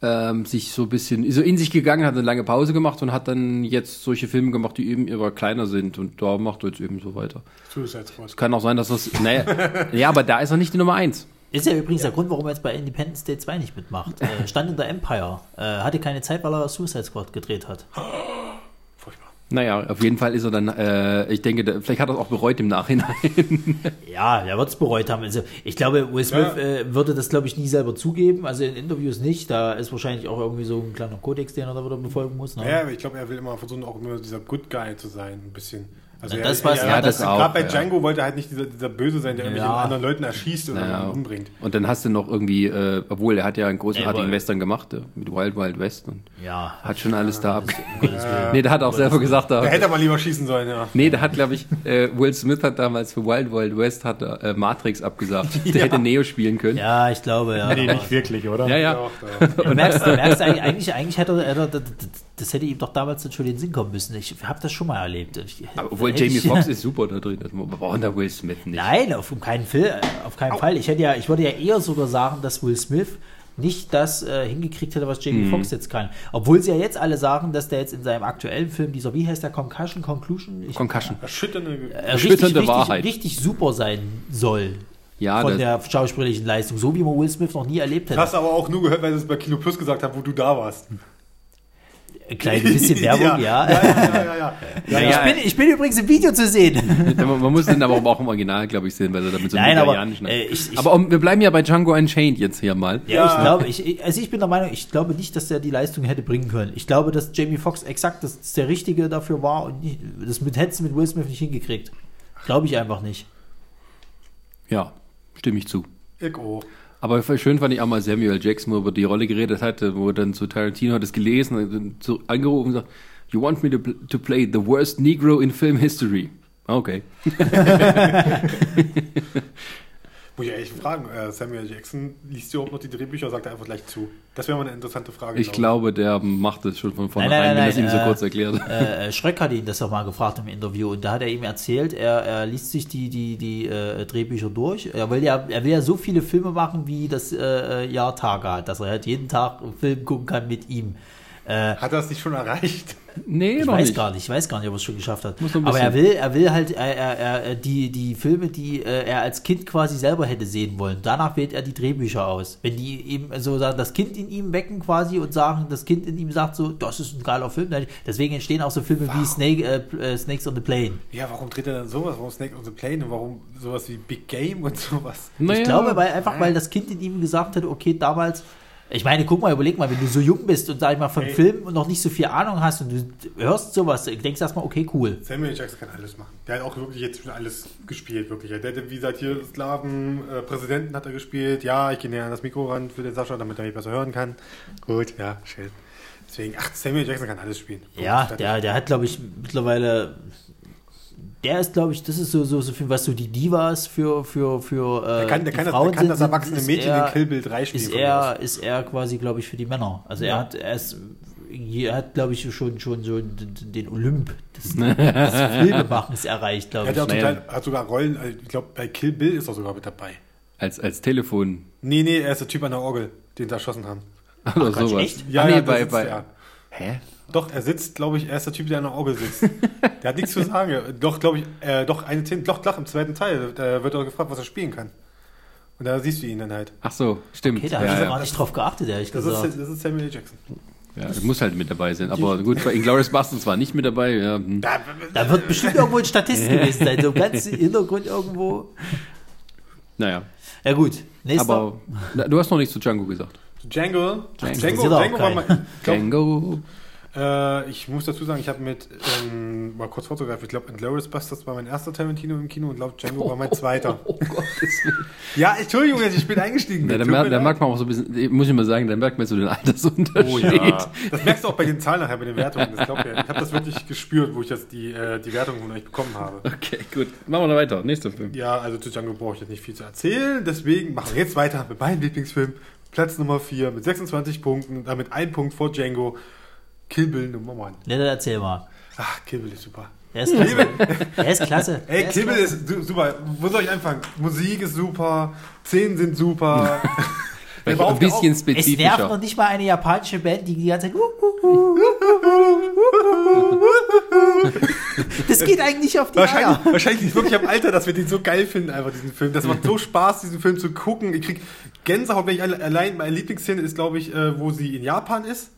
ähm, sich so ein bisschen so in sich gegangen, hat eine lange Pause gemacht und hat dann jetzt solche Filme gemacht, die eben eher kleiner sind und da macht er jetzt eben so weiter. Suicide Squad. Kann auch sein, dass das. Naja, ja, aber da ist er nicht die Nummer eins. Ist ja übrigens der Grund, warum er jetzt bei Independence Day 2 nicht mitmacht. Äh, stand in der Empire. Äh, hatte keine Zeit, weil er Suicide Squad gedreht hat. [gasps] Naja, auf jeden Fall ist er dann, äh, ich denke, da, vielleicht hat er es auch bereut im Nachhinein. [laughs] Ja, er wird es bereut haben. Also, ich glaube, Will Smith Ja. äh, würde das, glaube ich, nie selber zugeben. Also in Interviews nicht. Da ist wahrscheinlich auch irgendwie so ein kleiner Kodex, den er da wieder befolgen muss. Ne? Ja, aber ich glaube, er will immer versuchen, auch immer dieser Good Guy zu sein, ein bisschen. Also Ja, er- das war's- er- ja, er- das auch, Gerade bei ja. Django wollte er halt nicht dieser, dieser Böse sein, der irgendwelche Ja. anderen Leuten erschießt oder Naja. umbringt. Und dann hast du noch irgendwie, äh, obwohl er hat ja einen großartigen aber- Western gemacht, äh, mit Wild Wild West und Ja. hat schon alles da ab. [laughs] Nee, der hat auch selber gesagt, Da hätte er mal lieber schießen sollen, ja. nee, der hat, glaube ich, äh, Will Smith hat damals für Wild Wild West hat er, äh, Matrix abgesagt. [laughs] Der hätte Neo spielen können. Ja, ich glaube, ja. Nee, nicht wirklich, oder? ja. ja. Du merkst, du merkst eigentlich, eigentlich, eigentlich hätte er, hätte er, das hätte ihm doch damals dann schon den Sinn kommen müssen. Ich habe das schon mal erlebt. Ich, Aber Obwohl Jamie ich- Foxx ist super da drin. Das brauchen da Will Smith nicht. Nein, auf keinen Fall. Auf keinen Fall. Ich hätte ja, ich würde ja eher sogar sagen, dass Will Smith nicht das äh, hingekriegt hätte, was Jamie Mhm. Foxx jetzt kann. Obwohl sie ja jetzt alle sagen, dass der jetzt in seinem aktuellen Film, dieser, wie heißt der, Concussion, Conclusion? Ich, Concussion. Erschütternde. äh, richtig, Wahrheit. richtig super sein soll. Ja, von das, der schauspielerischen Leistung, so wie man Will Smith noch nie erlebt hätte. Hast aber auch nur gehört, weil sie es bei Kino Plus gesagt haben, wo du da warst. Ein kleines bisschen [laughs] Werbung, ja. Ja, ja, ja, ja. [laughs] ja. Ja, ich, bin, ich bin übrigens im Video zu sehen. man, muss den aber auch im Original, glaube ich, sehen, weil er damit so Nein, aber, äh, ich- aber um, wir bleiben ja bei Django Unchained jetzt hier mal. Ja, ich glaube, ich, also ich bin der Meinung, ich glaube nicht, dass er die Leistung hätte bringen können. Ich glaube, dass Jamie Foxx exakt das, das der Richtige dafür war und nicht, das mit hätte mit Will Smith nicht hingekriegt. Glaube ich einfach nicht. Ja, stimme ich zu. Ich auch. Aber schön fand ich auch mal Samuel Jackson, wo er über die Rolle geredet hatte, wo er dann zu Tarantino hat es gelesen, zu, angerufen und gesagt, You want me to, to play the worst Negro in film history? Okay. [laughs] [laughs] Muss ich echt fragen, äh, Samuel Jackson liest überhaupt noch die Drehbücher, sagt er einfach gleich zu. Das wäre mal eine interessante Frage. Ich glaube, der macht das schon von vornherein, nein, wenn nein, das ihm so äh, kurz erklärt. Äh, Schröck hat ihn das auch mal gefragt im Interview und da hat er ihm erzählt, er, er liest sich die, die, die äh, Drehbücher durch. Er will, ja, er will ja so viele Filme machen, wie das äh, Jahr Tage hat, dass er halt jeden Tag einen Film gucken kann mit ihm. Äh, Hat er es nicht schon erreicht? Nee, Ich noch weiß nicht. gar nicht, ich weiß gar nicht, ob er es schon geschafft hat. Aber er will, er will halt er, er, er, die, die Filme, die äh, er als Kind quasi selber hätte sehen wollen. Danach wählt er die Drehbücher aus. Wenn die ihm so sagen, das Kind in ihm wecken quasi und sagen, das Kind in ihm sagt so, das ist ein geiler Film. Deswegen entstehen auch so Filme wie Snake, äh, äh, Snakes on the Plane. Ja, warum dreht er dann sowas? Warum Snake on the Plane und warum sowas wie Big Game und sowas? Naja, Ich glaube, weil einfach weil das Kind in ihm gesagt hat, okay, damals Ich meine, guck mal, überleg mal, wenn du so jung bist und sag ich mal vom Ey. Film noch nicht so viel Ahnung hast und du hörst sowas, denkst erstmal, okay, cool. Samuel Jackson kann alles machen. Der hat auch wirklich jetzt schon alles gespielt, wirklich. Der hat, wie gesagt, hier Sklaven, äh, Präsidenten hat er gespielt. Ja, ich gehe näher an das Mikro ran für den Sascha, damit er mich besser hören kann. Gut, ja, schön. Deswegen, ach, Samuel Jackson kann alles spielen. Ja, der, der hat, glaube ich, mittlerweile. Der ist, glaube ich, das ist so, so, so viel, was so die Divas für, für, für äh, Der kann, der die kann, das, Frauen der kann das sind, erwachsene ist Mädchen er- in Kill Bill 3 spielen. ist er, ist er quasi, glaube ich, für die Männer. Also er Ja. hat, er ist, er hat, glaube ich, schon, schon so den, den Olymp des, [laughs] des Filmemachens erreicht, Er glaube hat, ich. auch Naja. total, hat sogar Rollen, äh, ich glaube, bei Kill Bill ist er sogar mit dabei. Als, als Telefon. Nee, nee, er ist der Typ an der Orgel, den sie erschossen haben. Oder Quatsch, sowas. echt? Ja, ah, nee, ja, bei, bei, er. Hä? Doch, er sitzt, glaube ich, er ist der Typ, der an der Orgel sitzt. der hat nichts zu sagen. Doch, glaube ich, äh, doch, eine Szene, doch, doch, im zweiten Teil, da wird er gefragt, was er spielen kann. Und da siehst du ihn dann halt. Ach so, stimmt. Okay, da habe ich ja, ja, ja. gar nicht drauf geachtet, ehrlich Das gesagt. ist, das ist Samuel L. Jackson. ja, das muss halt mit dabei sein. Aber gut, bei Inglourious Bastards war nicht mit dabei. Ja, hm. Da wird bestimmt irgendwo ein Statist gewesen sein, so ganz im Hintergrund irgendwo. Naja, Ja gut, nächster. aber na, du hast noch nichts zu Django gesagt. Django. Django, Django, auch war mal, Django. Äh, ich muss dazu sagen, ich habe mit, ähm, mal kurz vorgreifen, ich glaube, Inglourious Basterds war mein erster Tarantino im Kino und glaube, Django war mein [laughs] zweiter. Oh Gottes Willen. Ja, Entschuldigung, ich bin eingestiegen. Ja, da, mer da merkt man auch so ein bisschen, muss ich mal sagen, da merkt man so den Altersunterschied. Oh ja. Das merkst du auch bei den Zahlen nachher, bei den Wertungen. Das glaubt ihr. Ich habe das wirklich gespürt, wo ich jetzt die, äh, die Wertung von euch bekommen habe. Okay, gut. Machen wir noch weiter. Nächster Film. Ja, also zu Django brauche ich jetzt nicht viel zu erzählen. Deswegen machen wir jetzt weiter mit meinem Lieblingsfilm. Platz Nummer 4 mit 26 Punkten, damit ein Punkt vor Django. Kill Bill Nummer 1. Ne, dann erzähl mal. Ach, Kill Bill ist super. Er ist klasse. er ist klasse. Ey, er Kill Bill klasse. ist su- super. Wo soll ich anfangen? Musik ist super, Szenen sind super. Der war ein der- bisschen Es nervt noch spezifischer. nicht mal eine japanische Band, die die ganze Zeit. Das geht eigentlich nicht auf die Wahrscheinlich, Eier. wahrscheinlich liegt wirklich am Alter, dass wir den so geil finden, einfach diesen Film. Das macht so Spaß, diesen Film zu gucken. Ich krieg Gänsehaut, wenn ich alle, allein, meine Lieblingsszene ist, glaube ich, äh, wo sie in Japan ist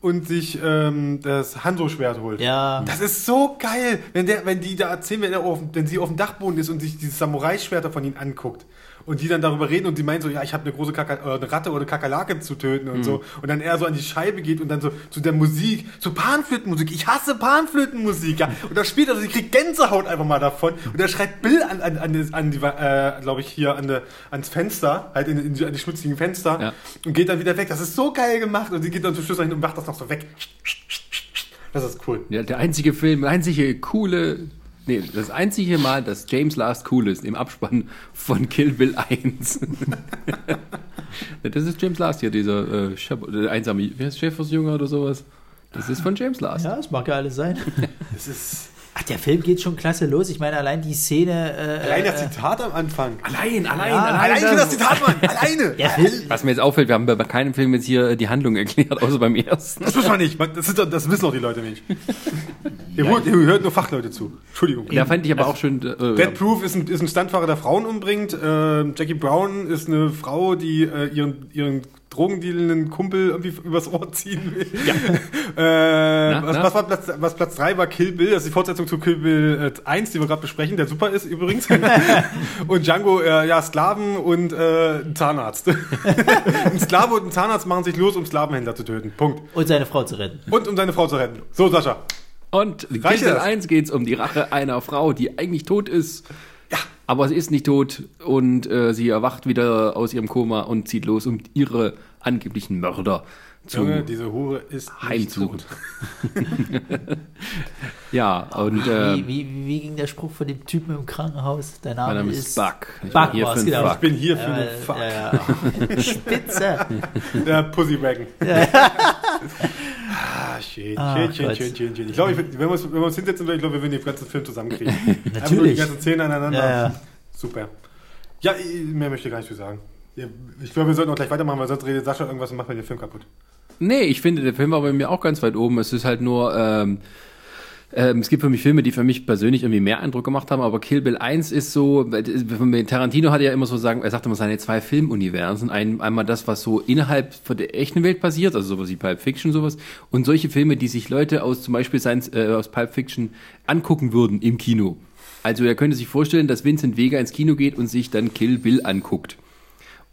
und sich ähm, das Hanzo-Schwert holt. Ja. Das ist so geil, wenn, der, wenn die da erzählen, wenn, er auf, wenn sie auf dem Dachboden ist und sich dieses Samurai-Schwerter von ihnen anguckt. Und die dann darüber reden und sie meint so, ja, ich habe eine große Kaka äh, eine Ratte oder eine Kakerlake zu töten und so. Und dann er so an die Scheibe geht und dann so zu der Musik, zu Panflötenmusik. Ich hasse Panflötenmusik, ja. Und da spielt er, also sie kriegt Gänsehaut einfach mal davon. Und er schreit Bill an, an, an, die- an die, äh, glaube ich, hier an de, ans Fenster, halt in, in, die- an die schmutzigen Fenster. Ja. Und geht dann wieder weg. Das ist so geil gemacht. Und sie geht dann zum Schluss dahin und macht das noch so weg. Das ist cool. Ja, der einzige Film, der einzige coole, nee, das einzige Mal, dass James Last cool ist im Abspann von Kill Bill 1. [laughs] das ist James Last hier, dieser äh, der einsame, wie heißt Schäfersjunge oder sowas? Das ist von James Last. Ja, das mag ja alles sein. [laughs] Das ist Ach, der Film geht schon klasse los. Ich meine, allein die Szene. Äh, allein das äh, Zitat am Anfang. Allein, allein, Ja, allein. Allein für das Zitat, Mann! [laughs] Alleine! Film, Was mir jetzt auffällt, wir haben bei keinem Film jetzt hier die Handlung erklärt, außer beim ersten. Das muss man nicht. Das, ist, das wissen doch die Leute nicht. [laughs] Ihr, hört, ihr hört nur Fachleute zu. Entschuldigung. Da fand ich aber auch schön. Äh, Dead Proof ist ein, ist ein Stuntfahrer, der Frauen umbringt. Äh, Jackie Brown ist eine Frau, die äh, ihren, ihren drogendealenden Kumpel irgendwie übers Ohr ziehen will. [laughs] äh, was, na? was, war Platz, was Platz 3 war Kill Bill, das ist die Fortsetzung zu Kill Bill äh, 1, die wir gerade besprechen, der super ist übrigens. [laughs] und Django, äh, ja, Sklaven und äh, ein Zahnarzt. [laughs] ein Sklave und ein Zahnarzt machen sich los, um Sklavenhändler zu töten. Punkt. und seine Frau zu retten. Und um seine Frau zu retten. So, Sascha. Und in Reicht Kill Bill das? 1 geht es um die Rache einer Frau, die eigentlich tot ist. Ja. Aber sie ist nicht tot und äh, sie erwacht wieder aus ihrem Koma und zieht los, um ihre angeblichen Mörder zu Junge, diese Hure ist heimsuchen. [laughs] Ja, und äh, Wie, wie, wie ging der Spruch von dem Typen im Krankenhaus? Dein Name, mein Name ist ist Buck. Ich Buck bin hier war's, für einen genau. Ich Fuck. bin hier für den äh, Fuck. ja, ja. [laughs] Spitze. Der Pussywagon. [laughs] ah, schön, Ah, schön, schön, schön, schön, schön. Ich glaube, ich, wenn wir uns, wenn wir uns hinsetzen würden, ich glaube, wir würden den ganzen Film zusammenkriegen. Einfach nur die Natürlich. ganzen Szenen aneinander. Ja, ja. Super. Ja, ich- mehr möchte ich gar nicht zu sagen. Ich glaube, wir sollten auch gleich weitermachen, weil sonst redet Sascha irgendwas und macht mir den Film kaputt. Nee, ich finde, der Film war bei mir auch ganz weit oben. Es ist halt nur, ähm, ähm, es gibt für mich Filme, die für mich persönlich irgendwie mehr Eindruck gemacht haben, aber Kill Bill 1 ist so, äh, Tarantino hat ja immer so sagen, er sagt immer seine zwei Filmuniversen. Ein, einmal das, was so innerhalb von der echten Welt passiert, also sowas wie Pulp Fiction, sowas, und solche Filme, die sich Leute aus zum Beispiel Science, äh, aus Pulp Fiction angucken würden im Kino. Also er könnte sich vorstellen, dass Vincent Vega ins Kino geht und sich dann Kill Bill anguckt.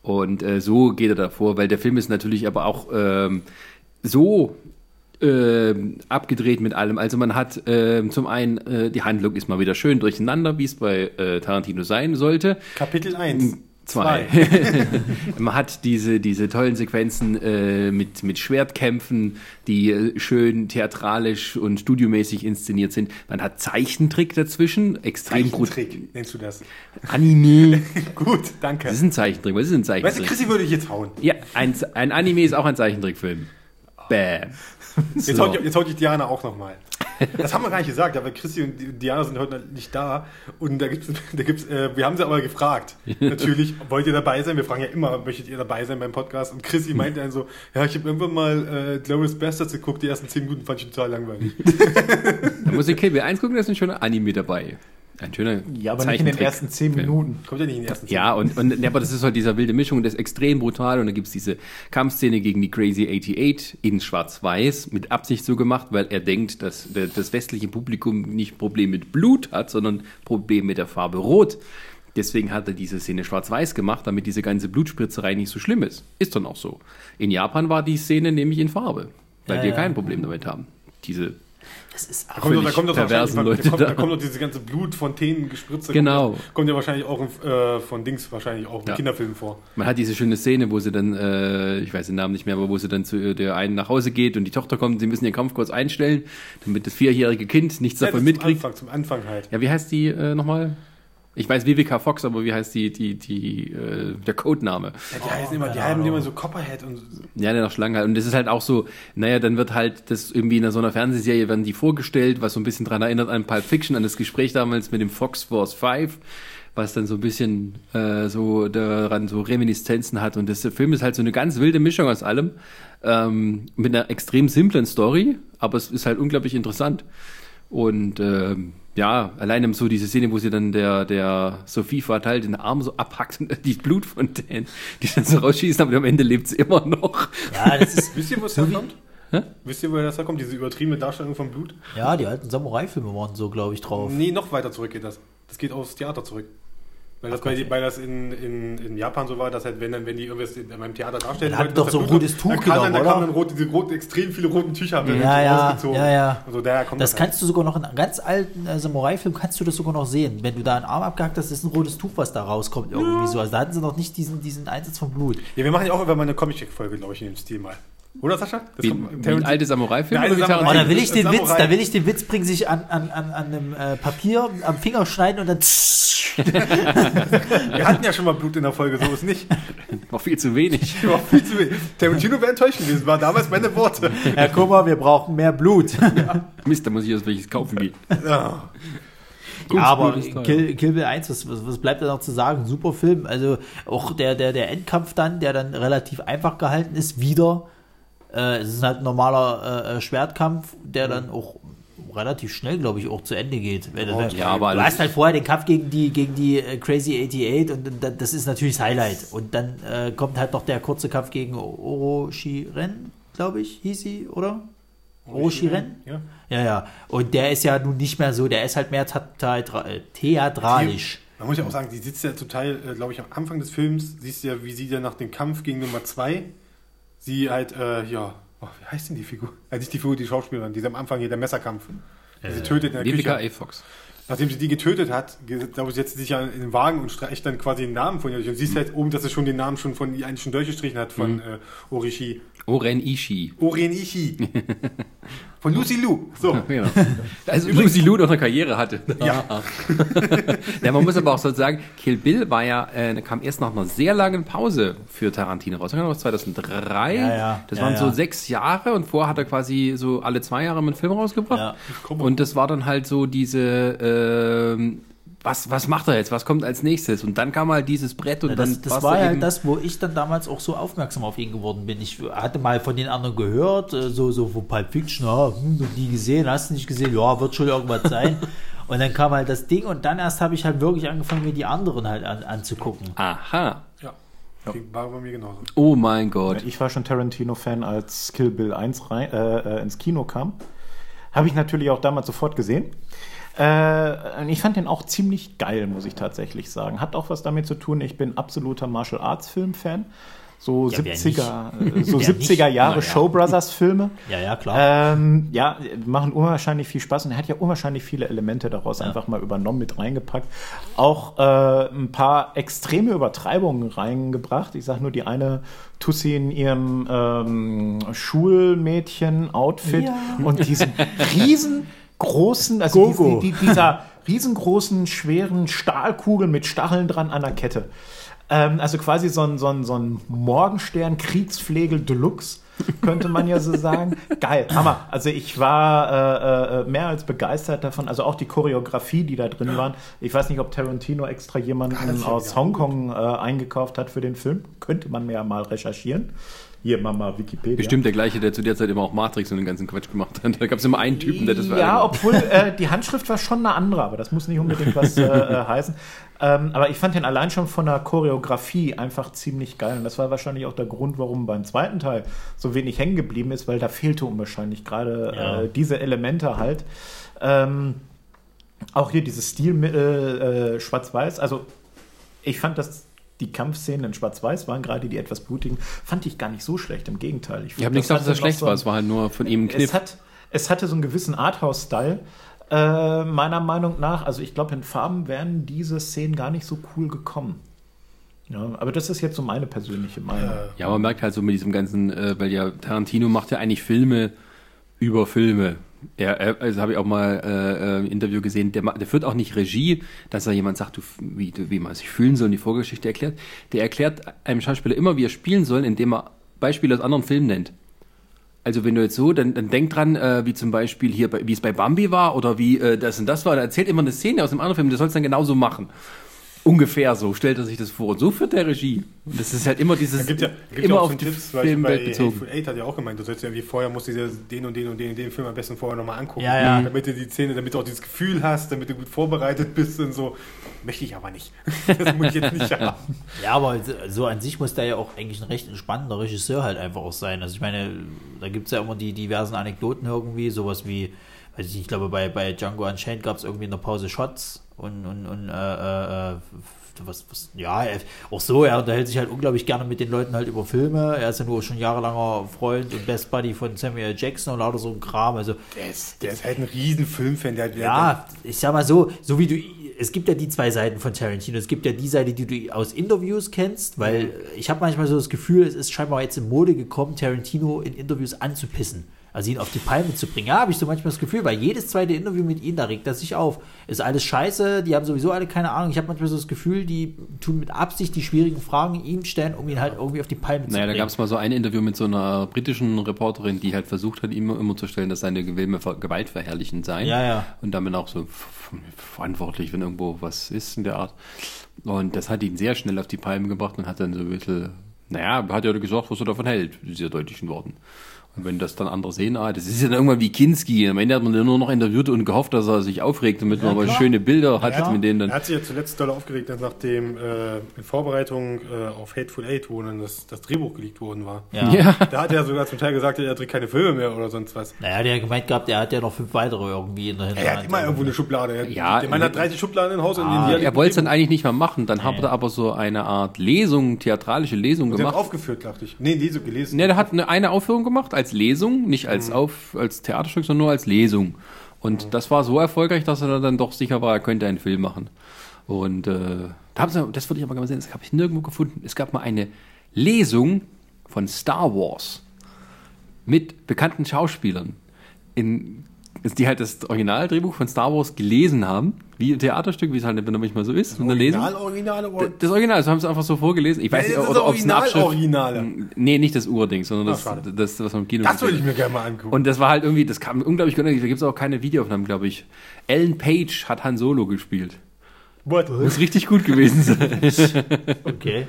Und äh, so geht er davor, weil der Film ist natürlich aber auch ähm, so ähm, abgedreht mit allem. Also man hat ähm, zum einen, äh, die Handlung ist mal wieder schön durcheinander, wie es bei äh, Tarantino sein sollte. Kapitel 1. Zwei. [laughs] Man hat diese, diese tollen Sequenzen äh, mit, mit Schwertkämpfen, die äh, schön theatralisch und studiomäßig inszeniert sind. Man hat Zeichentrick dazwischen, extrem gut. Trick, nennst du das? Anime. [laughs] Gut, danke. Das ist ein Zeichentrick. Was ist ein Weißt du, Zeichentrick? Chrissy würde ich jetzt hauen. ja, ein, ein Anime ist auch ein Zeichentrickfilm. Bäm. Jetzt, So. hau ich, jetzt hau ich Diana auch nochmal. Das haben wir gar nicht gesagt, aber Chrissy und Di- Diana sind heute nicht da. Und da gibt's, da gibt's, äh, wir haben sie aber gefragt. Natürlich, [laughs] wollt ihr dabei sein? Wir fragen ja immer, möchtet ihr dabei sein beim Podcast? Und Chrissy meinte dann so, ja, ich habe irgendwann mal äh, Glorious Bastards geguckt, die ersten 10 Minuten fand ich total langweilig. [laughs] Da muss ich Kill Bill 1 gucken, da ist ein schöner Anime dabei. Ein schöner Ja, aber nicht in den ersten zehn Minuten. Kommt ja nicht in den ersten 10 Ja, und, und ja, aber das ist halt dieser wilde Mischung, das ist extrem brutal. Und da gibt's diese Kampfszene gegen die Crazy 88 in Schwarz-Weiß, mit Absicht so gemacht, weil er denkt, dass das westliche Publikum nicht Problem mit Blut hat, sondern Problem mit der Farbe Rot. Deswegen hat er diese Szene schwarz-weiß gemacht, damit diese ganze Blutspritzerei nicht so schlimm ist. Ist dann auch so. In Japan war die Szene nämlich in Farbe, weil Ja, die ja. kein Problem damit haben. Diese Das ist Da kommt, doch- da kommt doch perversen Leute da kommt, da. da kommt doch diese ganze Blutfontänen gespritzt. Genau. Kommt, ja- kommt ja wahrscheinlich auch äh, von Dings wahrscheinlich auch in Ja. Kinderfilmen vor. Man hat diese schöne Szene, wo sie dann, äh, ich weiß den Namen nicht mehr, aber wo sie dann zu der einen nach Hause geht und die Tochter kommt, sie müssen ihren Kampf kurz einstellen, damit das vierjährige Kind nichts Ja, davon das zum mitkriegt. Anfang, zum Anfang halt. Ja, wie heißt die äh, nochmal? Ich weiß Vivica Fox, aber wie heißt die, die, die, äh, der Codename? Ja, die heißen immer, die haben immer so Copperhead und Ja, der noch Schlange halt. Und das ist halt auch so, naja, dann wird halt das irgendwie in so einer Fernsehserie werden die vorgestellt, was so ein bisschen dran erinnert an Pulp Fiction, an das Gespräch damals mit dem Fox Force 5, was dann so ein bisschen äh, so daran so Reminiszenzen hat. Und das der Film ist halt so eine ganz wilde Mischung aus allem, ähm, mit einer extrem simplen Story, aber es ist halt unglaublich interessant. Und ähm, ja, alleine so diese Szene, wo sie dann der, der Sophie Fatal den Arm so abhackt und die Blutfontänen, die dann so rausschießen, aber am Ende lebt sie immer noch. Ja, das ist. Wisst ihr, wo es herkommt? Wisst ihr, woher das herkommt? Diese übertriebene Darstellung von Blut? Ja, die alten Samurai-Filme waren so, glaube ich, drauf. Nee, noch weiter zurück geht das. Das geht aufs Theater zurück. Weil das, bei, weil das in, in, in Japan so war, dass halt, wenn, dann, wenn die irgendwas in, beim Theater darstellen Dann hat doch so da ein rotes Tuch dann dann, genommen, da kam oder? dann rot, diese rot, extrem viele roten Tücher haben dann Ja, ja, rausgezogen. ja, ja. Also daher kommt Das das, halt. kannst du sogar noch in einem ganz alten äh, Samurai-Film kannst du das sogar noch sehen. Wenn du da einen Arm abgehackt hast, ist ein rotes Tuch, was da rauskommt irgendwie so. Also da hatten sie noch nicht diesen, diesen Einsatz von Blut. Ja, wir machen ja auch irgendwann mal eine Comic-Folge, glaube ich, in dem Stil mal. Oder, Sascha? Das Wie, kommt- wie ein alte Samurai-Film alte Samurai- Oh, da will ich den Samurai. Witz, da will ich den Witz bringen, sich an, an, an, an einem äh, Papier am Finger schneiden und dann [laughs] Wir hatten ja schon mal Blut in der Folge, so ist nicht. [laughs] Noch viel zu wenig. [laughs] War viel zu wenig. Tarantino wäre enttäuscht gewesen, war damals meine Worte. Ja, guck mal, wir brauchen mehr Blut. Mist, da muss ich erst welches kaufen gehen. Ja. Ja, aber. Kill, Kill Bill 1, was, was, was bleibt da noch zu sagen? Super Film. Also auch der, der, der Endkampf dann, der dann relativ einfach gehalten ist, wieder. Äh, es ist halt ein normaler äh, Schwertkampf, der dann auch relativ schnell, glaube ich, auch zu Ende geht. Wenn, Oh, wenn, ja, aber du hast halt vorher den Kampf gegen die, gegen die äh, Crazy 88 und das ist natürlich das Highlight. Und dann äh, kommt halt noch der kurze Kampf gegen Oroshiren, glaube ich, hieß sie, oder? Oroshiren? Ja. Ja, ja. Und der ist ja nun nicht mehr so, der ist halt mehr äh, theatralisch. Man muss ja auch sagen, die sitzt ja total, äh, glaube ich, am Anfang des Films, siehst du ja, wie sie dann nach dem Kampf gegen Nummer 2, sie halt, äh, ja, oh, wie heißt denn die Figur? Äh, nicht die Figur, die Schauspielerin, die am Anfang hier, der Messerkampf. Die sie tötet in der Vivica Küche. A. Fox. Nachdem sie die getötet hat, glaube ich, setzt sie sich ja in den Wagen und streicht dann quasi den Namen von ihr durch. Und siehst halt oben, dass sie schon den Namen schon von ihr eigentlich schon durchgestrichen hat, von äh, Orishi. Oren Ishii. Oren Ishii. [laughs] von Lucy Liu. So. [laughs] Genau. [laughs] Also Lucy Liu noch eine Karriere hatte. Ja. ja, man muss aber auch so sagen, Kill Bill war ja, äh, kam erst nach einer sehr langen Pause für Tarantino raus. Das war 2003. Ja, ja. Das waren so sechs Jahre und vorher hat er quasi so alle zwei Jahre einen Film rausgebracht. Ja. Und das war dann halt so diese, ähm, was, was macht er jetzt? Was kommt als nächstes? Und dann kam halt dieses Brett und Ja, dann das, das war's war ja eben- das, wo ich dann damals auch so aufmerksam auf ihn geworden bin. Ich hatte mal von den anderen gehört, äh, so, so von Pulp Fiction, ja, hm, nie gesehen, hast du nicht gesehen, ja, wird schon irgendwas sein. [laughs] und dann kam halt das Ding und dann erst habe ich halt wirklich angefangen, mir die anderen halt an, anzugucken. Aha. Ja. War bei mir genauso. Oh mein Gott. Ich war schon Tarantino-Fan, als Kill Bill 1 rein, äh, äh, ins Kino kam. Habe ich natürlich auch damals sofort gesehen. Äh, ich fand den auch ziemlich geil, muss ich tatsächlich sagen. Hat auch was damit zu tun, ich bin absoluter Martial Arts Film-Fan. So Ja, wer 70er, äh, so [laughs] Wer 70er nicht? Jahre ja. Show Brothers Filme. Ja, ja, klar. Ähm, ja, machen unwahrscheinlich viel Spaß und er hat ja unwahrscheinlich viele Elemente daraus einfach mal übernommen, mit reingepackt. Auch äh, ein paar extreme Übertreibungen reingebracht. Ich sage nur die eine Tussi in ihrem ähm, Schulmädchen-Outfit und diesen riesengroßen, also Gogo. die, die, dieser riesengroßen, schweren Stahlkugel mit Stacheln dran an der Kette. Ähm, also quasi so ein, so ein, so ein Morgenstern Kriegsflegel Deluxe, könnte man ja so [laughs] sagen. Geil, Hammer. Also ich war äh, äh, mehr als begeistert davon. Also auch die Choreografie, die da drin waren. Ich weiß nicht, ob Tarantino extra jemanden aus Hongkong äh, eingekauft hat für den Film. Könnte man mir ja mal recherchieren. Hier, Mama, Wikipedia. Bestimmt der gleiche, der zu der Zeit immer auch Matrix und den ganzen Quatsch gemacht hat. [laughs] Da gab es immer einen Typen, der das alle Ja, obwohl äh, [laughs] die Handschrift war schon eine andere, aber das muss nicht unbedingt was äh, [laughs] äh, heißen. Ähm, aber ich fand den allein schon von der Choreografie einfach ziemlich geil. Und das war wahrscheinlich auch der Grund, warum beim zweiten Teil so wenig hängen geblieben ist, weil da fehlte unwahrscheinlich gerade Ja. äh, diese Elemente halt. Ähm, auch hier dieses Stilmittel äh, Schwarz-Weiß. Also ich fand das. Die Kampfszenen in Schwarz-Weiß waren gerade die etwas blutigen, fand ich gar nicht so schlecht. Im Gegenteil. Ich habe nicht gesagt, dass noch schlecht so war. ein- Es war halt nur von ihm ein es, Kniff. hat, es hatte so einen gewissen Arthouse-Style, äh, meiner Meinung nach. Also ich glaube, in Farben wären diese Szenen gar nicht so cool gekommen. Ja, aber das ist jetzt so meine persönliche Meinung. Ja, man merkt halt so mit diesem ganzen, äh, weil ja Tarantino macht ja eigentlich Filme über Filme. Er, er also habe ich auch mal äh, im Interview gesehen, der, der führt auch nicht Regie, dass da jemand sagt, du, wie, du- wie man sich fühlen soll und die Vorgeschichte erklärt. Der erklärt einem Schauspieler immer, wie er spielen soll, indem er Beispiele aus anderen Filmen nennt. Also wenn du jetzt so, dann, dann denk dran, äh, wie zum Beispiel hier, bei, wie es bei Bambi war oder wie äh, das und das war. Er erzählt immer eine Szene aus einem anderen Film, der soll es dann genauso machen. Ungefähr so stellt er sich das vor. Und so führt der Regie. Und das ist halt immer dieses, Es gibt ja, gibt immer ja auch auf so Tipps, Filmwelt bei bezogen. Hateful Eight hat ja auch gemeint, du sollst ja wie vorher musst du dir den und den und den und den Film am besten vorher nochmal angucken. Ja, ja. Damit du die Szene, damit du auch dieses Gefühl hast, damit du gut vorbereitet bist und so. Möchte ich aber nicht. [laughs] Das muss ich jetzt nicht haben. Ja, aber so an sich muss der ja auch eigentlich ein recht entspannender Regisseur halt einfach auch sein. Also ich meine, da gibt es ja immer die diversen Anekdoten irgendwie, sowas wie, weiß ich nicht, ich glaube bei, bei Django Unchained gab es irgendwie in der Pause Shots und, und, und äh, äh, was, was, ja, auch so, er unterhält sich halt unglaublich gerne mit den Leuten halt über Filme. Er ist ja nur schon jahrelanger Freund und Best Buddy von Samuel Jackson und lauter so ein Kram. Also Der ist, der ist halt ein riesen Filmfan. Der, der, ja, ich sag mal so, so wie du, es gibt ja die zwei Seiten von Tarantino. Es gibt ja die Seite, die du aus Interviews kennst, weil ich habe manchmal so das Gefühl, es ist scheinbar jetzt in Mode gekommen, Tarantino in Interviews anzupissen. Also ihn auf die Palme zu bringen. Ja, habe ich so manchmal das Gefühl, weil jedes zweite Interview mit ihm, da regt er sich auf. Ist alles scheiße, die haben sowieso alle keine Ahnung. Ich habe manchmal so das Gefühl, die tun mit Absicht die schwierigen Fragen ihm stellen, um ihn halt irgendwie auf die Palme zu Naja, da bringen. gab es mal so ein Interview mit so einer britischen Reporterin, die halt versucht hat, ihm immer zu stellen, dass seine ver- gewaltverherrlichend seien. Ja, ja. Und damit auch so verantwortlich, wenn irgendwo was ist in der Art. Und das hat ihn sehr schnell auf die Palme gebracht und hat dann so ein bisschen, naja, hat ja gesagt, was er davon hält, in sehr deutlichen Worten. Und wenn das dann andere sehen, ah, das ist ja dann irgendwann wie Kinski. Am Ende hat man den nur noch interviewt und gehofft, dass er sich aufregt, damit man aber klar. schöne Bilder hat, Ja, mit denen er dann. hat sich ja zuletzt doll aufgeregt, als nachdem äh, in Vorbereitung äh, auf Hateful Eight, wo dann das, das Drehbuch geleakt worden war. ja. Ja. Da hat er sogar zum Teil gesagt, er dreht keine Filme mehr oder sonst was. Naja, der hat gemeint gehabt, er hat ja noch fünf weitere irgendwie in der Hinterhand. Er hat immer irgendwo eine Schublade. Er, Ja, der Mann hat 30 Schubladen im Haus. in Ah, die Er wollte es dann eigentlich nicht mehr machen. Dann hat er aber so eine Art Lesung, theatralische Lesung Sie hat gemacht. aufgeführt, dachte ich. Nee, nee, so gelesen. Ne, der hat eine, eine Aufführung gemacht als Lesung, nicht als auf als Theaterstück, sondern nur als Lesung. Und das war so erfolgreich, dass er dann doch sicher war, er könnte einen Film machen. Und äh, da haben sie, das würde ich aber gerne sehen, das habe ich nirgendwo gefunden. Es gab mal eine Lesung von Star Wars mit bekannten Schauspielern, in, die halt das Originaldrehbuch von Star Wars gelesen haben, wie ein Theaterstück, wie es halt manchmal so ist. und dann lesen. Original, Original, Original. Das Original, das haben sie einfach so vorgelesen. Ich weiß Nee, nicht, das ob es Original- Abschrift... Originale. Nee, nicht das Urding, sondern das, schade. das, was man im Kino Das würde ich mir gerne mal angucken. Und das war halt irgendwie, das kam unglaublich gut. Da gibt es auch keine Videoaufnahmen, glaube ich. Ellen Page hat Han Solo gespielt. What? Muss richtig gut gewesen sein. [laughs] Okay.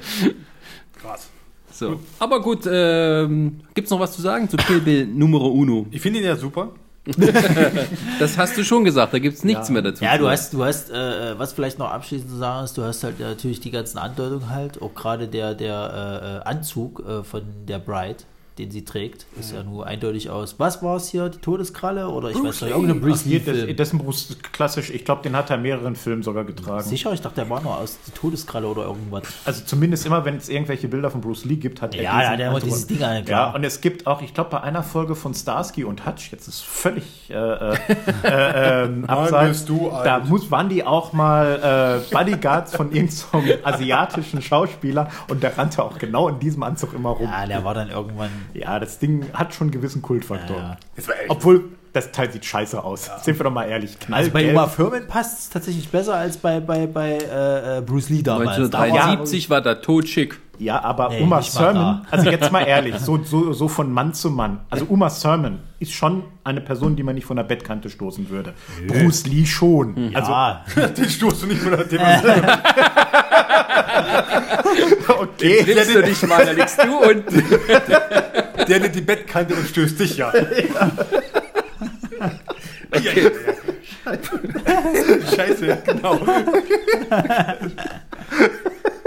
Krass. So. Aber gut, ähm, gibt's noch was zu sagen zu Kill Bill Numero Uno? Ich finde ihn ja super. [laughs] Das hast du schon gesagt, da gibt's nichts mehr dazu. Ja, du hast, du hast, äh, was vielleicht noch abschließend zu sagen ist, du hast halt natürlich die ganzen Andeutungen halt, auch gerade der, der äh, äh, Anzug äh, von der Bride, den sie trägt. Ist ja nur eindeutig aus. Was war es hier? Die Todeskralle? Oder ich weiß nicht, irgendein Bruce Lee-Film. das, ein Bruce klassisch, ich glaube, den hat er in mehreren Filmen sogar getragen. Sicher, ich dachte, der war nur aus die Todeskralle oder irgendwas. Also zumindest immer, wenn es irgendwelche Bilder von Bruce Lee gibt, hat er Ja, diesen ja, der hat Anzug dieses. Ding an, klar. Ja, und es gibt auch, ich glaube, bei einer Folge von Starsky und Hutch, jetzt ist völlig äh, äh, äh, [laughs] ähm, abseits, da muss, waren die auch mal äh, Bodyguards von irgendeinem asiatischen Schauspieler und der rannte auch genau in diesem Anzug immer rum. Ja, der war dann irgendwann. Ja, das Ding hat schon einen gewissen Kultfaktor. Ja. Obwohl, das Teil sieht scheiße aus. Sind wir doch mal ehrlich. Also bei. Uma Thurman passt es tatsächlich besser als bei, bei, bei äh, äh, Bruce Lee damals. 1973 war der totschick. Ja, aber Nee, Uma nicht Thurman, also jetzt mal ehrlich, [laughs] so, so, so von Mann zu Mann. Also Uma Thurman ist schon eine Person, die man nicht von der Bettkante stoßen würde. Bruce Lee schon. Also, ja, [laughs] Den stoßt du nicht mehr dem [laughs] okay. Nimmst du dich mal, da liegst du und. Der nimmt die Bettkante und stößt dich ja. [laughs] Okay. Scheiße, genau.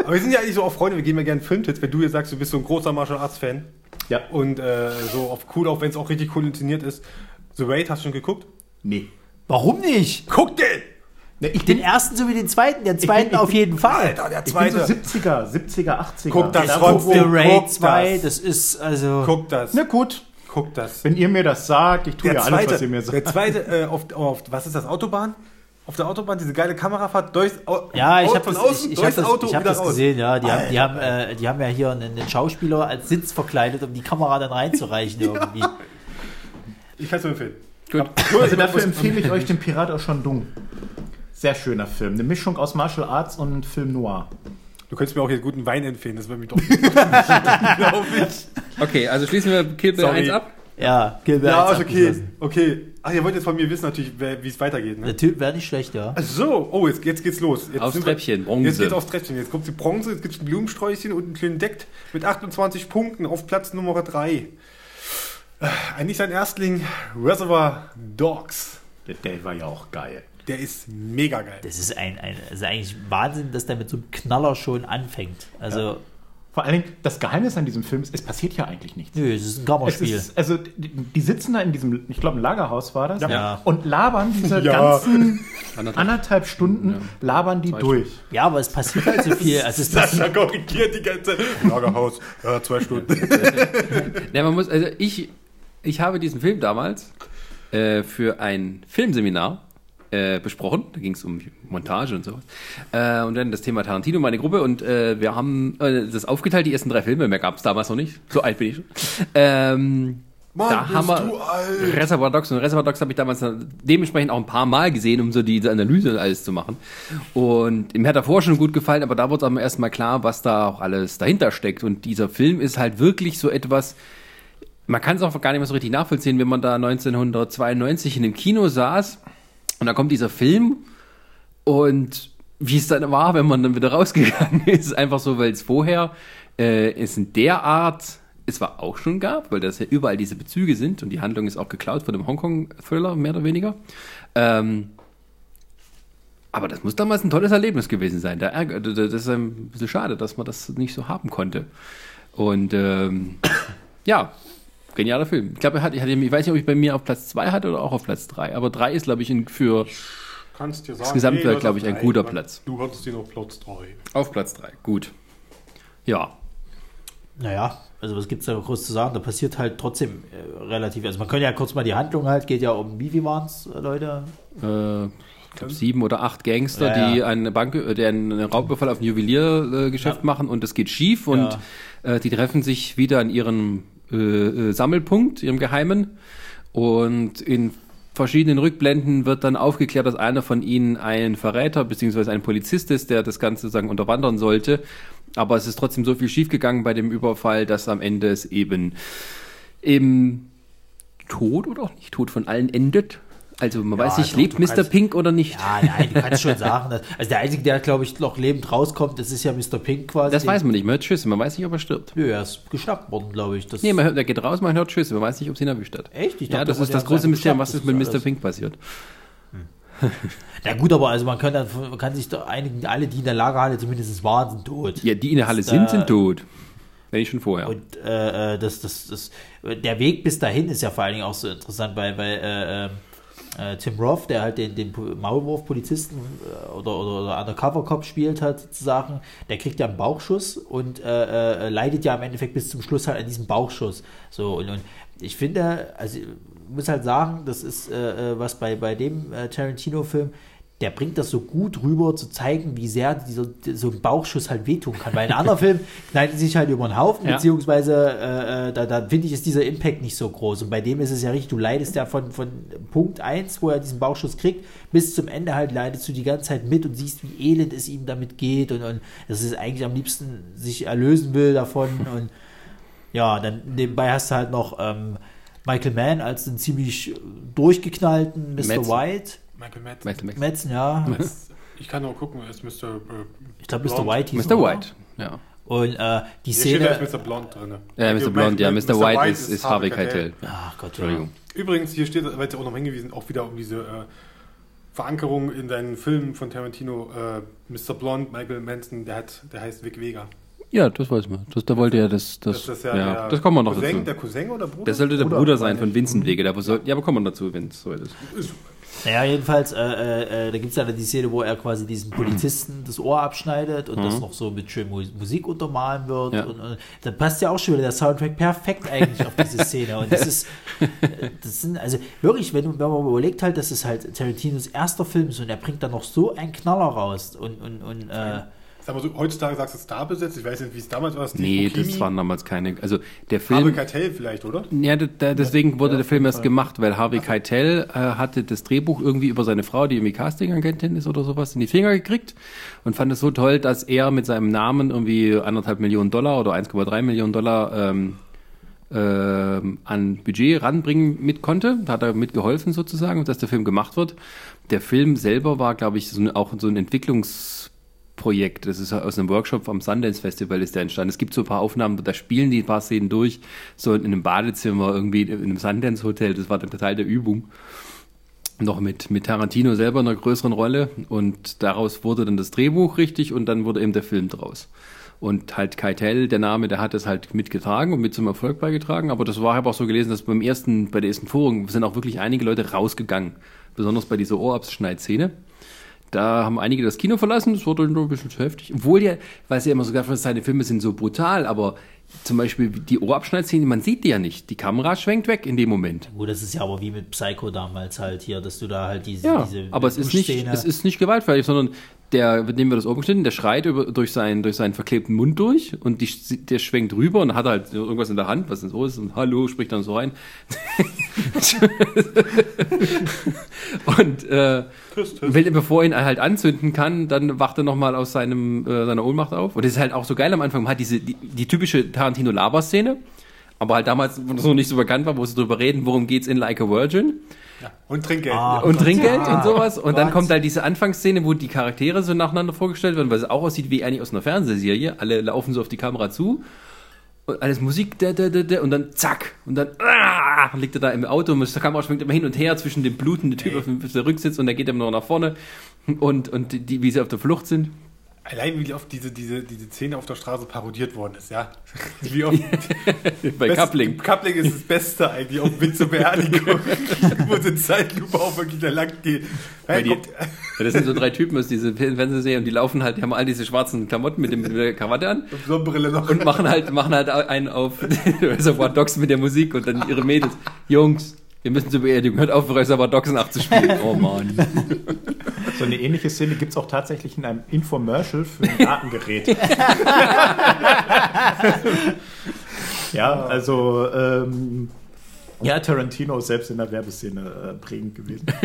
Aber wir sind ja eigentlich so auch Freunde, wir gehen ja gerne Filmtipps. Wenn du jetzt sagst, du bist so ein großer Martial Arts Fan Ja. und äh, so auf cool, auch wenn es auch richtig cool inszeniert ist. The Raid, hast du schon geguckt? Nee. warum nicht? Guck den! Nee, ich Den ersten sowie den zweiten. Den zweiten ich auf jeden Fall. Alter, der ich bin so zweite. 70er, 70er, 80er. Guck das, Da, Ron. wo, The Guck Raid 2, das. das ist also. Guck das. Na gut, Guck das. wenn ihr mir das sagt, ich tue Der ja alles, zweite, was ihr mir der sagt. zweite äh, auf, auf, was ist das, Autobahn? Auf der Autobahn, diese geile Kamerafahrt durchs Au- Ja, ich habe von das, außen ich, ich hab durchs das, Auto ich hab das raus. gesehen, ja. Die haben, die, haben, äh, die haben ja hier einen, einen Schauspieler als Sitz verkleidet, um die Kamera dann reinzureichen [laughs] irgendwie. Ich kann es nur empfehlen. Gut. Also dafür empfehle ich euch den Pirat aus Shandong. Sehr schöner Film. Eine Mischung aus Martial Arts und Film Noir. Du könntest mir auch jetzt guten Wein empfehlen, das würde mich doch glaube [laughs] ich. [laughs] Okay, also schließen wir Kill Bill Sorry. 1 ab. Ja, Gilbert. Ja, hat's ist okay. Okay. Ach, ihr wollt jetzt von mir wissen natürlich, wie es weitergeht, ne? Der Typ wäre nicht schlecht, ja. Ach so, oh, jetzt, jetzt geht's los. Jetzt Aufs Treppchen, Bronze. Jetzt geht's aufs Treppchen. Jetzt kommt die Bronze, jetzt gibt's ein Blumensträußchen und einen kleinen Deck mit 28 Punkten auf Platz Nummer 3. Eigentlich sein Erstling, Reservoir Dogs. Der, der war ja auch geil. Der ist mega geil. Das ist ein, ein also eigentlich Wahnsinn, dass der mit so einem Knaller schon anfängt. Also, Vor allen Dingen, das Geheimnis an diesem Film ist, es passiert ja eigentlich nichts. nö, es ist ein ist, also die, die sitzen da in diesem, ich glaube, ein Lagerhaus war das, Ja. und labern diese [laughs] Ja. ganzen Anderthalb. anderthalb Stunden, labern die durch. ja, aber es passiert halt so viel. Also es [laughs] Sascha korrigiert die ganze Zeit. Lagerhaus, ja, zwei Stunden. [laughs] Ja, man muss, also ich, ich habe diesen Film damals äh, für ein Filmseminar äh, besprochen. Da ging es um Montage und sowas. Äh, und dann das Thema Tarantino, meine Gruppe. Und äh, wir haben äh, das aufgeteilt, die ersten drei Filme. Mehr gab es damals noch nicht. So alt bin ich schon. Ähm, Mann, da haben wir. Reservoir Dogs und Reservoir Dogs habe ich damals dementsprechend auch ein paar Mal gesehen, um so diese Analyse und alles zu machen. Und mir hat davor schon gut gefallen, aber da wurde am ersten Mal klar, was da auch alles dahinter steckt. Und dieser Film ist halt wirklich so etwas, man kann es auch gar nicht mehr so richtig nachvollziehen, wenn man da 1992 in dem Kino saß und da kommt dieser Film und wie es dann war, wenn man dann wieder [laughs] rausgegangen ist, einfach so, weil es vorher äh, es in der Art es zwar auch schon gab, weil das ja überall diese Bezüge sind und die Handlung ist auch geklaut von dem Hongkong-Thriller, mehr oder weniger. Ähm, aber das muss damals ein tolles Erlebnis gewesen sein. Das ist ein bisschen schade, dass man das nicht so haben konnte. Und ähm, ja, genialer Film. Ich glaube, er hat, ich, hatte, ich weiß nicht, ob ich bei mir auf Platz 2 hatte oder auch auf Platz 3. Aber 3 ist, glaube ich, in, für Kannst dir sagen, nee, das glaub ist ich, ein drei. guter Platz. Du hattest ihn auf Platz 3. auf Platz 3. Gut. Ja. naja, also was gibt's da groß zu sagen? Da passiert halt trotzdem äh, relativ. Also man könnte ja kurz mal die Handlung halt, geht ja um, wie viel waren's, äh, Leute? Äh, ich glaube, sieben oder acht Gangster, Ja, die ja. eine Bank, äh, die einen Raubüberfall auf ein Juweliergeschäft äh, Ja. machen und es geht schief und äh, die treffen sich wieder an ihrem äh, äh, Sammelpunkt, ihrem Geheimen und in verschiedenen Rückblenden wird dann aufgeklärt, dass einer von ihnen ein Verräter bzw. ein Polizist ist, der das Ganze sozusagen unterwandern sollte. Aber es ist trotzdem so viel schiefgegangen bei dem Überfall, dass am Ende es eben im Tod oder auch nicht Tod von allen endet. Also man Ja, weiß nicht, doch, lebt Mr. kannst- Pink oder nicht? Ja, nein, du kannst schon sagen. Dass, also der Einzige, der, glaube ich, noch lebend rauskommt, das ist ja Mr. Pink quasi. Das weiß man nicht. Man hört Schüsse, man weiß nicht, ob er stirbt. Nö, er ist geschnappt worden, glaube ich. Das Nee, man hört, der geht raus, man hört Schüsse, man weiß nicht, ob sie ihn erwischt hat. Echt? Ich ja, das der ist das große Mysterium, was ist mit das Mr. Pink passiert. Ja gut, aber also man kann, dann, man kann sich doch einigen, alle, die in der Lagerhalle zumindest waren, sind tot. Ja, die in der Halle Das, sind, äh, sind tot. Wenn ich schon vorher. Und äh, äh, das, das, das, der Weg bis dahin ist ja vor allen Dingen auch so interessant, weil, weil äh, äh, äh Tim Roth, der halt den, den Maulwurf-Polizisten äh, oder, oder, oder Undercover-Cop spielt hat, sozusagen, der kriegt ja einen Bauchschuss und äh, äh, leidet ja im Endeffekt bis zum Schluss halt an diesem Bauchschuss. So, und, und ich finde, also ich muss halt sagen, das ist äh, was bei, bei dem Tarantino-Film, der bringt das so gut rüber, zu zeigen, wie sehr dieser, so ein Bauchschuss halt wehtun kann. Weil in anderen [laughs] Filmen knallt sich halt über den Haufen, ja. beziehungsweise äh, äh, da, da finde ich, ist dieser Impact nicht so groß. Und bei dem ist es ja richtig, du leidest ja von, von Punkt 1, wo er diesen Bauchschuss kriegt, bis zum Ende halt leidest du die ganze Zeit mit und siehst, wie elend es ihm damit geht und, und dass es eigentlich am liebsten sich erlösen will davon. [laughs] Und ja, dann nebenbei hast du halt noch ähm, Michael Mann als einen ziemlich durchgeknallten Mr. Metz. White Michael Madsen. Michael Madsen, ja. Ich kann auch gucken, ist Mr. Äh, ich glaube, Mr. White hieß Mr. White, ja. Und äh, die Hier Szene. Steht, da ist Mr. Blond drin. Ja, Mr. Blond, ja. Mr. Mr. White, White ist, ist Harvey Keitel. Ach Gott, Entschuldigung. Übrigens, hier steht, weil es ja auch noch hingewiesen, auch wieder um diese äh, Verankerung in deinen Filmen von Tarantino. Äh, Mr. Blond, Michael Manson, der, hat, der heißt Vic Vega. Ja, das weiß man. Das, da wollte ja das. Das, das, ja ja, das kommen wir noch Cousin, dazu. Der Cousin oder Bruder? Das sollte der Bruder, Bruder sein von Vincent Wege. ja, aber kommen wir dazu, wenn es so ist. ist naja, jedenfalls, äh, äh, äh da gibt es ja dann die Szene, wo er quasi diesen Polizisten das Ohr abschneidet und mhm. das noch so mit schön Musik untermalen wird. Ja. Und, und, dann passt ja auch schon wieder der Soundtrack perfekt eigentlich auf diese Szene. Und das ist, das sind, also wirklich, wenn, wenn man überlegt halt, dass es halt Tarantinos erster Film ist und er bringt dann noch so einen Knaller raus und, und, und äh, aber so, heutzutage sagst du Star besetzt. Ich weiß nicht, wie es damals war. Steve nee, Bukimi. das waren damals keine. Also der Film. Harvey Keitel vielleicht, oder? Ja, da, deswegen wurde ja, der Film erst gemacht, weil Harvey Keitel äh, hatte das Drehbuch irgendwie über seine Frau, die irgendwie Casting-Agentin ist oder sowas, in die Finger gekriegt und fand es so toll, dass er mit seinem Namen irgendwie anderthalb Millionen Dollar oder 1,3 Millionen Dollar ähm, äh, an Budget ranbringen mit konnte. Da hat er mitgeholfen sozusagen, dass der Film gemacht wird. Der Film selber war, glaube ich, so, auch so ein Entwicklungs Projekt. Das ist aus einem Workshop vom Sundance Festival ist der entstanden. Es gibt so ein paar Aufnahmen, da spielen die ein paar Szenen durch, so in einem Badezimmer, irgendwie in einem Sundance Hotel. Das war dann Teil der Übung. Noch mit, mit Tarantino selber in einer größeren Rolle. Und daraus wurde dann das Drehbuch richtig und dann wurde eben der Film draus. Und halt Keitel, der Name, der hat das halt mitgetragen und mit zum Erfolg beigetragen. Aber das war, habe auch so gelesen, dass beim ersten, bei der ersten Vorung sind auch wirklich einige Leute rausgegangen. Besonders bei dieser Ohrabschneidszene. Da haben einige das Kino verlassen, das wurde nur ein bisschen zu heftig. Obwohl ja, weil sie ja immer so gesagt seine Filme sind so brutal, aber zum Beispiel die Ohrabschneidszene, man sieht die ja nicht. Die Kamera schwenkt weg in dem Moment. Gut, das ist ja aber wie mit Psycho damals halt hier, dass du da halt diese. Ja, diese aber es ist, nicht, es ist nicht gewaltfrei, sondern der, nehmen wir das oben geschnitten, der schreit über, durch, seinen, durch seinen verklebten Mund durch und die, der schwenkt rüber und hat halt irgendwas in der Hand, was denn so ist, und Hallo, spricht dann so rein. [laughs] und äh, Wenn, bevor ihn halt anzünden kann, dann wacht er nochmal aus seinem, äh, seiner Ohnmacht auf. Und das ist halt auch so geil am Anfang. Man hat diese, die, die typische Tarantino-Laber-Szene, aber halt damals, wo das noch nicht so bekannt war, wo sie drüber reden, worum geht's in Like a Virgin. Ja. Und Trinkgeld. Ah, und Trinkgeld ja. und sowas. Und Gott. dann kommt halt diese Anfangsszene, wo die Charaktere so nacheinander vorgestellt werden, weil es auch aussieht wie eigentlich aus einer Fernsehserie. Alle laufen so auf die Kamera zu. Und alles Musik, da, da, da, da, und dann zack. Und dann ah, liegt er da im Auto und die Kamera schwingt immer hin und her zwischen dem blutenden Typ auf dem, auf dem Rücksitz und der geht immer noch nach vorne. Und, und die, wie sie auf der Flucht sind. Allein wie oft diese, diese, diese Szene auf der Straße parodiert worden ist, ja. [laughs] Wie oft. [laughs] Bei Best, Coupling. Coupling ist das Beste eigentlich, auch mit zur Beerdigung, [laughs] wo so Zeitlupe auch wirklich da lang geht. Hey, die, das sind so drei Typen aus dieser Fernsehserie und die laufen halt, die haben all diese schwarzen Klamotten mit, dem, mit der Krawatte an. Und Sonnenbrille noch. Und machen halt, machen halt einen auf Reservoir Dogs mit der Musik und dann ihre Mädels. Jungs, wir müssen zur Beerdigung. Hört auf, Reservoir Dogs nachzuspielen. [laughs] Oh Mann. So eine ähnliche Szene gibt es auch tatsächlich in einem Infomercial für ein Datengerät. [laughs] ja, also ähm, ja, Tarantino ist selbst in der Werbeszene äh, prägend gewesen. [laughs]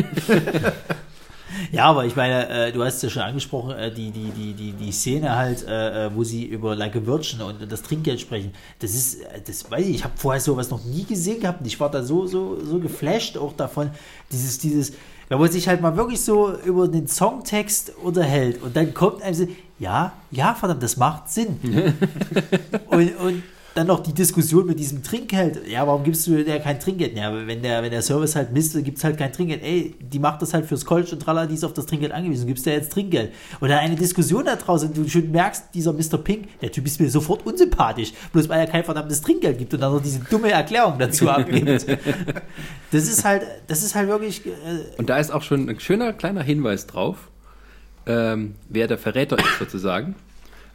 Ja, aber ich meine, äh, du hast es ja schon angesprochen, äh, die, die, die, die, die Szene halt, äh, äh wo sie über Like a Virgin und das Trinkgeld sprechen, das ist, äh, das weiß ich, ich habe vorher sowas noch nie gesehen gehabt und ich war da so, so, so geflasht auch davon, dieses, dieses, wenn man sich halt mal wirklich so über den Songtext unterhält und dann kommt einem so, ja, ja, verdammt, das macht Sinn. [laughs] und, und dann noch die Diskussion mit diesem Trinkgeld. Ja, warum gibst du der kein Trinkgeld? Ja, wenn der, wenn der Service halt misst, gibt es halt kein Trinkgeld. Ey, die macht das halt fürs College und tralla, die ist auf das Trinkgeld angewiesen. Gibst der jetzt Trinkgeld? Und dann eine Diskussion da draußen, du schon merkst, dieser Mr. Pink, der Typ ist mir sofort unsympathisch. Bloß weil er kein verdammtes Trinkgeld gibt und dann noch diese dumme Erklärung dazu abgibt. [laughs] Das ist halt, das ist halt wirklich. Äh, Und da ist auch schon ein schöner kleiner Hinweis drauf, ähm, wer der Verräter ist sozusagen.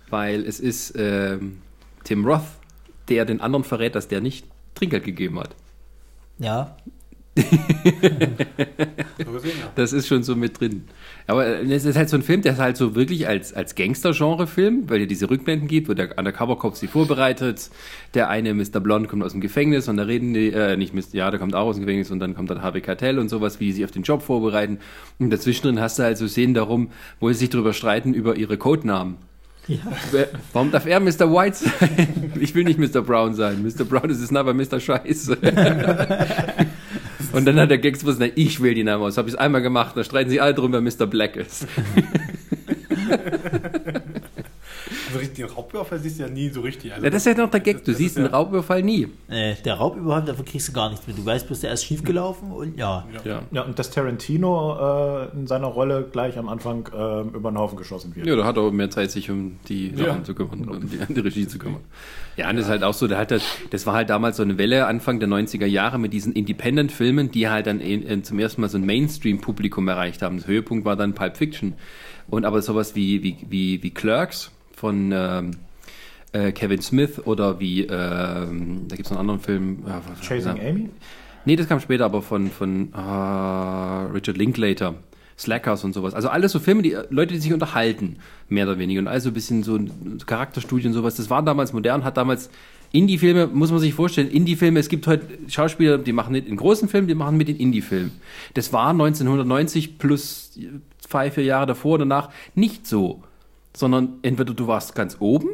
Weil es ist ähm, Tim Roth, der den anderen verrät, dass der nicht Trinkgeld gegeben hat. ja. Das ist schon so mit drin. Aber äh, es ist halt so ein Film, der ist halt so wirklich als, als Gangster-Genre-Film, weil er diese Rückblenden gibt, wo der Undercover-Cop sie vorbereitet. Der eine Mr. Blonde kommt aus dem Gefängnis und da reden die, äh, nicht Mr. Ja, der kommt auch aus dem Gefängnis und dann kommt dann Harvey Cartell und sowas, wie die sich auf den Job vorbereiten. Und dazwischen drin hast du halt so Szenen darum, wo sie sich darüber streiten, über ihre Codenamen. Ja. Warum darf er Mr. White sein? [laughs] Ich will nicht Mr. Brown sein. Mr. Brown ist es aber Mr. Scheiße. [laughs] Und dann hat der Gags gesagt, ich will die Namen aus. Habe ich es einmal gemacht. Da streiten sich alle drum, wer Mr. Black ist. [laughs] Also den Raubüberfall siehst du ja nie so richtig. Also, Ja, das ist ja noch der Gag. Du siehst einen ja- Raubüberfall nie. Äh, der Raubüberfall, davon kriegst du gar nichts mit. Du weißt bloß, der ist schiefgelaufen und ja. Ja. Ja, und dass Tarantino äh, in seiner Rolle gleich am Anfang äh, über den Haufen geschossen wird. Ja, da hat er mehr Zeit, sich um die Ja. Sachen zu kümmern, um die, um die Regie zu kümmern. Ja, und das ist halt auch so, der hat das, das war halt damals so eine Welle Anfang der 90er Jahre mit diesen Independent-Filmen, die halt dann in, in, zum ersten Mal so ein Mainstream-Publikum erreicht haben. Das Höhepunkt war dann Pulp Fiction. Und aber sowas wie, wie, wie, wie Clerks von ähm, äh, Kevin Smith oder wie, ähm, da gibt es noch einen anderen Film. äh, Chasing ja. Amy? Nee, das kam später, aber von, von ah, Richard Linklater. Slackers und sowas. Also alles so Filme, die Leute, die sich unterhalten, mehr oder weniger. Und also ein bisschen so Charakterstudien und sowas. Das war damals modern, hat damals Indie-Filme, muss man sich vorstellen, Indie-Filme, es gibt heute Schauspieler, die machen nicht in großen Filmen, die machen mit den Indie-Filmen. Das war 1990 plus zwei, vier Jahre davor und danach nicht so. Sondern entweder du warst ganz oben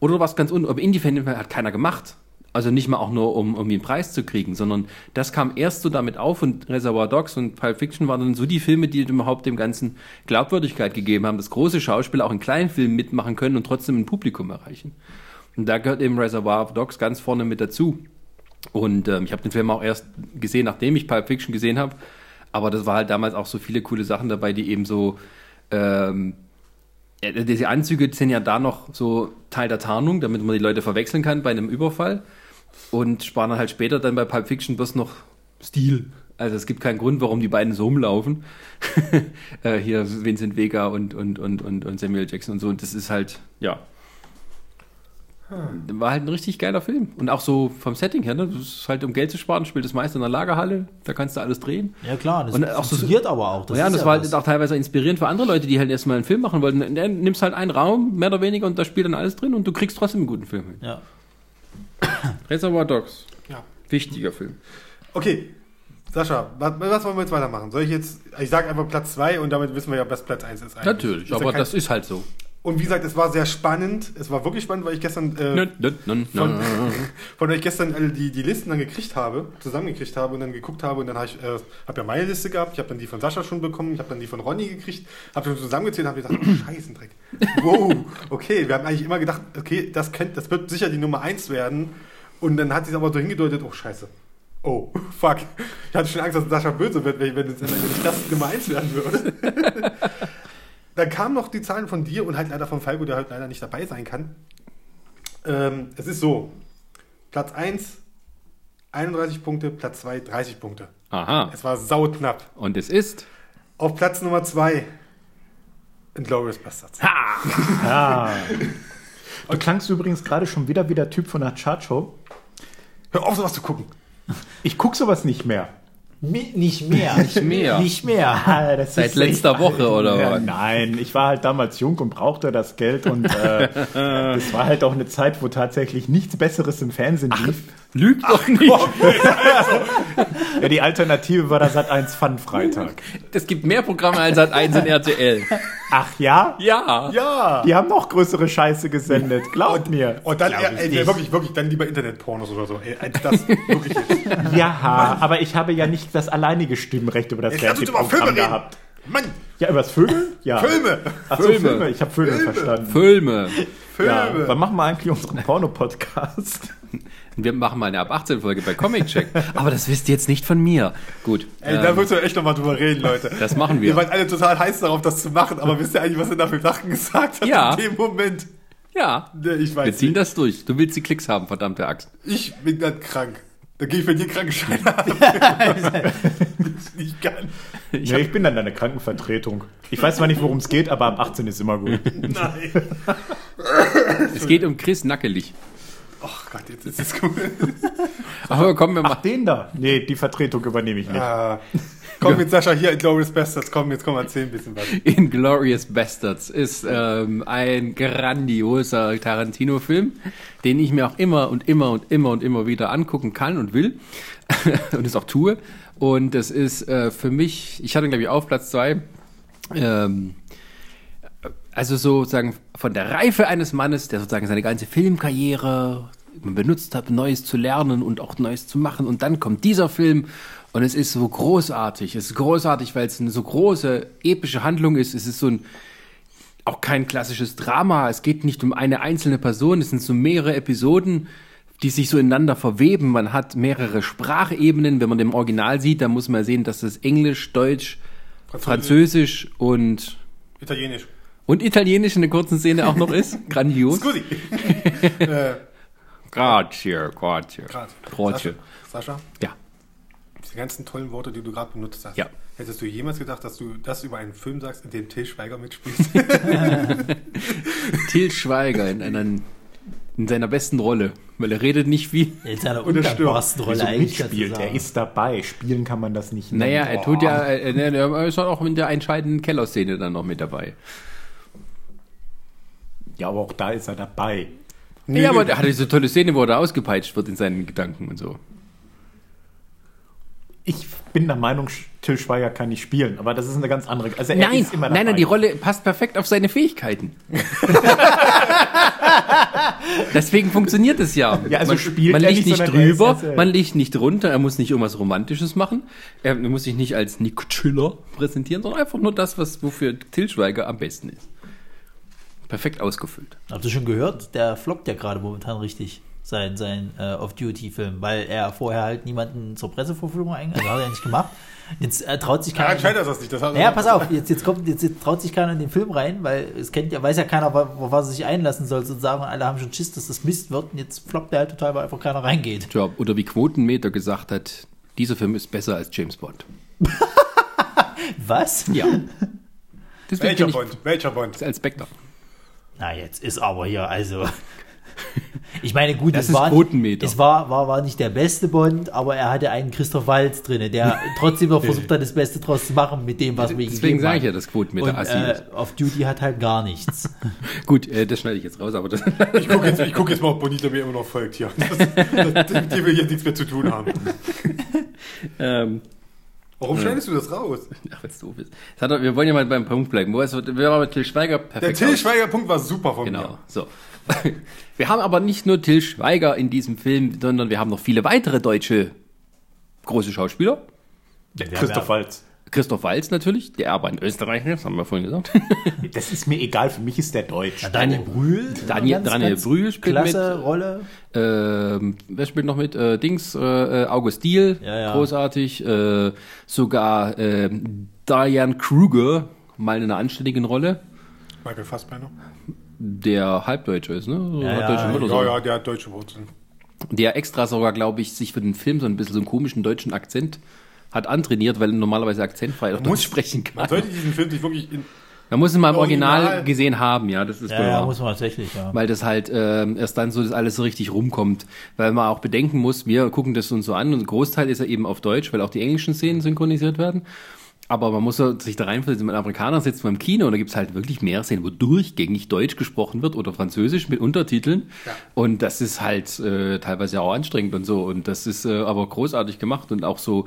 oder du warst ganz unten. Aber Indie-Film hat keiner gemacht. Also nicht mal auch nur, um irgendwie einen Preis zu kriegen, sondern das kam erst so damit auf und Reservoir Dogs und Pulp Fiction waren dann so die Filme, die überhaupt dem Ganzen Glaubwürdigkeit gegeben haben, dass große Schauspieler auch in kleinen Filmen mitmachen können und trotzdem ein Publikum erreichen. Und da gehört eben Reservoir Dogs ganz vorne mit dazu. Und ähm, ich habe den Film auch erst gesehen, nachdem ich Pulp Fiction gesehen habe. Aber das war halt damals auch so viele coole Sachen dabei, die eben so ähm, diese Anzüge sind ja da noch so Teil der Tarnung, damit man die Leute verwechseln kann bei einem Überfall. Und sparen halt später dann bei Pulp Fiction bloß noch Stil. Also es gibt keinen Grund, warum die beiden so rumlaufen. [laughs] äh, hier Vincent Vega und, und, und, und, und Samuel Jackson und so. Und das ist halt, ja. War halt ein richtig geiler Film. Und auch so vom Setting her, ne? Das ist halt, um Geld zu sparen, spielt das meist in der Lagerhalle. Da kannst du alles drehen. Ja klar, das Und auch so- funktioniert aber auch. ja, und ist das war halt was. auch teilweise inspirierend für andere Leute, die halt erstmal einen Film machen wollten. Dann nimmst halt einen Raum, mehr oder weniger, und da spielt dann alles drin und du kriegst trotzdem einen guten Film hin. Ja. [coughs] Reservoir Dogs. Ja. Wichtiger Film. Okay, Sascha, was, was wollen wir jetzt weitermachen? Soll ich jetzt, ich sage einfach Platz 2 und damit wissen wir ja, was Platz 1 ist eigentlich. Natürlich, Ist ja aber kein- das ist halt so. Und wie gesagt, es war sehr spannend. Es war wirklich spannend, weil ich gestern äh, Nö, nö, nö, von, [laughs] von euch gestern alle die, die Listen dann gekriegt habe, zusammengekriegt habe und dann geguckt habe und dann habe ich äh, hab ja meine Liste gehabt, ich habe dann die von Sascha schon bekommen, ich habe dann die von Ronny gekriegt, habe schon zusammengezählt und habe gedacht, [clears throat] oh, Scheißendreck. Wow, okay, wir haben eigentlich immer gedacht, okay, das, könnt, das wird sicher die Nummer 1 werden und dann hat sich aber so hingedeutet, oh Scheiße. Oh, [laughs] fuck. Ich hatte schon Angst, dass Sascha böse wird, wenn, wenn, es- wenn ich das Nummer 1 werden würde. [laughs] Dann kamen noch die Zahlen von dir und halt leider von Falco, der halt leider nicht dabei sein kann. Ähm, es ist so: Platz 1 31 Punkte, Platz 2 30 Punkte. Aha. Es war sauknapp. Und es ist. Auf Platz Nummer 2 Inglourious Bastards. [laughs] Ja. Du klangst übrigens gerade schon wieder wie der Typ von der Chartshow. Hör auf, sowas zu gucken. Ich guck sowas nicht mehr. Mi- Nicht mehr. Nicht mehr. Nicht mehr. [laughs] Das Seit letzter Woche, oder ja, was? Nein, ich war halt damals jung und brauchte das Geld und äh, [laughs] es war halt auch eine Zeit, wo tatsächlich nichts Besseres im Fernsehen lief. Lügt doch nicht. [laughs] Ja, die Alternative war der Sat 1 Fun Freitag. Es gibt mehr Programme als Sat 1 in RTL. Ach ja? Ja. Ja! Die haben noch größere Scheiße gesendet, glaubt mir. Und dann, Glaub ey, nicht. wirklich, wirklich, dann lieber Internetpornos oder so. Ey, als das [laughs] wirklich ist. Ja, aber ich habe ja nicht das alleinige Stimmrecht über das Jetzt Fernsehprogramm reden. gehabt. Mann! Ja, übers Vögel? Ja. Filme! Ach so, Filme. Filme. Ich habe Vögel verstanden. Filme. Ja, Filme! wann machen wir eigentlich unseren Porno-Podcast? [laughs] Wir machen mal eine ab 18 Folge bei Comic Check. Aber das wisst ihr jetzt nicht von mir. Gut. Ey, ähm, da müssen wir echt nochmal drüber reden, Leute. Das machen wir. Ihr wart alle total heiß darauf, das zu machen, aber wisst ihr eigentlich, was er da für Sachen gesagt hat Ja. in dem Moment? ja. Nee, Ich weiß Wir ziehen nicht. das durch. Du willst die Klicks haben, verdammte Axt. Ich bin dann krank. Da gehe ich für dir Krankenschein [laughs] ab. das [laughs] nicht kann. [laughs] Ich, nee, ich bin dann deine Krankenvertretung. Ich weiß zwar nicht, worum es geht, aber ab 18 ist immer gut. Nein. Es geht um Chris Nackelig. Oh Gott, jetzt ist es gut. [laughs] Aber kommen wir mal. Ach, den da? Nee, die Vertretung übernehme ich nicht. Ah. Komm jetzt, Sascha, hier in Glorious Bastards. Komm, jetzt komm, erzähl ein bisschen was. Inglorious Bastards ist ähm, ein grandioser Tarantino-Film, den ich mir auch immer und immer und immer und immer wieder angucken kann und will [laughs] und es auch tue. Und das ist äh, für mich, ich hatte glaube ich, auf Platz zwei. Ähm, also sozusagen von der Reife eines Mannes, der sozusagen seine ganze Filmkarriere benutzt hat, Neues zu lernen und auch Neues zu machen. Und dann kommt dieser Film und es ist so großartig. Es ist großartig, weil es eine so große, epische Handlung ist. Es ist so ein, auch kein klassisches Drama. Es geht nicht um eine einzelne Person. Es sind so mehrere Episoden, die sich so ineinander verweben. Man hat mehrere Sprachebenen. Wenn man dem Original sieht, dann muss man sehen, dass das Englisch, Deutsch, Französisch und Italienisch. und Italienisch in der kurzen Szene auch noch ist. [laughs] Grandios. Scusi. [laughs] äh, Grazie, grazie. grad. Grazie. Sascha, Sascha, Ja. diese ganzen tollen Worte, die du gerade benutzt hast. Ja. Hättest du jemals gedacht, dass du das über einen Film sagst, in dem Till Schweiger mitspielt? [laughs] Till Schweiger in, einer, in seiner besten Rolle. Weil er redet nicht viel. In seiner Und er undankbarsten Rolle Wieso eigentlich. mitspielt? dazu Er ist dabei. Spielen kann man das nicht nennen. Naja, er tut ja, er, er er ist auch in der entscheidenden Kellerszene dann noch mit dabei. Ja, aber auch da ist er dabei. Nee, ja, aber der hat diese tolle Szene, wo er da ausgepeitscht wird in seinen Gedanken und so. Ich bin der Meinung, Till Schweiger kann nicht spielen, aber das ist eine ganz andere. Also er Nein, ist immer nein, dabei. nein, die Rolle passt perfekt auf seine Fähigkeiten. [laughs] Deswegen funktioniert es ja. Ja, also man, spielt man er liegt nicht, ist drüber, er selbst. man liegt nicht drunter, er muss nicht irgendwas Romantisches machen. Er muss sich nicht als Nick Chiller präsentieren, sondern einfach nur das, was wofür Till Schweiger am besten ist. Perfekt ausgefüllt. Habt ihr schon gehört? Der floppt ja gerade momentan richtig, sein, sein äh, Off-Duty-Film, weil er vorher halt niemanden zur Presseverfügung eingeladen hat, hat er nicht gemacht. Jetzt äh, traut sich Ja, keiner. anscheinend ist das nicht. Das hat Ja, pass auf, jetzt, jetzt kommt, jetzt, jetzt traut sich keiner in den Film rein, weil es kennt ja, weiß ja keiner, wa- auf was er sich einlassen soll, sozusagen. Und alle haben schon Schiss, dass das Mist wird und jetzt floppt er halt total, weil einfach keiner reingeht. Tja, oder wie Quotenmeter gesagt hat, dieser Film ist besser als James Bond. [laughs] Was? Ja. [laughs] Deswegen Welcher Bond? Welcher Bond? als Spectre. Na, jetzt ist aber hier, also. [laughs] Ich meine, gut, Das es war, Quotenmeter. es war, war, war nicht der beste Bond, aber er hatte einen Christoph Waltz drin, der [laughs] trotzdem noch versucht hat, das Beste draus zu machen mit dem, was wir ihm Deswegen sage ich ja, dass Quotenmeter Und assi äh, auf Duty hat halt gar nichts. [laughs] Gut, äh, das schneide ich jetzt raus, aber das, Ich gucke jetzt, ich guck jetzt mal, ob Bonita mir immer noch folgt hier. Das, das, mit dem wir hier nichts mehr zu tun haben. ähm, Warum schneidest du das raus? ach, wenn's doof ist. Das hat, wir wollen ja mal beim Punkt bleiben. Wo ist, wir waren mit Till Schweiger Der perfekt. Till aus- Schweiger-Punkt war super von Genau, mir. so. Wir haben aber nicht nur Till Schweiger in diesem Film, sondern wir haben noch viele weitere deutsche große Schauspieler. Christoph Waltz. Christoph Waltz natürlich, der aber ein Österreicher ist, haben wir vorhin gesagt. [laughs] Das ist mir egal, für mich ist der Deutsch. Daniel Brühl. Daniel- Daniel Brühl spielt klasse mit. Rolle. Ähm, wer spielt noch mit? Äh, Dings, äh, äh, August Diehl, Ja, ja. großartig. Äh, sogar äh, Diane Kruger, mal in einer anständigen Rolle, Michael Fassbeiner. Der Halbdeutscher ist, ne? So Ja, hat ja, deutsche Mutter, Ja, so. ja, der hat deutsche Wurzeln. Der extra sogar, glaube ich, sich für den Film so ein bisschen so einen komischen deutschen Akzent hat antrainiert, weil er normalerweise akzentfrei auch Deutsch [laughs] sprechen Man kann. sollte diesen Film sich wirklich in, Man muss ihn mal im Original, Original- gesehen haben, ja, das ist Ja, ja, wahr. muss man tatsächlich, ja. weil das halt ähm, erst dann so das alles so richtig rumkommt. Weil man auch bedenken muss, wir gucken das uns so an und ein Großteil ist ja eben auf Deutsch, weil auch die englischen Szenen synchronisiert werden. Aber man muss ja sich da reinfühlen, wenn ein Amerikaner sitzt beim Kino und da gibt's halt wirklich mehr Szenen, wo durchgängig Deutsch gesprochen wird oder Französisch mit Untertiteln. Und das ist halt äh, teilweise auch anstrengend und so. Und das ist äh, aber großartig gemacht und auch so.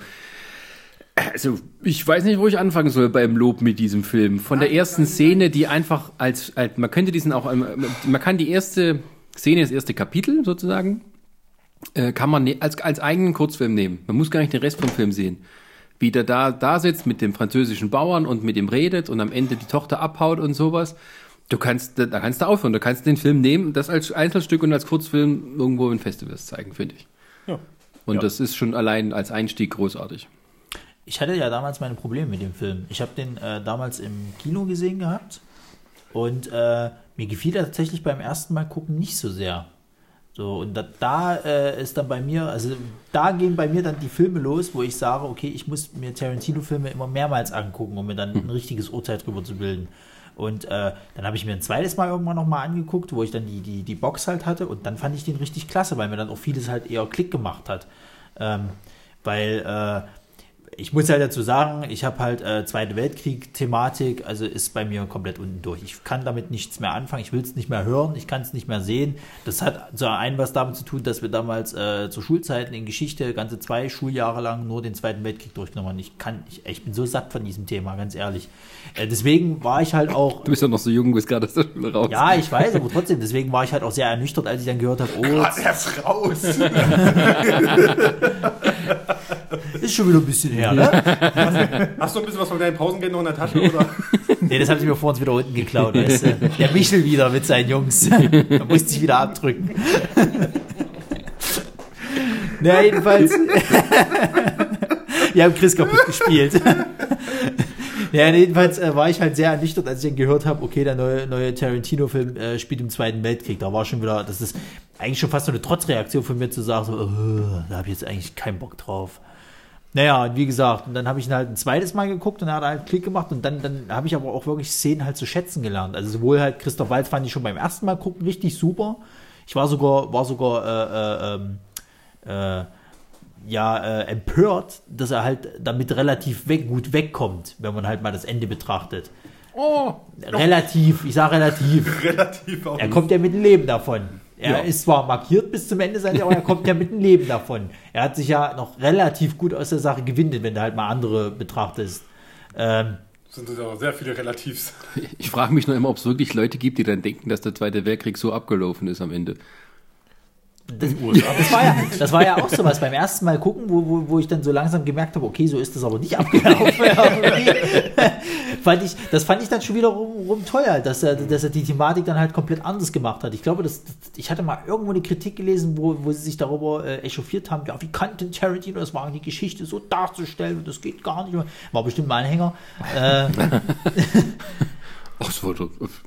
Also, ich weiß nicht, wo ich anfangen soll beim Lob mit diesem Film. Von der ersten Szene, die einfach als, als man könnte diesen auch, ähm, man kann die erste Szene, das erste Kapitel sozusagen, äh, kann man ne als, als eigenen Kurzfilm nehmen. Man muss gar nicht den Rest vom Film sehen. Wie der da, da sitzt mit dem französischen Bauern und mit ihm redet und am Ende die Tochter abhaut und sowas. Du kannst, da kannst du aufhören. Du kannst den Film nehmen, das als Einzelstück und als Kurzfilm irgendwo in Festivals zeigen, finde ich. Ja. Und Ja. das ist schon allein als Einstieg großartig. Ich hatte ja damals meine Probleme mit dem Film. Ich habe den äh, damals im Kino gesehen gehabt und äh, mir gefiel er tatsächlich beim ersten Mal gucken nicht so sehr. So, und da, da äh, ist dann bei mir, also da gehen bei mir dann die Filme los, wo ich sage, okay, ich muss mir Tarantino-Filme immer mehrmals angucken, um mir dann ein richtiges Urteil drüber zu bilden. Und äh, dann habe ich mir ein zweites Mal irgendwann nochmal angeguckt, wo ich dann die, die, die Box halt hatte und dann fand ich den richtig klasse, weil mir dann auch vieles halt eher Klick gemacht hat. Ähm, weil äh, ich muss halt dazu sagen, ich habe halt äh, Zweite Weltkrieg-Thematik, also ist bei mir komplett unten durch. Ich kann damit nichts mehr anfangen, ich will es nicht mehr hören, ich kann es nicht mehr sehen. Das hat so ein was damit zu tun, dass wir damals äh, zu Schulzeiten in Geschichte ganze zwei Schuljahre lang nur den Zweiten Weltkrieg durchgenommen haben. Ich kann, ich, ich bin so satt von diesem Thema, ganz ehrlich. Äh, deswegen war ich halt auch Du bist ja noch so jung, bist gerade aus der Schule raus. ja, ich weiß, aber trotzdem, deswegen war ich halt auch sehr ernüchtert, als ich dann gehört habe, oh, erst raus. [laughs] [laughs] ist schon wieder ein bisschen her, ne? [laughs] Hast du ein bisschen was von deinem Pausengeld noch in der Tasche? Oder? [laughs] Nee, das haben sie mir vor uns wieder unten geklaut, weißt du? Der Michel wieder mit seinen Jungs. Da musste ich wieder abdrücken. Na, jedenfalls. Die haben Chris kaputt gespielt. Ja, jedenfalls äh, war ich halt sehr ernüchtert, als ich dann gehört habe, okay, der neue, neue Tarantino-Film äh, spielt im Zweiten Weltkrieg. Da war schon wieder, das ist eigentlich schon fast so eine Trotzreaktion von mir zu sagen, so, äh, da habe ich jetzt eigentlich keinen Bock drauf. Naja, und wie gesagt, und dann habe ich ihn halt ein zweites Mal geguckt und er hat halt Klick gemacht und dann, dann habe ich aber auch wirklich Szenen halt zu schätzen gelernt. Also sowohl halt Christoph Waltz fand ich schon beim ersten Mal gucken richtig super. Ich war sogar, war sogar äh, äh, ähm, äh, ja äh, empört, dass er halt damit relativ weg, gut wegkommt, wenn man halt mal das Ende betrachtet. Oh, Relativ, ich sage relativ. [laughs] Relativ auch. Er kommt ja mit dem Leben davon. Er Ja. ist zwar markiert bis zum Ende seines, aber er kommt ja mit dem Leben davon. Er hat sich ja noch relativ gut aus der Sache gewindet, wenn du halt mal andere betrachtest. Ähm, sind das aber sehr viele Relativs. [laughs] ich frage mich nur immer, ob es wirklich Leute gibt, die dann denken, dass der Zweite Weltkrieg so abgelaufen ist am Ende. Das, [laughs] das, war ja, das war ja auch sowas beim ersten Mal gucken, wo, wo, wo ich dann so langsam gemerkt habe, okay, so ist das aber nicht abgelaufen. [laughs] [laughs] fand ich, das fand ich dann schon wiederum rum halt, dass er, dass er die Thematik dann halt komplett anders gemacht hat. Ich glaube, das, das, ich hatte mal irgendwo eine Kritik gelesen, wo, wo sie sich darüber äh, echauffiert haben, ja, wie kann denn Tarantino das wagen, die Geschichte so darzustellen und das geht gar nicht. War bestimmt mal Anhänger. Äh,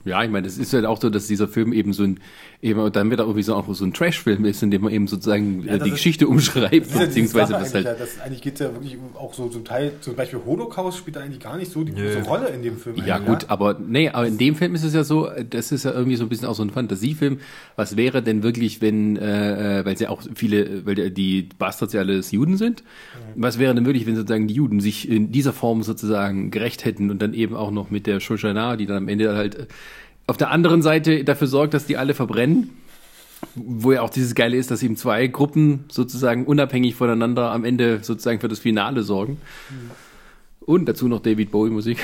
ja, ich meine, es ist halt auch so, dass dieser Film eben so ein, eben dann wieder irgendwie so auch so ein Trash-Film ist, in dem man eben sozusagen äh, das die ist- Geschichte umschreibt, Das ist ja beziehungsweise das eigentlich, halt. ja, das, eigentlich geht es ja wirklich auch so zum Teil, zum Beispiel Holocaust spielt da eigentlich gar nicht so die Nö. große Rolle in dem Film. Ja gut, aber nee, aber in dem Film ist es ja so, das ist ja irgendwie so ein bisschen auch so ein Fantasiefilm. Was wäre denn wirklich, wenn, äh, äh, weil es ja auch viele, weil die Bastards ja alles Juden sind, was wäre denn wirklich, wenn sozusagen die Juden sich in dieser Form sozusagen gerecht hätten und dann eben auch noch mit der Shoshana, die dann am Ende halt äh, auf der anderen Seite dafür sorgt, dass die alle verbrennen? Wo ja auch dieses Geile ist, dass eben zwei Gruppen sozusagen unabhängig voneinander am Ende sozusagen für das Finale sorgen. Und dazu noch David Bowie Musik.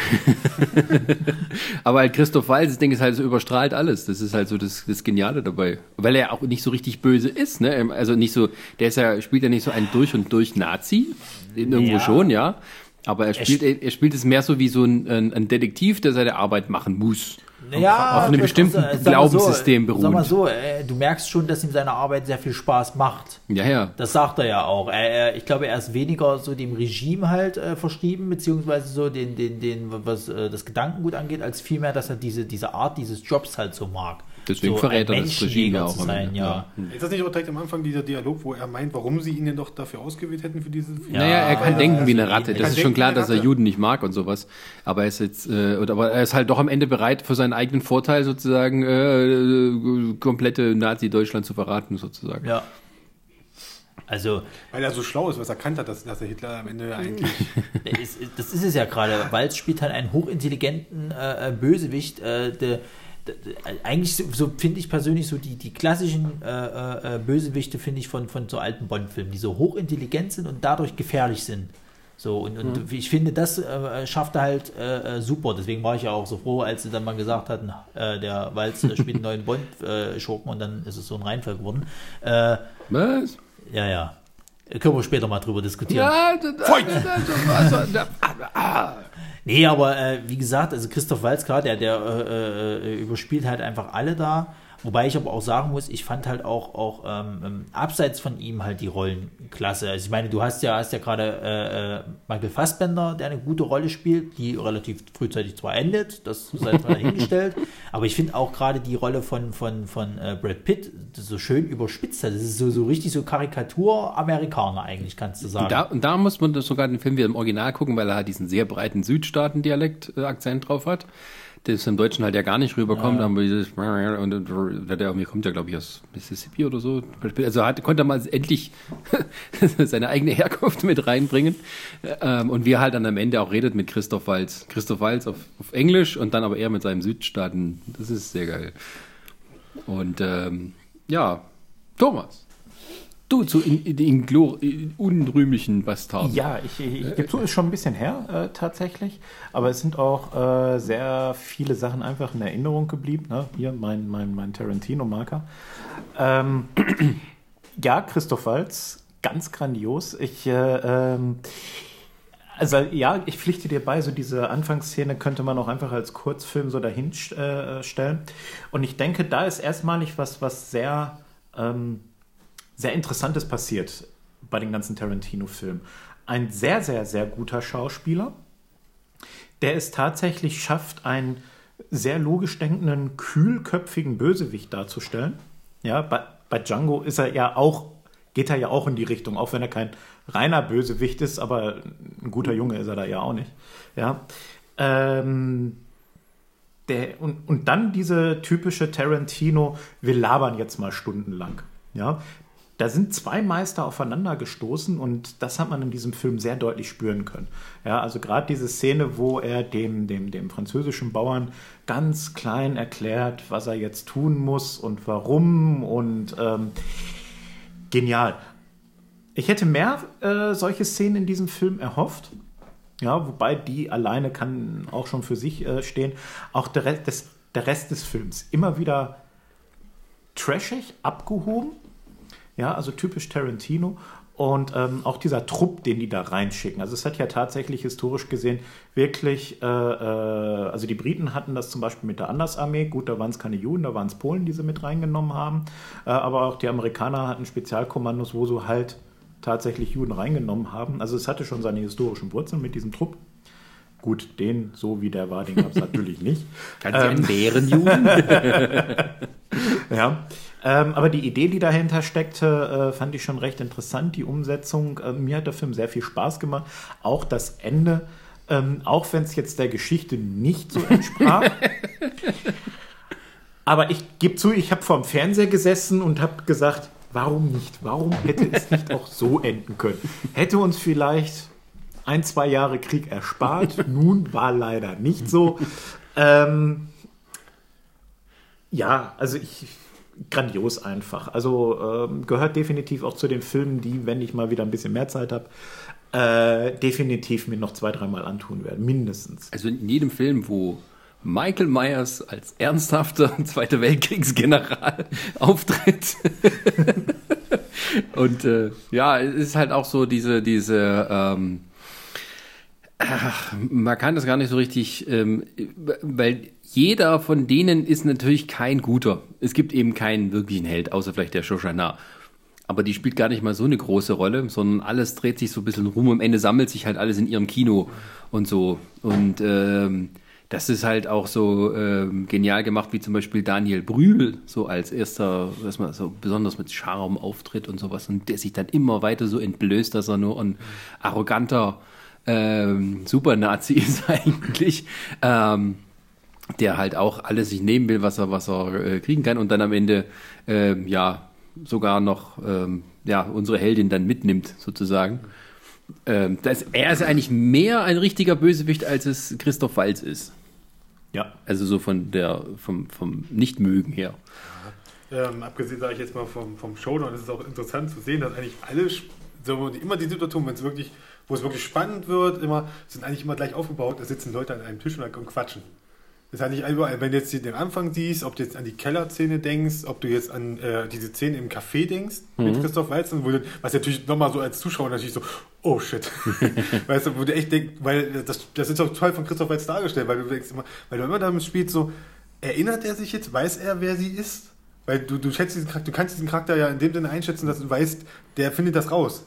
[laughs] Aber halt Christoph Waltz, das Ding ist halt so überstrahlt alles. Das ist halt so das, das Geniale dabei. Weil er auch nicht so richtig böse ist, ne? Also nicht so, der ist ja, spielt ja nicht so ein durch und durch Nazi. Irgendwo Ja. schon, ja. Aber er spielt, sp- er, spielt es mehr so wie so ein, ein, Detektiv, der seine Arbeit machen muss. Ja, auf einem bestimmten sag mal so, Glaubenssystem beruht. Sag mal so, äh, du merkst schon, dass ihm seine Arbeit sehr viel Spaß macht. Ja, ja. Das sagt er ja auch. Er, er, ich glaube, er ist weniger so dem Regime halt äh, verschrieben, beziehungsweise so den, den, den, was äh, das Gedankengut angeht, als vielmehr, dass er diese, diese Art dieses Jobs halt so mag. Deswegen so verrät er das Regime Menschenjäger auch sein, Ende. ja. Ist das nicht auch direkt am Anfang dieser Dialog, wo er meint, warum sie ihn denn doch dafür ausgewählt hätten für diese Ja, naja, er kann ja, denken ja, wie eine Ratte. er Das ist schon klar, dass er. Juden nicht mag und sowas. Aber er ist jetzt, äh, oder, aber er ist halt doch am Ende bereit, für seinen eigenen Vorteil sozusagen äh, komplette Nazi-Deutschland zu verraten, sozusagen. Ja. Also, Weil er so schlau ist, was er erkannt hat, dass, dass er Hitler am Ende eigentlich. [laughs] Das ist es ja gerade. Walz spielt halt einen hochintelligenten äh, äh, Bösewicht. Äh, der, eigentlich so, so finde ich persönlich so die, die klassischen äh, äh, Bösewichte, finde ich, von, von so alten Bond-Filmen, die so hochintelligent sind und dadurch gefährlich sind. So, und, und ich finde, das äh, schafft er halt äh, äh, super. Deswegen war ich ja auch so froh, als sie dann mal gesagt hatten, äh, der Walz äh, spielt einen neuen Bond-Schurken und dann ist es so ein Reinfall geworden. Äh, Was? ja, ja. Äh, Können wir später mal drüber diskutieren. Ja, also, ah. Nee, aber äh, wie gesagt, also Christoph Walz, klar, der, der äh, äh, überspielt halt einfach alle da. Wobei ich aber auch sagen muss, ich fand halt auch, auch ähm, ähm, abseits von ihm halt die Rollen klasse. Also ich meine, du hast ja, hast ja gerade äh, äh, Michael Fassbender, der eine gute Rolle spielt, die relativ frühzeitig zwar endet, das sei mal dahingestellt, [laughs] aber ich finde auch gerade die Rolle von, von, von äh, Brad Pitt so schön überspitzt hat. Das ist so, so richtig so Karikatur-Amerikaner eigentlich, kannst du sagen. Da, und da muss man sogar den Film wieder im Original gucken, weil er halt diesen sehr breiten Südstaaten-Dialekt-Akzent drauf hat. Das im Deutschen halt ja gar nicht rüberkommt, Ja. aber dieses und, und der, der mir kommt ja glaube ich aus Mississippi oder so. Also hat, konnte er mal endlich [laughs] seine eigene Herkunft mit reinbringen. Ähm, und wie er halt dann am Ende auch redet mit Christoph Walz. Christoph Walz auf, auf Englisch und dann aber eher mit seinem Südstaaten. Das ist sehr geil. Und ähm, ja, Thomas. Du zu in, in, unrühmlichen Bastarden. Ja, ich, ich, gebe zu, ist schon ein bisschen her äh, tatsächlich, aber es sind auch äh, sehr viele Sachen einfach in Erinnerung geblieben. Ne? Hier mein, mein, mein Tarantino-Marker. Ähm, [clears throat] ja, Christoph Waltz, ganz grandios. Ich, äh, ähm, also ja, ich pflichte dir bei, so diese Anfangsszene könnte man auch einfach als Kurzfilm so dahin äh, stellen. Und ich denke, da ist erstmalig was, was sehr... Ähm, sehr Interessantes passiert bei den ganzen Tarantino-Filmen. Ein sehr, sehr, sehr guter Schauspieler, der es tatsächlich schafft, einen sehr logisch denkenden, kühlköpfigen Bösewicht darzustellen. Ja, bei, bei Django ist er ja auch, geht er ja auch in die Richtung, auch wenn er kein reiner Bösewicht ist, aber ein guter Junge ist er da ja auch nicht. Ja. Ähm, der, und, und dann diese typische Tarantino, wir labern jetzt mal stundenlang. Ja, da sind zwei Meister aufeinander gestoßen und das hat man in diesem Film sehr deutlich spüren können. Ja, also gerade diese Szene, wo er dem, dem, dem französischen Bauern ganz klein erklärt, was er jetzt tun muss und warum und ähm, genial. Ich hätte mehr äh, solche Szenen in diesem Film erhofft. Ja, wobei die alleine kann auch schon für sich äh, stehen. Auch der Rest, des, der Rest des Films immer wieder trashig, abgehoben. Ja, also typisch Tarantino. Und ähm, auch dieser Trupp, den die da reinschicken. Also es hat ja tatsächlich historisch gesehen wirklich, äh, äh, also die Briten hatten das zum Beispiel mit der Andersarmee. Gut, da waren es keine Juden, da waren es Polen, die sie mit reingenommen haben. Äh, aber auch die Amerikaner hatten Spezialkommandos, wo sie halt tatsächlich Juden reingenommen haben. Also es hatte schon seine historischen Wurzeln mit diesem Trupp. Gut, den, so wie der war, den gab es [laughs] natürlich nicht. Kannst du einen Bärenjuden? [laughs] [laughs] Ja, ähm, aber die Idee, die dahinter steckte, äh, fand ich schon recht interessant. Die Umsetzung, äh, mir hat der Film sehr viel Spaß gemacht. Auch das Ende, ähm, auch wenn es jetzt der Geschichte nicht so entsprach. [laughs] aber ich gebe zu, ich habe vor dem Fernseher gesessen und habe gesagt, warum nicht? Warum hätte es nicht auch so enden können? Hätte uns vielleicht ein, zwei Jahre Krieg erspart. [laughs] Nun war leider nicht so. Ähm, ja, also ich grandios einfach. Also ähm, gehört definitiv auch zu den Filmen, die, wenn ich mal wieder ein bisschen mehr Zeit habe, äh, definitiv mir noch zwei, dreimal antun werde. Mindestens. Also in jedem Film, wo Michael Myers als ernsthafter [laughs] Zweiter Weltkriegsgeneral [laughs] auftritt. [laughs] Und äh, ja, es ist halt auch so diese, diese, ähm, ach, man kann das gar nicht so richtig, ähm, weil jeder von denen ist natürlich kein guter. Es gibt eben keinen wirklichen Held, außer vielleicht der Shoshana. Aber die spielt gar nicht mal so eine große Rolle, sondern alles dreht sich so ein bisschen rum. Am Ende sammelt sich halt alles in ihrem Kino und so. Und ähm, das ist halt auch so ähm, genial gemacht, wie zum Beispiel Daniel Brühl, so als erster, man so besonders mit Charme auftritt und sowas. Und der sich dann immer weiter so entblößt, dass er nur ein arroganter ähm, Supernazi [laughs] ist eigentlich. Ähm, der halt auch alles sich nehmen will, was er, was er äh, kriegen kann und dann am Ende ähm, ja sogar noch ähm, ja unsere Heldin dann mitnimmt sozusagen. Ähm, das, er ist eigentlich mehr ein richtiger Bösewicht, als es Christoph Walz ist. Ja. Also so von der vom, vom Nichtmögen her. Ähm, abgesehen, sage ich jetzt mal vom, vom Showdown, ist es auch interessant zu sehen, dass eigentlich alle, so, immer die Situation, wenn es wirklich, wo es wirklich spannend wird, immer, sind eigentlich immer gleich aufgebaut, da sitzen Leute an einem Tisch und, und quatschen. Das hat nicht überall, wenn du jetzt den Anfang siehst, ob du jetzt an die Kellerszene denkst, ob du jetzt an äh, diese Szene im Café denkst mit Mhm. Christoph Walzen, wo du, was natürlich nochmal so als Zuschauer natürlich so, oh shit. [laughs] weißt du, wo du echt denkst, weil das, das ist doch toll von Christoph Waltz dargestellt, weil du denkst immer, weil du immer damit spielst, so, erinnert er sich jetzt, weiß er, wer sie ist? Weil du, du schätzt diesen Charakter, du kannst diesen Charakter ja in dem Sinne einschätzen, dass du weißt, der findet das raus.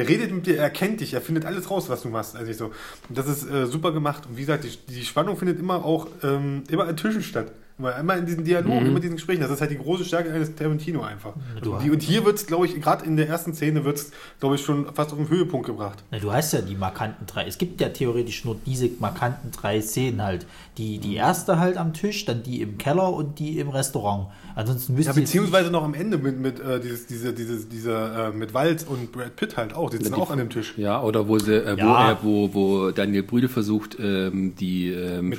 Der redet mit dir, er kennt dich, er findet alles raus, was du machst. Also ich so, das ist äh, super gemacht. Und wie gesagt, die, die Spannung findet immer auch immer immer an Tischen statt. Immer, immer in diesen Dialogen, immer in diesen Gesprächen. Das ist halt die große Stärke eines Tarantino einfach. du Und, die, und hier wird es, glaube ich, gerade in der ersten Szene wird es, glaube ich, schon fast auf den Höhepunkt gebracht. Na, du hast ja die markanten drei. Es gibt ja theoretisch nur diese markanten drei Szenen halt. Die, die erste halt am Tisch, dann die im Keller und die im Restaurant. Ansonsten Ja, müsste ich- beziehungsweise noch am Ende mit, mit äh, dieses, diese, diese, diese, äh, mit Walz und Brad Pitt halt auch, die sitzen auch an dem Tisch. Ja, oder wo sie, äh, wo, Ja. er, wo, wo Daniel Brühl versucht, ähm, die ähm,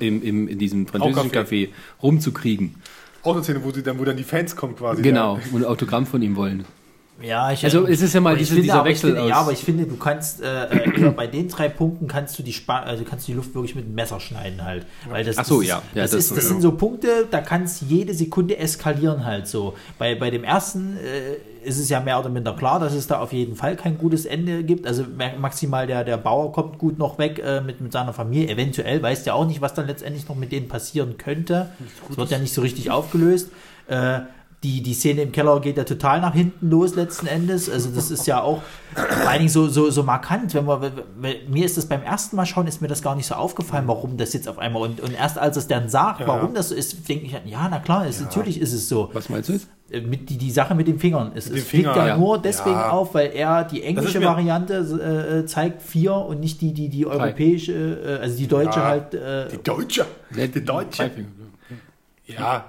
im, im, in diesem französischen Café. Rumzukriegen. Auch eine Szene, wo, sie dann, wo dann die Fans kommen quasi. Genau, Ja. und ein Autogramm von ihm wollen. Ja, ich, Also, es ist ja mal aber ich diese- finde, dieser Wechsel finde, aus- Ja, aber ich finde, du kannst äh, äh, bei den drei Punkten kannst du die Spa also kannst du die Luft wirklich mit dem Messer schneiden halt, weil das, Ach so, das ja. ist, Ja, das, das ist, das sowieso. sind so Punkte, da kann es jede Sekunde eskalieren halt so. Bei bei dem ersten äh, ist es ja mehr oder minder klar, dass es da auf jeden Fall kein gutes Ende gibt. Also ma- maximal der der Bauer kommt gut noch weg äh, mit mit seiner Familie. Eventuell weißt ja auch nicht, was dann letztendlich noch mit denen passieren könnte. Es wird ja nicht so richtig aufgelöst. Äh, die, die Szene im Keller geht ja total nach hinten los letzten Endes. Also das ist ja auch vor allen Dingen so, so, so markant. Wenn wenn, mir ist das beim ersten Mal schauen, ist mir das gar nicht so aufgefallen, warum das jetzt auf einmal und, und erst als es dann sagt, Ja, warum ja. das so ist, denke ich, ja, na klar, ist, natürlich ist es so. Was meinst du jetzt? Äh, Mit die, die Sache mit den Fingern. Es, Mit es dem fliegt Finger, ja, ja. nur deswegen Ja. auf, weil er die englische Variante äh, äh, zeigt vier und nicht die, die, die europäische, äh, also die deutsche Ja. halt. Äh, Die Deutsche. Die Deutsche. Ja.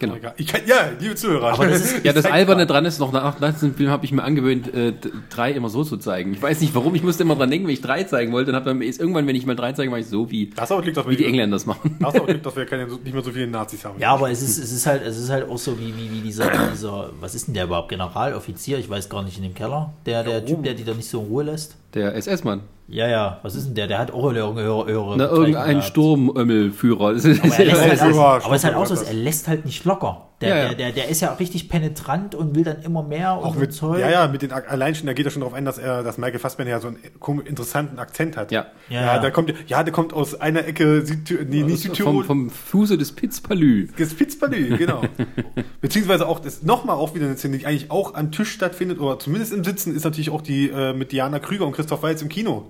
Genau. Kann, ja, liebe Zuhörer. Aber das ist- [laughs] Ja, das Alberne dran ist noch, nach nach diesem Film habe ich mir angewöhnt, äh, drei immer so zu zeigen. Ich weiß nicht warum, ich musste immer dran denken, wenn ich drei zeigen wollte, und habe dann ist irgendwann, wenn ich mal drei zeige, mache ich so wie, Das aber liegt, dass wie die Engländer das machen. das aber liegt, dass [laughs] wir keine, nicht mehr so viele Nazis haben. Ja, aber es ist, es ist halt, es ist halt auch so wie, wie, wie dieser, dieser, was ist denn der überhaupt? Generaloffizier? Ich weiß gar nicht in dem Keller. Der, der Typ, der die da nicht so in Ruhe lässt. Der SS-Mann. Ja, ja, was ist denn der? Der hat auch eine höhere, höhere, höhere Na, irgendein. Sturmömmelführer. Aber, er [laughs] halt, aber es ist halt auch so, er lässt halt nicht locker. Der, Ja, ja. Der, der, der ist ja auch richtig penetrant und will dann immer mehr Auch mit, Zeug. ja, ja, mit den allein schon, da geht er schon darauf ein, dass er, dass Michael Fassbender ja so einen interessanten Akzent hat. Ja. Ja, Ja, ja. der kommt, ja, der kommt aus einer Ecke Südtirol, nee, nicht vom, Südtirol, vom Fuße des Pitzpalü. Das Spitzbalü, genau. [laughs] Beziehungsweise auch das nochmal auch wieder eine Szene, die eigentlich auch am Tisch stattfindet, oder zumindest im Sitzen, ist natürlich auch die äh, mit Diana Krüger und Christoph Waltz im Kino.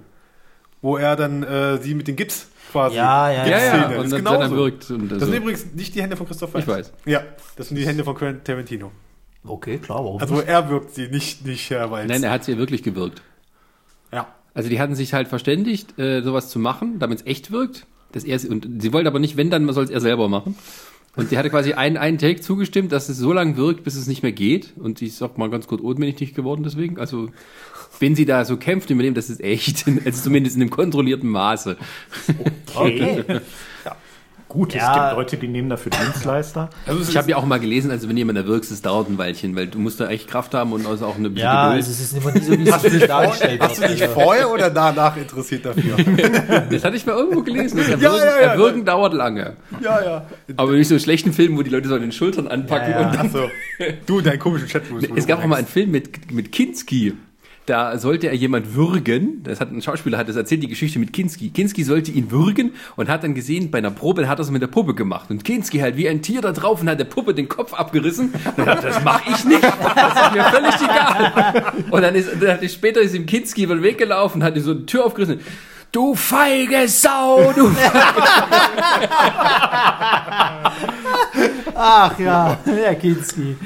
Wo er dann äh, sie mit dem Gips quasi. Ja, ja, Ja, ja, Gipsszene. und das ist dann, dann wirkt. Und Das also, sind übrigens nicht die Hände von Christoph Waltz. Ich weiß. Ja, das sind die Hände von Quentin Tarantino. Okay, klar, warum Also nicht? er wirkt sie, nicht, nicht Herr Waltz. nein, er hat sie ja wirklich gewirkt. ja. Also die hatten sich halt verständigt, äh, sowas zu machen, damit es echt wirkt. Dass er, und sie wollte aber nicht, wenn, dann soll es er selber machen. Und die hatte quasi einen, einen Take zugestimmt, dass es so lange wirkt, bis es nicht mehr geht. Und ich sag mal ganz kurz, ohnmächtig geworden deswegen. Also wenn sie da so kämpft über dem, das ist echt, [laughs] also zumindest in einem kontrollierten Maße. Okay. [laughs] Gut, Ja. es gibt Leute, die nehmen dafür Dienstleister. Also Ich habe ja auch mal gelesen, also wenn jemand erwirkst, es dauert ein Weilchen, weil du musst da echt Kraft haben und also auch eine bisschen Ja, Geduld. also es ist immer nicht so, wie es sich dargestellt Hast du dich vorher oder danach interessiert dafür? [laughs] Das hatte ich mal irgendwo gelesen. Das Ja, ja, ja. Erwürgen dauert lange. ja, ja. Aber nicht so einen schlechten Film, wo die Leute so an den Schultern anpacken Ja, ja. und dann Achso. Du, deinen komischen Chat. wo du Es gab auch mal einen. Film mit, mit Kinski. Da sollte er jemand würgen. Das hat ein Schauspieler hat das erzählt, die Geschichte mit Kinski. Kinski sollte ihn würgen und hat dann gesehen, bei einer Probe hat er es mit der Puppe gemacht. Und Kinski halt wie ein Tier da drauf und hat der Puppe den Kopf abgerissen. Und hat, das mache ich nicht. Das ist mir völlig egal. Und dann ist, dann hat er später ist ihm Kinski über den Weg gelaufen, hat ihm so eine Tür aufgerissen. Du feige Sau, du [laughs] Ach ja, [laughs] Herr Kinski.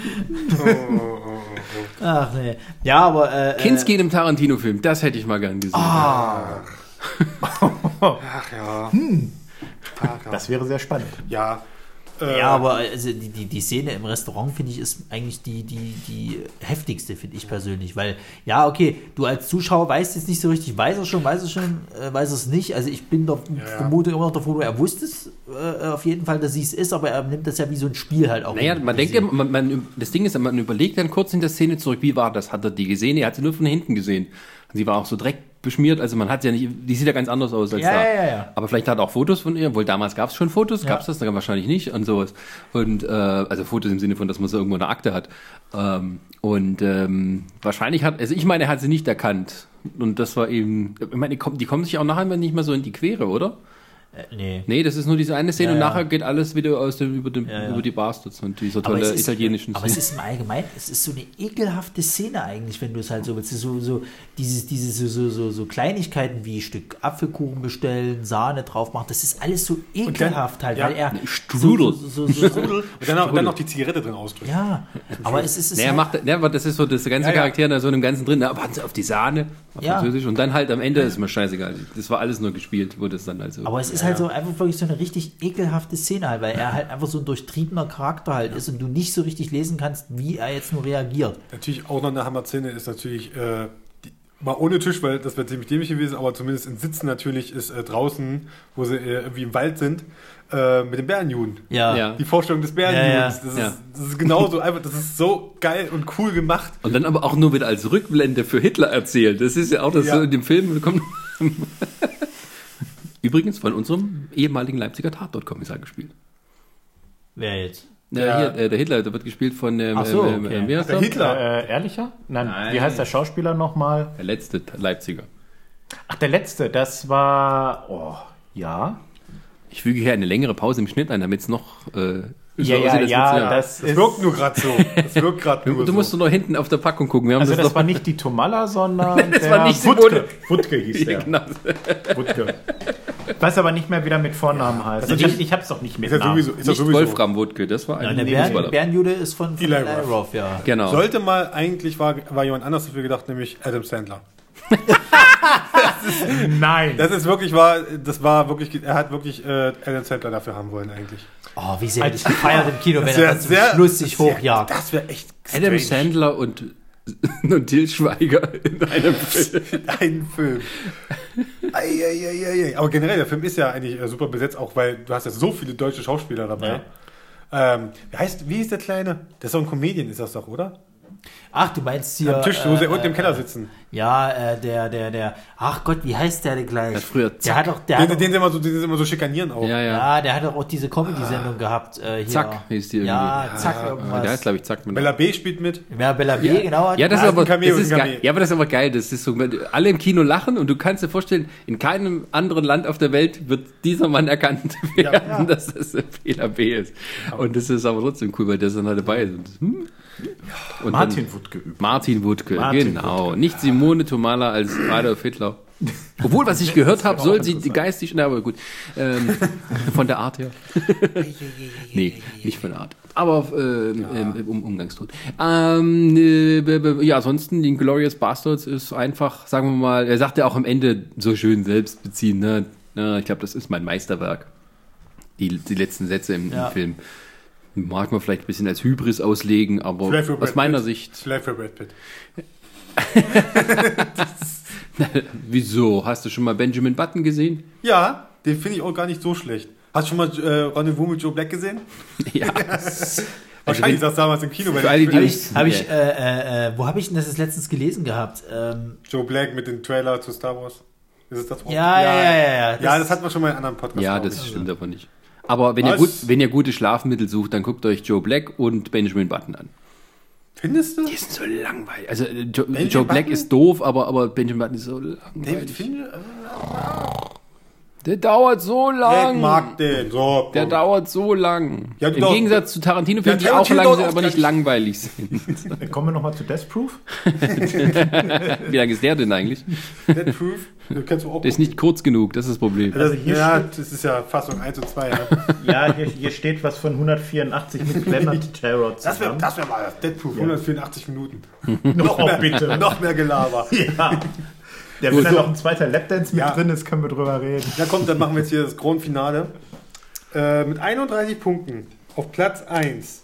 Ach nee. Ja, aber äh, Kinski in einem Tarantino-Film, das hätte ich mal gern gesehen. [laughs] Ach ja. Ach ja. Das wäre sehr spannend. Ja. Äh, Ja, aber also die, die, die Szene im Restaurant, finde ich, ist eigentlich die, die, die heftigste, finde ich persönlich. Weil, ja, okay, du als Zuschauer weißt jetzt nicht so richtig, weiß er schon, weiß er schon, äh, weiß er es nicht. Also ich bin doch, ja. vermute immer noch davor, er wusste es äh, auf jeden Fall, dass sie es ist, aber er nimmt das ja wie so ein Spiel halt auch. Naja, man denkt, ja, man, man, das Ding ist, man überlegt dann kurz in der Szene zurück, wie war das? Hat er die gesehen? Er hat sie nur von hinten gesehen. Und sie war auch so dreck, beschmiert. Also man hat ja nicht, die sieht ja ganz anders aus als Ja, da. ja, ja, ja. Aber vielleicht hat er auch Fotos von ihr, wohl damals gab es schon Fotos, Ja. gab es das, dann wahrscheinlich nicht und sowas. Und äh, also Fotos im Sinne von, dass man so irgendwo eine Akte hat. Ähm, und ähm, wahrscheinlich hat, also ich meine, er hat sie nicht erkannt. Und das war eben, ich meine, die kommen, die kommen sich auch nachher nicht mehr so in die Quere, oder? Äh, nee. Nee, das ist nur diese eine Szene Ja, und ja. nachher geht alles wieder aus dem, über, den, Ja, ja. über die Bastards und dieser tolle ist, italienischen aber es Szene. ist im Allgemeinen, es ist so eine ekelhafte Szene eigentlich, wenn du es halt so willst. So, so, dieses, diese so, so, so, so Kleinigkeiten wie Stück Apfelkuchen bestellen, Sahne drauf machen, das ist alles so ekelhaft halt, ja, weil er Strudel. So, so, so, so, so, Und dann, noch- dann noch die Zigarette drin ausdrücken. ja, aber es ist es Nee, er halt- macht, aber das ist so das ganze Ja, ja. Charakter da so in dem Ganzen drin. Da warten sie auf die Sahne, auf Ja. Französisch und dann halt am Ende ist mir scheißegal. Das war alles nur gespielt, wurde es dann also. Aber es ist halt so einfach wirklich so eine richtig ekelhafte Szene halt, weil er halt einfach so ein durchtriebener Charakter halt ist und du nicht so richtig lesen kannst, wie er jetzt nur reagiert. Natürlich auch noch eine Hammer-Szene ist natürlich, äh, die, mal ohne Tisch, weil das wäre ziemlich dämlich gewesen, aber zumindest in Sitzen natürlich ist äh, draußen, wo sie äh, irgendwie im Wald sind, äh, mit dem Bärenjuden. Ja. Ja. Die Vorstellung des Bärenjudens. Ja, ja. Das, ist, Ja. das ist genauso einfach, das ist so geil und cool gemacht. und dann aber auch nur wieder als Rückblende für Hitler erzählt. Das ist ja auch das Ja. so in dem Film. Kommt Übrigens von unserem ehemaligen Leipziger Tatort-Kommissar gespielt. Wer jetzt? Ja, Ja. Hier, äh, der Hitler, der wird gespielt von ähm, Ach so, ähm, okay. ähm, wie heißt Der der? Hitler. Äh, ehrlicher? Nein. Nein. Wie heißt der Schauspieler nochmal? Der letzte Leipziger. Ach, der letzte, das war. Oh, ja. Ich füge hier eine längere Pause im Schnitt ein, damit es noch. Äh, Ja, so ja, aussieht, als ja, wird's das Das ist. wirkt nur gerade so. Das wirkt gerade nur Du so. musst nur noch hinten auf der Packung gucken. Wir haben Also das, das noch war nicht die Tomalla, sondern [laughs] Das der war nicht Wutke. Wutke hieß [laughs] der. genau. Wutke. Weiß aber nicht mehr, wie der mit Vornamen heißt. ist Ich, ich hab's doch nicht mit ist ja Namen. sowieso, ist ja Nicht sowieso. Wolfram Wutke, das war Ja, ein der das Bären, der- Bärenjude ist von, von Eli Eli Roth. Roth, ja. Genau. Sollte mal, eigentlich war, war jemand anders dafür gedacht, nämlich Adam Sandler. Nein. Das ist wirklich war, das war wirklich, er hat wirklich äh, Adam Sandler dafür haben wollen eigentlich. Oh, wie sehr hätte ich gefeiert im Kino, wenn Das er zum Schluss sich hochjagt. Das wäre echt Adam strange. Sandler und, [laughs] und Til Schweiger in einem Film. [laughs] Ein Film. Ei, ei, ei, ei, ei. Aber generell, der Film ist ja eigentlich äh, super besetzt, auch weil du hast ja so viele deutsche Schauspieler dabei. Ähm, wie heißt, wie ist der Kleine? Der ist doch ein Comedian, ist das doch, oder? Ach, du meinst hier. Am Tisch, wo sie äh, unten im äh, Keller sitzen. Ja, äh, der, der, der. Ach Gott, wie heißt der denn gleich? Der hat früher Der Zack. hat doch, der Den, hat doch, den, sie immer so, den sie immer so schikanieren auch. Ja, ja. ja, der hat doch auch diese Comedy-Sendung gehabt. Äh, hier. Zack hieß die irgendwie. Ja, Zack Ja, irgendwas. Der heißt, glaube ich, Zack. mit- Bella B spielt mit. ja, Bella B, genau. Ja, das Ah, ist ist aber, das ist geil. Ja, aber das ist aber geil. Das ist so, alle im Kino lachen und du kannst dir vorstellen, in keinem anderen Land auf der Welt wird dieser Mann erkannt [laughs] werden, dass das Fehler B ist. Und das ist aber trotzdem cool, weil der dann halt dabei ist. Und, hm? und Martin dann, Wutke. Martin Wutke, Martin genau. Nicht Simone Tomala als Adolf Hitler. Obwohl, was ich gehört habe, soll sie geistig, na, aber gut, ähm, von der Art her. [laughs] nee, nicht von der Art. Aber äh, ähm, um, Umgangston. Ähm, äh, ja, ansonsten, die Glorious Bastards ist einfach, sagen wir mal, er sagt ja auch am Ende so schön selbst beziehen, ne? Ja, ich glaube, das ist mein Meisterwerk. Die, die letzten Sätze im, Ja. im Film. Mag man vielleicht ein bisschen als Hybris auslegen, aber aus meiner Pitt. Sicht, Vielleicht für Brad Pitt. [laughs] wieso? Hast du schon mal Benjamin Button gesehen? Ja, den finde ich auch gar nicht so schlecht. Hast du schon mal äh, Rendezvous mit Joe Black gesehen? [laughs] Ja. [laughs] Wahrscheinlich das damals im Kino, Für weil alle, die Habe nicht- ich, hab ich, äh, äh, äh, wo habe ich denn das jetzt letztens gelesen gehabt? Ähm, Joe Black mit dem Trailer zu Star Wars. Ist es das Wort? Ja, ja, ja, ja, ja. Ja, Das- das hat man schon mal in einem anderen Podcast. Ja, das stimmt aber nicht. Aber wenn ihr, gut, wenn ihr gute Schlafmittel sucht, dann guckt euch Joe Black und Benjamin Button an. Findest du? Die sind so langweilig. Also äh, Joe, Joe Black Button? ist doof, aber, aber Benjamin Button ist so David langweilig. Fincher? Der dauert so Ich lang. mag den. So, Der dauert so lang. Ja, Im doch- Gegensatz zu Tarantino-Filmen, Ja, die auch Tarantino lang sind, auch aber nicht langweilig sind. Kommen wir nochmal zu Death Proof. [laughs] Wie lang ist der denn eigentlich? Dead Proof. Du kennst du auch. Der ist nicht kurz genug, das ist das Problem. Das, Also hier ja, das ist ja Fassung 1 und 2. Ja. Ja, hier, hier steht was von 184 mit Clement Terror Das wäre zusammen. das wär mal. Dead Proof, 184 Minuten. noch mehr, bitte. Noch mehr Gelaber. Ja. Ja, wenn da noch ein zweiter Lapdance mit Ja. drin ist, können wir drüber reden. Na kommt, dann machen wir jetzt hier das Grand Finale. Äh, mit 31 Punkten auf Platz 1.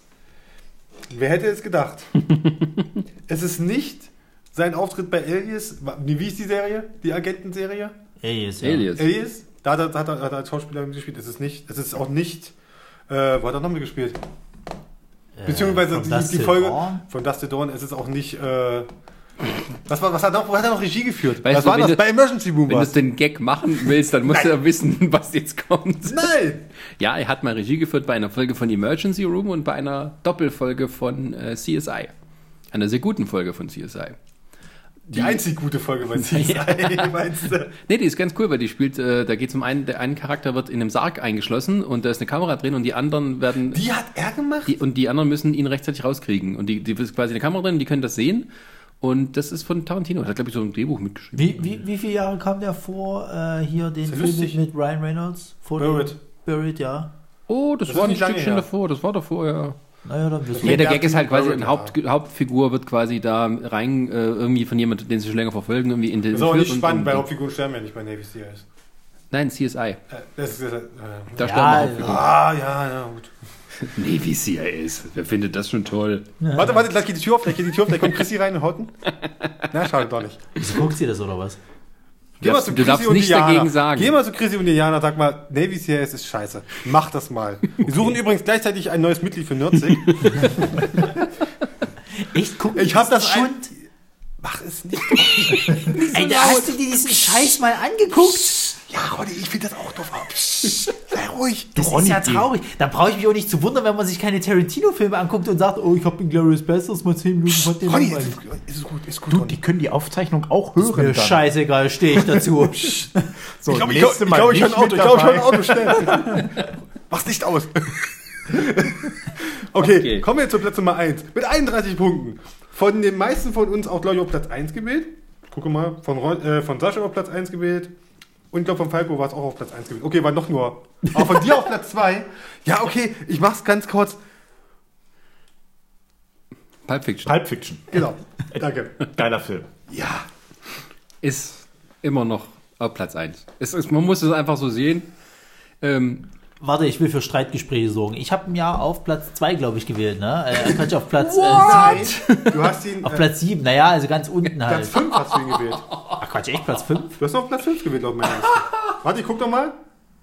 Wer hätte es gedacht? [laughs] es ist nicht sein Auftritt bei Alias. Wie ist die Serie? Die Agentenserie? Alias, ja. Alias. Alias? Da hat er, hat er, hat er als Schauspieler gespielt. Es ist nicht. Es ist auch nicht. Äh, wo hat er noch mitgespielt? Beziehungsweise von die, die Folge Dawn? von Dusty Dawn. Es ist auch nicht. Äh, Was, war, was, hat noch, was hat er noch Regie geführt? Weißt was du, war das? du- Bei Emergency Room Wenn du den Gag machen willst, dann musst du ja wissen, [laughs] was jetzt kommt. Nein! Ja, er hat mal Regie geführt bei einer Folge von Emergency Room und bei einer Doppelfolge von äh, CSI. Einer sehr guten Folge von CSI. Die einzig gute Folge bei [laughs] CSI, [laughs] meinst du? Nee, die ist ganz cool, weil die spielt, äh, da geht es um einen, der einen Charakter wird in einem Sarg eingeschlossen und da ist eine Kamera drin und die anderen werden, Die hat er gemacht? die, und die anderen müssen ihn rechtzeitig rauskriegen. Und die, die ist quasi eine Kamera drin, die können das sehen. Und das ist von Tarantino. Der hat, glaube ich, so ein Drehbuch mitgeschrieben. Wie, wie, wie viele Jahre kam der vor, äh, hier den Film lustig. mit, mit Ryan Reynolds? Vor Buried. dem- Buried, ja. Oh, das, Das war ein Stückchen her. davor. Das war davor, ja. Naja, dann wissen Ja, wir. der Gag ist halt quasi, eine Haupt, Hauptfigur wird quasi da rein, äh, irgendwie von jemandem, den sie schon länger verfolgen, irgendwie in den Das ist aber nicht und- spannend, bei Hauptfiguren sterben ja nicht bei Navy Seals. Nein, CSI. Äh, das ist, äh, Da Ja, sterben Hauptfiguren. ah, ja, ja, gut. [laughs] Navy CIS. Wer findet das schon toll? Warte, warte, gleich geht die Tür auf, gleich geht die Tür auf, gleich kommt Chrissy rein und haut [laughs] ihn. Na, schade doch nicht. Wieso guckt sie das oder was? Du darfst, du Chrissy darfst nichts Diana. dagegen sagen. Geh mal zu Chrissy und Diana, sag mal, Navy CIS ist scheiße. Mach das mal. [laughs] Wir suchen übrigens gleichzeitig ein neues Mitglied für Nerdsig. Echt? Guck Ich hab das ein- Schund. Mach es nicht. Ey, da hast du dir diesen Scheiß mal angeguckt? Ja, Ronny, ich finde das auch doof. Psst, Sei ruhig. Das ist ja traurig. Da brauche ich mich auch nicht zu wundern, wenn man sich keine Tarantino-Filme anguckt und sagt, oh, ich habe den Glorious Bastards mal 10 Minuten von dem Ronny, ist, ist gut, ist gut, Du, Ronny. die können die Aufzeichnung auch hören. Mir dann. scheißegal, stehe ich dazu. [laughs] So, Ich glaube, ich, glaub, ich, glaub, ich höre ein Auto. Ich glaube, ich höre ein. Auto. Schnell. [laughs] Mach's nicht aus. [laughs] okay, Okay. kommen wir zu Platz Nummer 1. Mit 31 Punkten. Von den meisten von uns auch, glaube ich, auf Platz 1 gewählt. Gucke mal, von, Ron, äh, von Sascha auf Platz 1 gewählt. Und ich glaube, von Falco war es auch auf Platz 1 gewählt. Okay, war noch nur. Aber von dir auf Platz 2. Ja, okay, ich mach's ganz kurz. Pulp Fiction Pulp Fiction. Genau. Danke. [laughs] Geiler Film. Ja. ist immer noch auf Platz 1. Es ist, man muss es einfach so sehen. Ähm, Warte, ich will für Streitgespräche sorgen. Ich habe ein Jahr auf Platz 2, glaube ich, gewählt, ne? Äh, Quatsch, auf Platz, äh, Nein, du hast ihn. [laughs] auf Äh, Platz 7. Naja, also ganz unten halt. Platz 5 hast du ihn gewählt. Ach Quatsch, echt Platz 5? Du hast noch Platz 5 gewählt, laut meiner Liste. Warte, ich guck doch mal.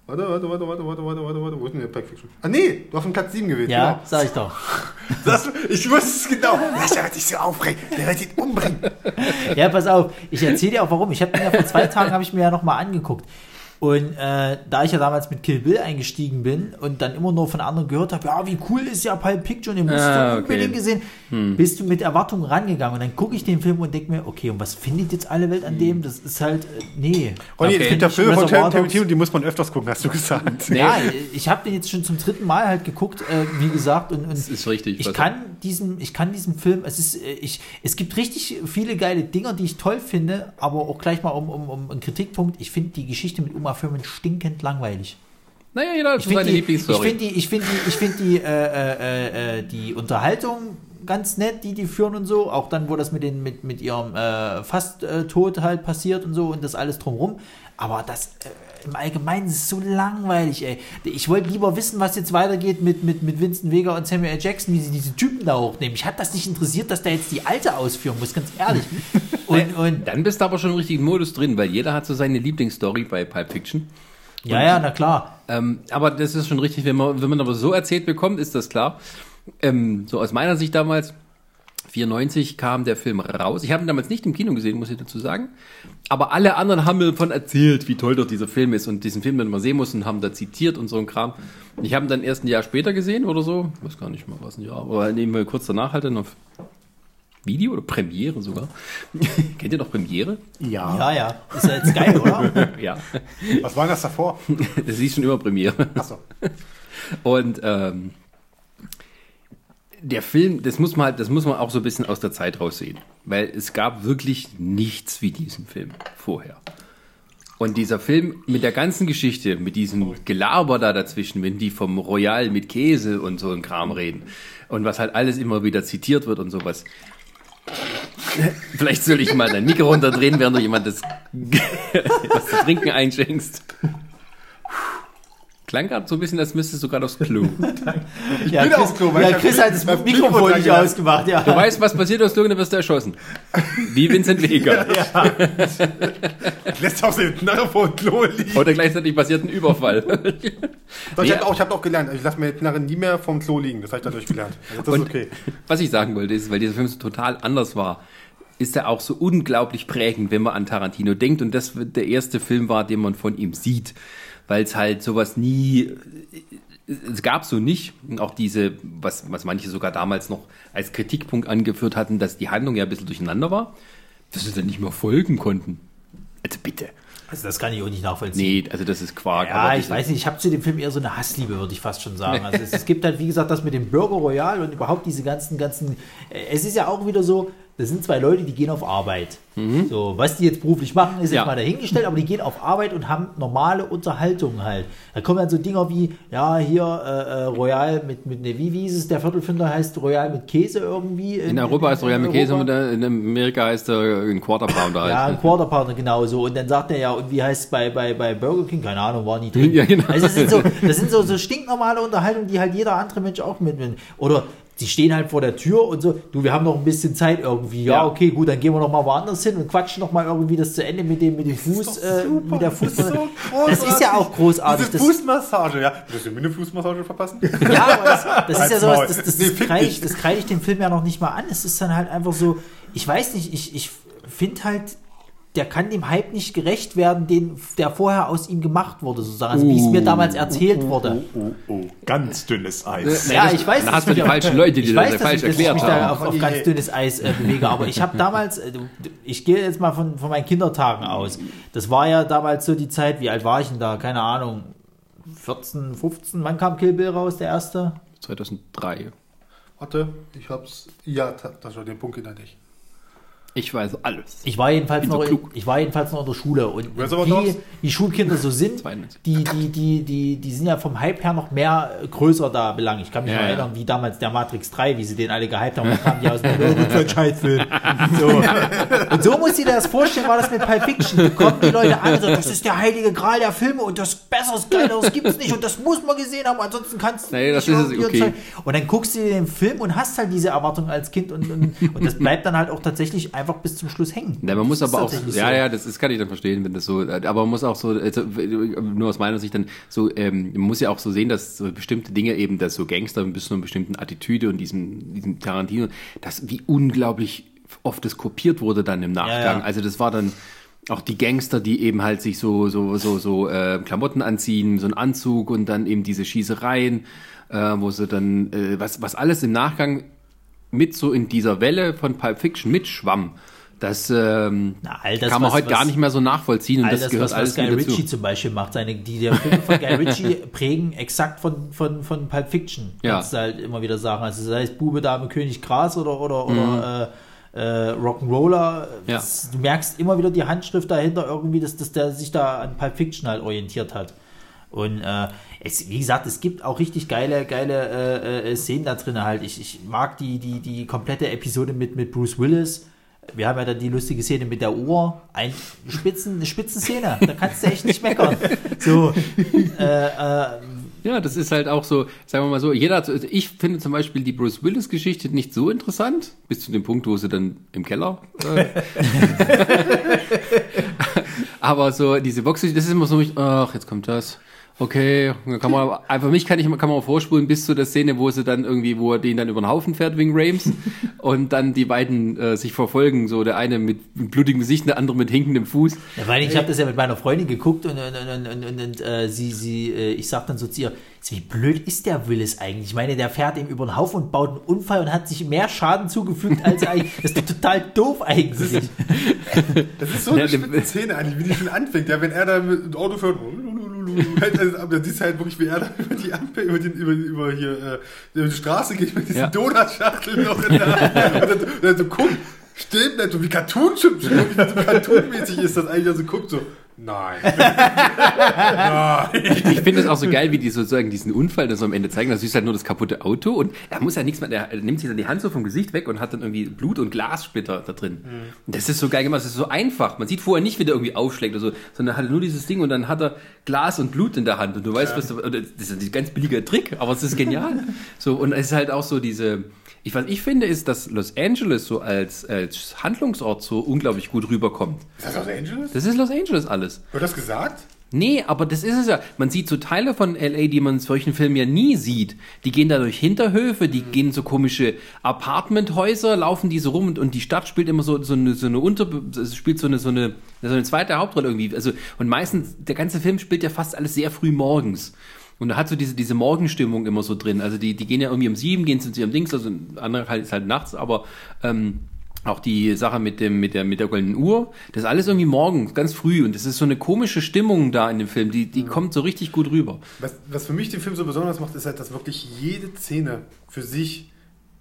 Warte, warte, warte, warte, warte, warte, warte, warte. Wo ist denn der Pulp Fiction? Ah, nee, du hast einen Platz 7 gewählt. Ja, Genau. sag ich doch. [laughs] Das, ich wusste es genau. Der wird sich so aufregen. Der wird ihn umbringen. Ja, pass auf, ich erzähle dir auch warum. Ich habe mir ja vor zwei Tagen habe ich mir ja nochmal angeguckt. Und äh, da ich ja damals mit Kill Bill eingestiegen bin und dann immer nur von anderen gehört habe, ja, wie cool ist ja Pulp Fiction, den musst Ah, du unbedingt okay. gesehen, bist du mit Erwartungen rangegangen. Und dann gucke ich den Film und denke mir, okay, und was findet jetzt alle Welt an dem? Das ist halt, äh, nee. Ronny, Okay. es gibt ja Filme von Tarantino, die muss man öfters gucken, hast du gesagt. Nee. Ja, ich habe den jetzt schon zum dritten Mal halt geguckt, äh, wie gesagt, und, und Das ist richtig, Ich kann diesem, ich kann diesem Film, es ist, äh, ich, es gibt richtig viele geile Dinger, die ich toll finde, aber auch gleich mal um, um, um einen Kritikpunkt. Ich finde die Geschichte mit Uma Thurman stinkend langweilig. naja, jeder hat Ich so finde seine die, ich Lieblingsstory. finde die, ich finde die, ich finde die, äh, äh, äh, die Unterhaltung ganz nett, die die führen und so. Auch dann, wo das mit den, mit, mit ihrem äh, Fast-Tod halt passiert und so und das alles drumrum. Aber das äh, im Allgemeinen ist es so langweilig, ey. Ich wollte lieber wissen, was jetzt weitergeht mit, mit, mit Vincent Vega und Samuel L. Jackson, wie sie diese Typen da hochnehmen. Mich hat das nicht interessiert, dass der jetzt die alte ausführen muss, ganz ehrlich. [laughs] Und, und Dann bist du aber schon im richtigen Modus drin, weil jeder hat so seine Lieblingsstory bei Pulp Fiction. ja, ja, na klar. Ähm, aber das ist schon richtig, wenn man, wenn man aber so erzählt bekommt, ist das klar. Ähm, so aus meiner Sicht damals, 94 kam der Film raus. Ich habe ihn damals nicht im Kino gesehen, muss ich dazu sagen. Aber alle anderen haben mir davon erzählt, wie toll doch dieser Film ist und diesen Film dann mal sehen mussten, haben da zitiert und so ein Kram. Ich habe ihn dann erst ein Jahr später gesehen oder so. Ich weiß gar nicht mal, was ein Jahr, aber nehmen wir kurz danach halt dann auf Video oder Premiere sogar. [laughs] Kennt ihr noch Premiere? Ja. Ja, ja. Ist ja jetzt geil, oder? [laughs] ja. Was war denn das davor? [laughs] Das ist schon immer Premiere. Achso. Und ähm, der Film, das muss man halt, das muss man auch so ein bisschen aus der Zeit raussehen, weil es gab wirklich nichts wie diesen Film vorher. Und dieser Film mit der ganzen Geschichte, mit diesem Gelaber da dazwischen, wenn die vom Royal mit Käse und so ein Kram reden und was halt alles immer wieder zitiert wird und sowas. Vielleicht soll ich mal dein Mikro runterdrehen, während du jemand das, [laughs] was zu trinken einschenkst. Klang gerade so ein bisschen, als müsstest du gerade aufs Klo. [laughs] Ja, bin Chris, aufs Klo, weil ja, ich Chris hat das Mikrofon Mikrofon nicht ausgemacht, ja. Du weißt, was passiert aus Klo, dann wirst du erschossen. Wie Vincent Vega. [laughs] [laughs] Lässt auf den Knarre vor dem Klo liegen. Oder gleichzeitig passiert ein Überfall. Doch, ich Nee, habe auch, ich hab auch gelernt, ich lasse meine Knarre nie mehr vom Klo liegen. Das habe ich dadurch gelernt. Also das Und ist okay. was ich sagen wollte, ist, weil dieser Film so total anders war. ist er auch so unglaublich prägend, wenn man an Tarantino denkt. Und das der erste Film war, den man von ihm sieht. Weil es halt sowas nie, es gab so nicht. Und auch diese, was, was manche sogar damals noch als Kritikpunkt angeführt hatten, dass die Handlung ja ein bisschen durcheinander war, dass sie dann nicht mehr folgen konnten. Also bitte. Also das kann ich auch nicht nachvollziehen. Nee, also das ist Quark. Ja, ich weiß nicht, ich habe zu dem Film eher so eine Hassliebe, würde ich fast schon sagen. Also es, es gibt halt, wie gesagt, das mit dem Burger Royal und überhaupt diese ganzen, ganzen. äh, Es ist ja auch wieder so, das sind zwei Leute, die gehen auf Arbeit. So, was die jetzt beruflich machen, ist Mhm. Ja. jetzt mal dahingestellt, aber die gehen auf Arbeit und haben normale Unterhaltung halt. Da kommen dann so Dinger wie, ja, hier äh, äh, Royal mit, mit ne, wie, wie ist es, der Viertelfinder heißt Royal mit Käse irgendwie. in Europa ist Royal mit Käse und in Amerika heißt er ein Quarter Pounder halt. Ja, ein Quarter Pounder, genau so. Und dann sagt er ja, und wie heißt es bei, bei, bei Burger King? Keine Ahnung, war nie drin. [laughs] Ja, genau. Also das sind so, das sind so, so stinknormale Unterhaltungen, die halt jeder andere Mensch auch mit. mit- Oder sie stehen halt vor der Tür und so, du, wir haben noch ein bisschen Zeit irgendwie. Ja, Ja. okay, gut, dann gehen wir noch mal woanders hin und quatschen noch mal irgendwie das zu Ende mit dem, mit dem Fuß, äh, mit der Fuß. Das ist, so das ist ja auch großartig. Diese Fußmassage, ja. Willst du mir eine Fußmassage verpassen? [laughs] ja, aber das, das ist ja sowas, das, das, Nee, kreide ich, das kreide ich dem Film ja noch nicht mal an. Es ist dann halt einfach so, ich weiß nicht, ich, ich finde halt, der kann dem Hype nicht gerecht werden, den, der vorher aus ihm gemacht wurde, sozusagen. Also wie es mir damals erzählt wurde. Oh, oh, ganz dünnes Eis. Ja, ich weiß, Dann dass hast du ich die falschen Leute, die ich das falsch ich, dass ich erklärt mich da haben. auf, auf ganz dünnes Eis äh, bewege. Aber ich habe damals, äh, ich gehe jetzt mal von, von meinen Kindertagen aus. Das war ja damals so die Zeit, wie alt war ich denn da? Keine Ahnung. 14, 15, wann kam Kill Bill raus, der erste? 2003. Warte, ich hab's. Ja, das war der Punkt hinter dich. Ich weiß alles. Ich war jedenfalls Bin so noch, in, klug. ich war jedenfalls noch in der Schule und wie, wie Schulkinder so sind, 92. die, die, die, die, die sind ja vom Hype her noch mehr äh, größer da belangt. Ich kann mich Ja, noch ja. erinnern, wie damals der Matrix 3, wie sie den alle gehypt haben, und kamen die aus dem Scheißfilm. [laughs] So. Und so muss ich dir das vorstellen, war das mit Pulp Fiction. Da kommen die Leute an und sagen, das ist der heilige Gral der Filme und das Besseres, Geileres gibt's nicht und das muss man gesehen haben, ansonsten kannst du Nee, das nicht ist es, okay. Und dann guckst du dir den Film und hast halt diese Erwartung als Kind und, und, und das bleibt dann halt auch tatsächlich einfach bis zum Schluss hängen. Ja, man muss Das aber auch, ja, ja, das ist, kann ich dann verstehen, wenn das so, aber man muss auch so, also, nur aus meiner Sicht dann so, ähm, man muss ja auch so sehen, dass so bestimmte Dinge eben, dass so Gangster bis zu einer bestimmten Attitüde und diesem, diesem Tarantino, dass wie unglaublich oft das kopiert wurde dann im Nachgang. ja. Also das war dann auch die Gangster, die eben halt sich so, so, so, so äh, Klamotten anziehen, so einen Anzug und dann eben diese Schießereien, äh, wo sie dann, äh, was, was alles im Nachgang mit so in dieser Welle von Pulp Fiction mitschwamm. Das, ähm, Na, das, kann man was- heute gar was- nicht mehr so nachvollziehen und All das, das, gehört was, alles was Guy Ritchie dazu. zum Beispiel macht, seine, die der Filme von Guy Ritchie [laughs] prägen exakt von, von, von Pulp Fiction. Ja. Kannst du halt immer wieder sagen. Also sei es Bube, Dame, König, Gras oder, oder, oder äh, äh, Rock'n'Roller. Mhm. Ja. Du merkst immer wieder die Handschrift dahinter irgendwie, dass, dass der sich da an Pulp Fiction halt orientiert hat. Und äh, es, wie gesagt, es gibt auch richtig geile, geile äh, äh, Szenen da drin halt. Ich, ich mag die, die, die komplette Episode mit, mit Bruce Willis. Wir haben ja dann die lustige Szene mit der Uhr. Ein Spitzen, eine Spitzenszene. Da kannst du echt nicht meckern. So, äh, äh, Ja, das ist halt auch so, sagen wir mal so, jeder, also ich finde zum Beispiel die Bruce Willis Geschichte nicht so interessant, bis zu dem Punkt, wo sie dann im Keller. Äh, [laughs] [laughs] aber so diese Box, das ist immer so, ach, jetzt kommt das. Okay, dann kann man, einfach mich kann ich, kann man vorspulen bis zu der Szene, wo sie dann irgendwie, wo er den dann über den Haufen fährt wegen Rames [laughs] und dann die beiden äh, sich verfolgen, so der eine mit blutigem Gesicht, der andere mit hinkendem Fuß. Ja, weil ich habe das ja mit meiner Freundin geguckt und, und, und, und, und, und äh, sie, sie, äh, ich sag dann so zu ihr, wie blöd ist der Willis eigentlich? Ich meine, der fährt ihm über den Haufen und baut einen Unfall und hat sich mehr Schaden zugefügt als er eigentlich. Das ist doch total doof eigentlich. Das ist [laughs] so eine Ja, Szene eigentlich, wie die schon anfängt. Ja, wenn er da mit dem Auto fährt, halt, also, aber dann siehst du halt wirklich, wie er da über die Ampel, über, den, über, über hier, äh, über die Straße geht mit diesen Ja. Donutschachteln noch [laughs] in der Hand. Und dann, dann so guckt, steht nicht so wie Cartoon, wie so Cartoon-mäßig ist das eigentlich, also guckt so, nein. nein. [laughs] Ich finde es auch so geil, wie die sozusagen diesen Unfall dann so am Ende zeigen. Da siehst halt nur das kaputte Auto und er muss ja nichts mehr, er nimmt sich dann die Hand so vom Gesicht weg und hat dann irgendwie Blut und Glassplitter da drin. Und das ist so geil gemacht, das ist so einfach. Man sieht vorher nicht, wie der irgendwie aufschlägt oder so, sondern er hat nur dieses Ding und dann hat er Glas und Blut in der Hand und du weißt, was, du- das ist ein ganz billiger Trick, aber es ist genial. [laughs] So, und es ist halt auch so diese, ich, was ich finde, ist, dass Los Angeles so als, als Handlungsort so unglaublich gut rüberkommt. Ist das Los Angeles? Das ist Los Angeles alles. Wird das gesagt? Nee, aber das ist es ja. Man sieht so Teile von LA, die man in solchen Filmen ja nie sieht. Die gehen da durch Hinterhöfe, die gehen in so komische Apartmenthäuser, laufen diese rum und, und die Stadt spielt immer so, so eine, so eine Unter, spielt so eine, so eine, so eine zweite Hauptrolle irgendwie. Also, und meistens, der ganze Film spielt ja fast alles sehr früh morgens. Und da hat so diese, diese Morgenstimmung immer so drin. Also die, die gehen ja irgendwie um sieben, gehen zu ihrem Dings, also andere halt ist halt nachts, aber ähm, auch die Sache mit dem mit der mit der goldenen Uhr, das ist alles irgendwie morgens, ganz früh und das ist so eine komische Stimmung da in dem Film, die die kommt so richtig gut rüber. Was, was für mich den Film so besonders macht, ist halt, dass wirklich jede Szene für sich,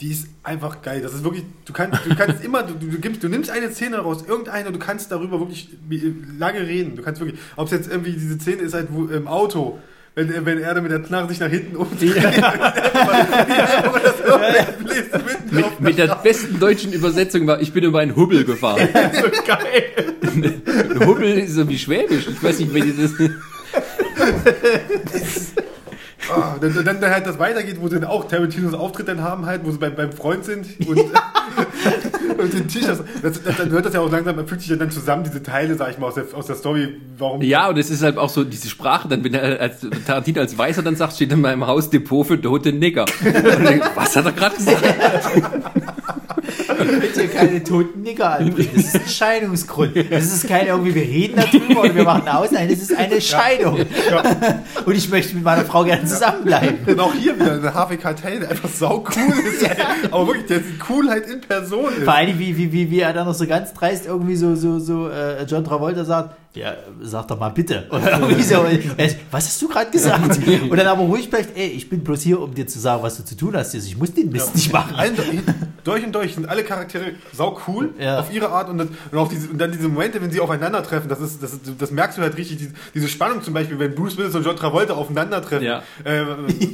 die ist einfach geil. Das ist wirklich, du kannst, du kannst immer, du, du, gibst, du nimmst eine Szene raus, irgendeine, du kannst darüber wirklich lange reden. Du kannst wirklich, ob es jetzt irgendwie diese Szene ist halt wo, im Auto, wenn, er- wenn er dann mit der Knarre sich nach hinten umdreht. [laughs] Mit, mit der besten deutschen Übersetzung war, ich bin über einen Hubbel gefahren. so geil. Ein Hubbel ist so wie Schwäbisch. Ich weiß nicht, wenn die das. Ah, dann, dann, dann halt das weitergeht, wo sie dann auch Tarantinos Auftritt dann haben, halt, wo sie beim, beim Freund sind und, [laughs] und den Tisch. Das, das, das, dann hört das ja auch langsam, man fügt sich ja dann zusammen, diese Teile, sag ich mal, aus der, aus der Story, warum. Ja, und es ist halt auch so diese Sprache, dann wenn er als Tarantino als Weißer dann sagt, steht in meinem Haus Depot für tote Nigger. Denk, was hat er gerade gesagt? [laughs] Bitte keine toten Nigger anbringen. Das ist ein Scheidungsgrund. Das ist kein irgendwie, wir reden darüber oder wir machen aus. Nein, das ist eine Scheidung. Und ich möchte mit meiner Frau gerne zusammenbleiben. Und auch hier wieder der Harvey Keitel, der einfach sau cool ist. Aber wirklich, der die Coolheit in Person ist. Vor allem, wie, wie, wie, wie er dann noch so ganz dreist irgendwie so, so, so äh, John Travolta sagt, ja, sag doch mal bitte. [laughs] So, äh, was hast du gerade gesagt? [laughs] Und dann aber ruhig bleibt, ey, ich bin bloß hier, um dir zu sagen, was du zu tun hast. Also Ich muss den Mist nicht machen. Allen, durch und durch sind alle Charaktere sau cool Ja. auf ihre Art und, dann- und auch diese, und dann diese Momente, wenn sie aufeinandertreffen, das, ist, das, ist, das merkst du halt richtig, diese, diese Spannung zum Beispiel, wenn Bruce Willis und John Travolta aufeinandertreffen. Ja. Äh,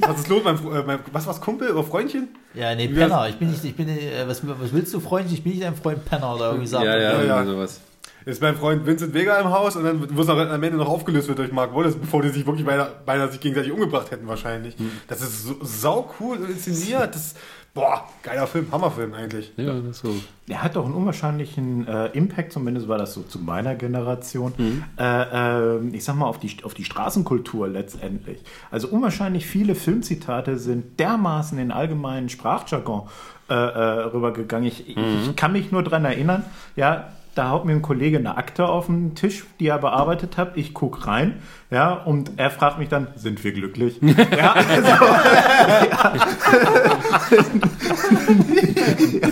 was ist los, mein, äh, mein, was war's, Kumpel oder Freundchen? Ja, nee, Penner. Ich bin nicht, ich bin, äh, was, was willst du, Freund? Ich bin nicht dein Freund Penner oder irgendwie sagen. Ja, ja, Ja, ja. sowas. Ist mein Freund Vincent Vega im Haus und dann wo es am Ende noch aufgelöst wird durch Mark Wallace, bevor die sich wirklich beinahe, beinahe sich gegenseitig umgebracht hätten wahrscheinlich. Das ist so, sau cool inszeniert. Das, boah, geiler Film, Hammerfilm eigentlich. Ja, das ist so. Er hat doch einen unwahrscheinlichen äh, Impact, zumindest war das so zu meiner Generation. Äh, äh, ich sag mal, auf die, auf die Straßenkultur letztendlich. Also unwahrscheinlich viele Filmzitate sind dermaßen in allgemeinen Sprachjargon äh, äh, rübergegangen. Ich, ich, ich kann mich nur dran erinnern, ja. Da haut mir ein Kollege eine Akte auf den Tisch, die er bearbeitet hat. Ich guck rein, ja, und er fragt mich dann, sind wir glücklich? [laughs] ja, also, [laughs]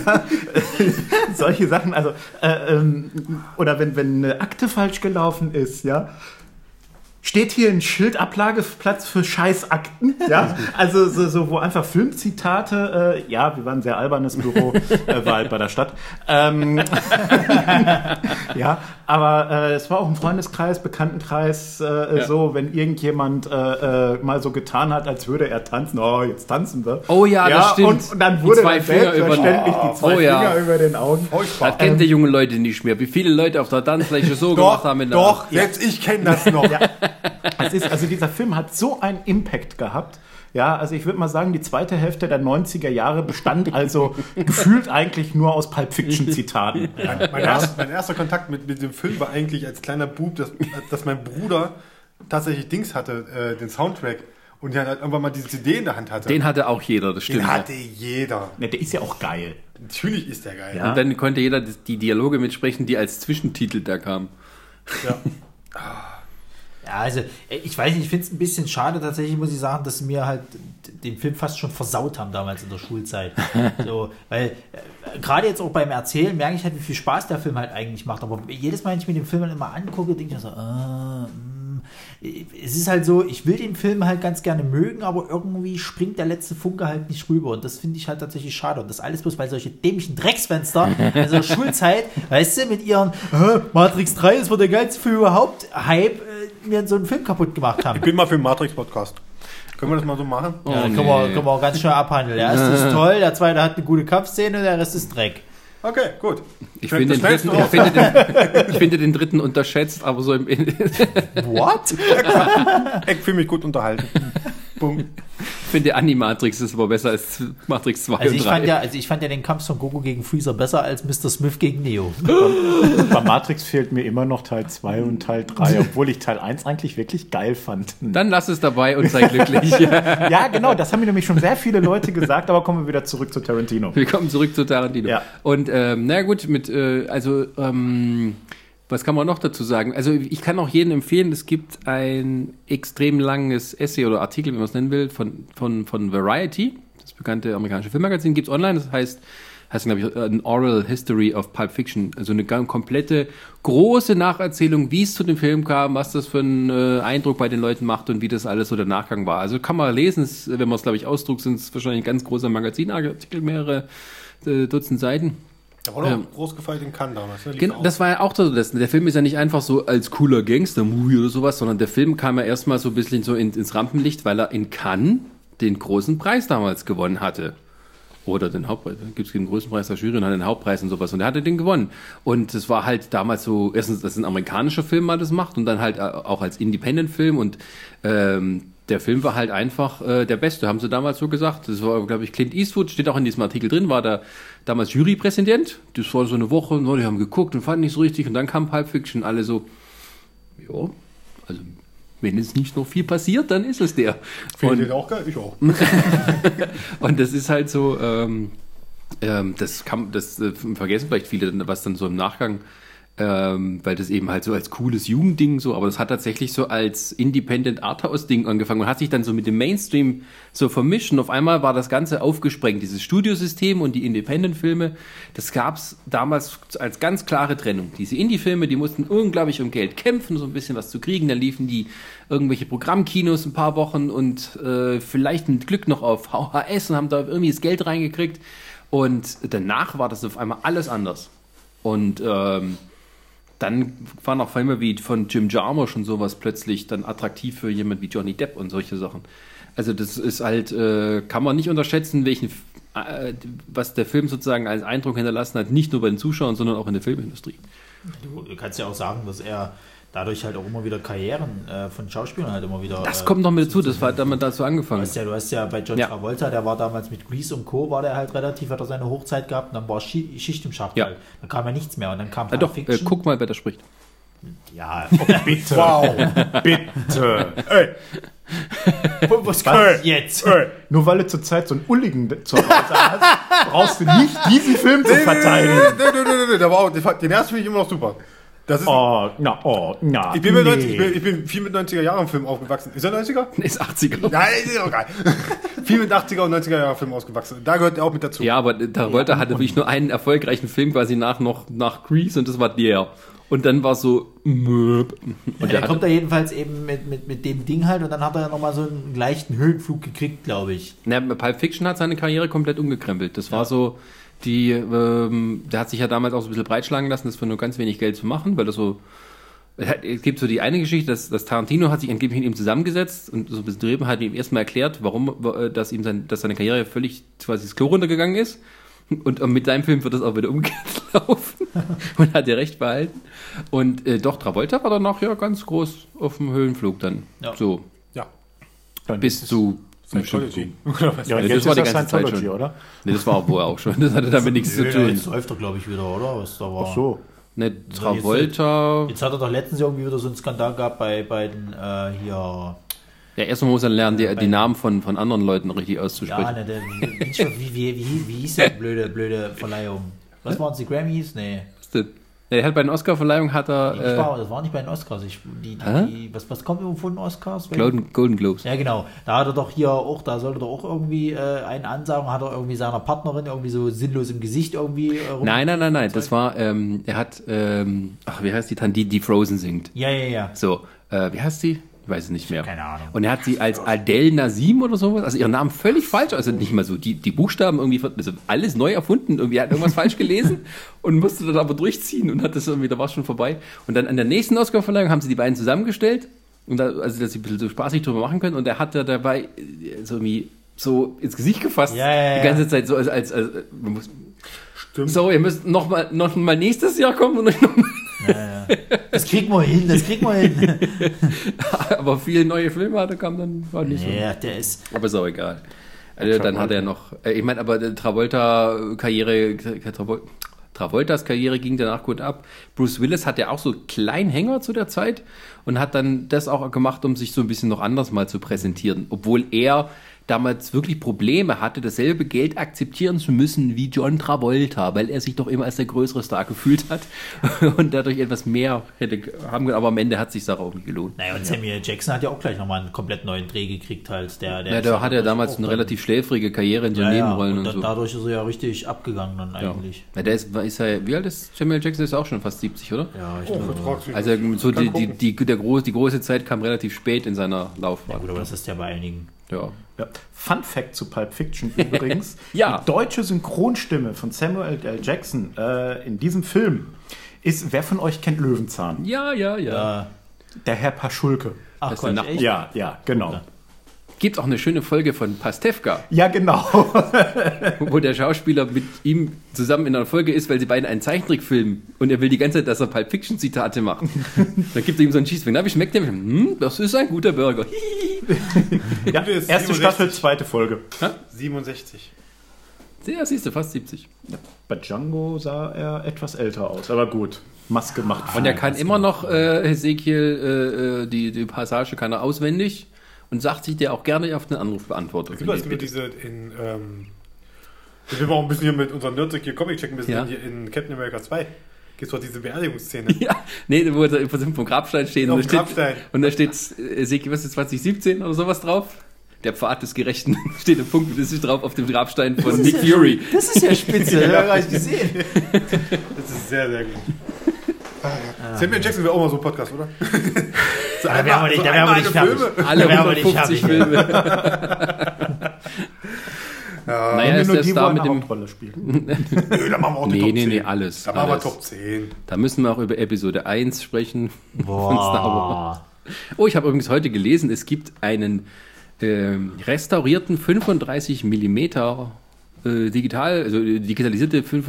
[laughs] solche Sachen, also äh, ähm, oder wenn, wenn eine Akte falsch gelaufen ist, ja. Steht hier ein Schildablageplatz für Scheißakten, ja? [laughs] Also so, so wo einfach Filmzitate, äh, ja, wir waren ein sehr albernes Büro, [laughs] äh, war halt bei der Stadt. Ähm, [laughs] ja, aber äh, es war auch im Freundeskreis, Bekanntenkreis äh, Ja. so, wenn irgendjemand äh, äh, mal so getan hat, als würde er tanzen, oh, jetzt tanzen wir. Oh ja, das stimmt. Und, und dann Die wurde zwei dann Finger über- selbstverständlich die zwei Oh ja. Finger über den Augen. Das kennt der junge Leute nicht mehr. Wie viele Leute auf der Tanzfläche so [laughs] gemacht Doch, haben. in der- doch, selbst ich kenne das noch. Es ist, also dieser Film hat so einen Impact gehabt. Ja, also ich würde mal sagen, die zweite Hälfte der 90er Jahre bestand also [laughs] gefühlt eigentlich nur aus Pulp Fiction Zitaten. Mein, mein, erst, mein erster Kontakt mit, mit dem Film war eigentlich als kleiner Bub, dass, dass mein Bruder tatsächlich Dings hatte, äh, den Soundtrack. Und der halt irgendwann mal diese CD in der Hand hatte. Den hatte auch jeder, das stimmt. Den ja. hatte jeder. Ne, der ist ja auch geil. Natürlich ist der geil. Ja. Und dann konnte jeder die die Dialoge mitsprechen, die als Zwischentitel da kamen. Ja. [laughs] Ja, also äh, ich weiß nicht, ich finde es ein bisschen schade tatsächlich, muss ich sagen, dass sie mir halt den Film fast schon versaut haben damals in der Schulzeit. [laughs] so, weil äh, gerade jetzt auch beim Erzählen merke ich halt, wie viel Spaß der Film halt eigentlich macht. Aber jedes Mal, wenn ich mir den Film dann immer angucke, denke ich mir so, ah, mm. Es ist halt so, ich will den Film halt ganz gerne mögen, aber irgendwie springt der letzte Funke halt nicht rüber. Und das finde ich halt tatsächlich schade. Und das alles bloß, weil solche dämlichen Drecksfenster in der [laughs] Schulzeit, weißt du, mit ihren "Hä, Matrix 3 ist wohl der geilste Film überhaupt, Hype, äh, mir so einen Film kaputt gemacht haben. Ich bin mal für den Matrix-Podcast. Können wir das mal so machen? Oh, Ja, nee. können, wir, können wir auch ganz schnell abhandeln. Der erste ist [laughs] toll, der zweite hat eine gute Kampfszene, der Rest ist Dreck. Okay, gut. Ich finde, den dritten, ich, finde den, ich finde den dritten unterschätzt, aber so im What? [laughs] Ich fühle mich gut unterhalten. Bumm. finde Animatrix ist aber besser als Matrix 2 Also und ich 3. fand ja, also ich fand ja den Kampf von Goku gegen Freezer besser als Mr. Smith gegen Neo. [laughs] Bei Matrix fehlt mir immer noch Teil 2 und Teil 3, obwohl ich Teil 1 eigentlich wirklich geil fand. Dann lass es dabei und sei glücklich. [laughs] Ja, genau, das haben mir nämlich schon sehr viele Leute gesagt, aber kommen wir wieder zurück zu Tarantino. Willkommen zurück zu Tarantino. Ja. Und ähm, na gut, mit äh, also ähm, was kann man noch dazu sagen? Also ich kann auch jedem empfehlen, es gibt ein extrem langes Essay oder Artikel, wie man es nennen will, von, von, von Variety, das bekannte amerikanische Filmmagazin, gibt's online, das heißt, heißt glaube ich, an Oral History of Pulp Fiction, also eine ganz komplette große Nacherzählung, wie es zu dem Film kam, was das für einen äh, Eindruck bei den Leuten macht und wie das alles so der Nachgang war. Also kann man lesen, es, wenn man es glaube ich ausdruckt, sind es wahrscheinlich ein ganz großer Magazinartikel, mehrere äh, Dutzend Seiten. War doch Ähm. groß gefeiert in Cannes damals. Ne? Genau, auch. das war ja auch so das. Der Film ist ja nicht einfach so als cooler Gangster-Movie oder sowas, sondern der Film kam ja erstmal so ein bisschen so in, ins Rampenlicht, weil er in Cannes den großen Preis damals gewonnen hatte. Oder den Hauptpreis. Gibt es den größten Preis der Jury und hat den Hauptpreis und sowas. Und er hatte den gewonnen. Und es war halt damals so, erstens, dass ein amerikanischer Film mal das macht und dann halt auch als Independent-Film. Und ähm, der Film war halt einfach äh, der Beste, haben sie damals so gesagt. Das war, glaube ich, Clint Eastwood, steht auch in diesem Artikel drin, war da damals Jurypräsident. Das war so eine Woche, und die haben geguckt und fanden nicht so richtig. Und dann kam Pulp Fiction, alle so, ja, also wenn es nicht noch viel passiert, dann ist es der. Ihr den auch geil? Ich auch. [laughs] und das ist halt so, ähm, ähm, das kann, das äh, vergessen vielleicht viele, was dann so im Nachgang, ähm, weil das eben halt so als cooles Jugendding so, aber das hat tatsächlich so als Independent Arthouse Ding angefangen und hat sich dann so mit dem Mainstream so vermischt und auf einmal war das Ganze aufgesprengt, dieses Studiosystem und die Independent Filme, das gab's damals als ganz klare Trennung. Diese Indie-Filme, die mussten unglaublich um Geld kämpfen, so ein bisschen was zu kriegen, dann liefen die irgendwelche Programmkinos ein paar Wochen und äh, vielleicht mit Glück noch auf VHS und haben da irgendwie das Geld reingekriegt und danach war das auf einmal alles anders. Und ähm, dann waren auch Filme wie von Jim Jarmusch und sowas plötzlich dann attraktiv für jemand wie Johnny Depp und solche Sachen. Also das ist halt, äh, kann man nicht unterschätzen, welchen, äh, was der Film sozusagen als Eindruck hinterlassen hat, nicht nur bei den Zuschauern, sondern auch in der Filmindustrie. Du, du kannst ja auch sagen, dass er dadurch halt auch immer wieder Karrieren äh, von Schauspielern halt immer wieder. Das äh, kommt noch mit dazu, das war damit dazu Du angefangen. hast, ja, du hast ja bei John Ja. Travolta, der war damals mit Grease und Co., war der halt relativ, hat er seine Hochzeit gehabt und dann war Schi Schicht im Schacht Ja. halt. Dann kam ja nichts mehr und dann kam Ja, Pulp doch, äh, guck mal, wer da spricht. Ja, [laughs] Bitte. Wow. Bitte. Ey, was kommt jetzt? ey. Nur weil du zurzeit so einen Ulligen zu Hause hast, brauchst du nicht diesen Film zu verteidigen. nee, nee, nee, nee, nee, der war auch, den ersten finde ich immer noch super. Das ist, Oh, na, oh, na. ich, bin mit nee. 90, ich, bin, ich bin viel mit 90er Jahren Filmen aufgewachsen. Ist er 90er? [laughs] Ist 80er. Nein, ist auch geil. [laughs] viel mit 80er und 90er Jahren Filmen ausgewachsen. Da gehört er auch mit dazu. Ja, aber Travolta hatte wirklich nur einen erfolgreichen Film quasi nach noch nach Grease und das war der. Und dann war so möp. Und der der kommt da jedenfalls eben mit, mit, mit dem Ding halt und dann hat er ja nochmal so einen leichten Höhenflug gekriegt, glaube ich. na, Pulp Fiction hat seine Karriere komplett umgekrempelt. Das war so die, ähm, der hat sich ja damals auch so ein bisschen breitschlagen lassen, das für nur ganz wenig Geld zu machen, weil das so es gibt so die eine Geschichte, dass, dass Tarantino hat sich angeblich mit ihm zusammengesetzt und so ein bisschen drüben hat ihm erstmal erklärt, warum, äh, dass ihm sein, dass seine Karriere völlig quasi das Klo runtergegangen ist. Und mit seinem Film wird das auch wieder umgekehrt laufen. [laughs] und hat er recht behalten. Und äh, doch, Travolta war danach ja ganz groß auf dem Höhenflug dann. Ja. So, Ja. Dann bis zu Scientology. Ja, Ja, jetzt das war die das ganze Zeit schon. oder? Nee, das war auch vorher auch schon. Das hatte damit nichts zu tun. Jetzt läuft er, glaube ich, wieder, oder? Was da war. Ach so. Ne, Travolta. Jetzt hat er doch letztens irgendwie wieder so einen Skandal gehabt bei, bei den äh, hier. Ja, erstmal muss er lernen, die, die Namen von, von anderen Leuten richtig auszusprechen. Ja, ne, der, wie, wie, wie, wie, hieß der blöde, blöde Verleihung? Was waren es, die Grammys? Nee. Was ist das? Er hat bei den Oscar-Verleihungen hat Nee, er das, äh, war, das war nicht bei den Oscars. Ich, die, die, die, was, was kommt von den Oscars? Golden, Golden Globes. Ja, genau. Da hat er doch hier auch, da sollte er auch irgendwie äh, einen ansagen, hat er irgendwie seiner Partnerin irgendwie so sinnlos im Gesicht irgendwie. Äh, Nein, nein, nein, nein. Das war, ähm, er hat, ähm, ach, wie heißt die Tante, die, die Frozen singt? Ja, ja, ja. So, äh, wie heißt sie? Ich weiß es nicht mehr. Keine Ahnung. Und er hat sie als Adele Nazim oder sowas, also ihren Namen völlig falsch, also nicht mal so, die, die Buchstaben irgendwie, also alles neu erfunden, irgendwie er hat irgendwas falsch gelesen [laughs] und musste dann aber durchziehen und hat das irgendwie, da war es schon vorbei. Und dann an der nächsten Oscar-Verleihung haben sie die beiden zusammengestellt, und da, also dass sie ein bisschen so spaßig drüber machen können und er hat da dabei äh, so irgendwie so ins Gesicht gefasst, Ja, ja, ja. die ganze Zeit so als, als, als man muss, Stimmt. so, ihr müsst noch mal, noch mal nächstes Jahr kommen und euch noch mal Das kriegen wir hin, das kriegen wir hin. [laughs] Aber viele neue Filme hatte, kam dann war nicht so. Ja, der ist. Aber ist auch egal. Also, dann hat er noch, äh, ich meine, aber Travolta-Karriere, Travol Travoltas Karriere ging danach gut ab. Bruce Willis hat ja auch so Kleinhänger zu der Zeit und hat dann das auch gemacht, um sich so ein bisschen noch anders mal zu präsentieren. Obwohl er damals wirklich Probleme hatte, dasselbe Geld akzeptieren zu müssen wie John Travolta, weil er sich doch immer als der größere Star gefühlt hat [laughs] und dadurch etwas mehr hätte haben können. Aber am Ende hat sich das auch nicht gelohnt. Naja, und Samuel Jackson hat ja auch gleich nochmal einen komplett neuen Dreh gekriegt, halt. Der, der Ja, da hat er damals eine relativ schläfrige Karriere in so ja, ja, Nebenrollen und und, so. dadurch ist er ja richtig abgegangen dann Ja. eigentlich. Ja, der ist, ist er, wie alt ist Samuel Jackson? Ist auch schon fast 70, oder? Ja, ich Oh, glaube. Also so die, die, die, der große, die große Zeit kam relativ spät in seiner Ja, Laufbahn. gut, aber das ist ja bei einigen. Ja. Ja. Fun Fact zu Pulp Fiction [laughs] übrigens. Ja. Die deutsche Synchronstimme von Samuel L. Jackson äh, in diesem Film ist, wer von euch kennt Löwenzahn? Ja, ja, ja. Der Herr Paschulke. ach Das ist der Gott? Ja, ja, genau. Ja. Gibt auch eine schöne Folge von Pastewka, Ja, genau. [laughs] wo der Schauspieler mit ihm zusammen in einer Folge ist, weil sie beide einen Zeichentrick filmen und er will die ganze Zeit, dass er Pulp Fiction Zitate macht. [laughs] Dann gibt er ihm so einen Schießfinger. Na, wie schmeckt der? Hm, das ist ein guter Burger. [laughs] Ja, erste 67. Staffel, zweite Folge. 67. Ja, siehst du, fast 70. Bei Django sah er etwas älter aus, aber gut. Maske macht Und er kann immer noch, äh, Ezekiel, äh, äh, die, die Passage kann er auswendig und sagt sich der auch gerne auf den Anruf beantwortet. Es gibt, es gibt diese in, ähm, wir will auch ein bisschen hier mit unseren Nerds hier Comic checken, ein bisschen Ja. hier in Captain America 2. Gibt es doch diese Beerdigungsszene. Ja, nee, wo er im Prinzip vom Grabstein steht. Auf und, Grabstein. steht und da steht Ezekiel, was ist 2017 oder sowas drauf? Der Pfad des Gerechten [laughs] steht im Punkt, das ist drauf auf dem Grabstein von Nick Fury. Das ist ja [laughs] spitze, ja, habe ich gesehen. Das ist sehr, sehr gut. Ah, ja. Samuel Jackson wäre auch mal so ein Podcast, oder? [laughs] so Da wären wir nicht, da wären wir nicht fertig. Alle Da wären wir nicht 150 fertig. Filme. [laughs] Ja, Naja, ist der die, Star mit dem. Hauptrolle spielt. Nö, da machen wir auch die Nee, Top nee, 10. nee, alles. Da machen wir. Top 10. Da müssen wir auch über Episode 1 sprechen [laughs] von Star Wars. Boah. Oh, ich habe übrigens heute gelesen, es gibt einen ähm, restaurierten 35 Millimeter äh, digital, also äh, digitalisierte 5,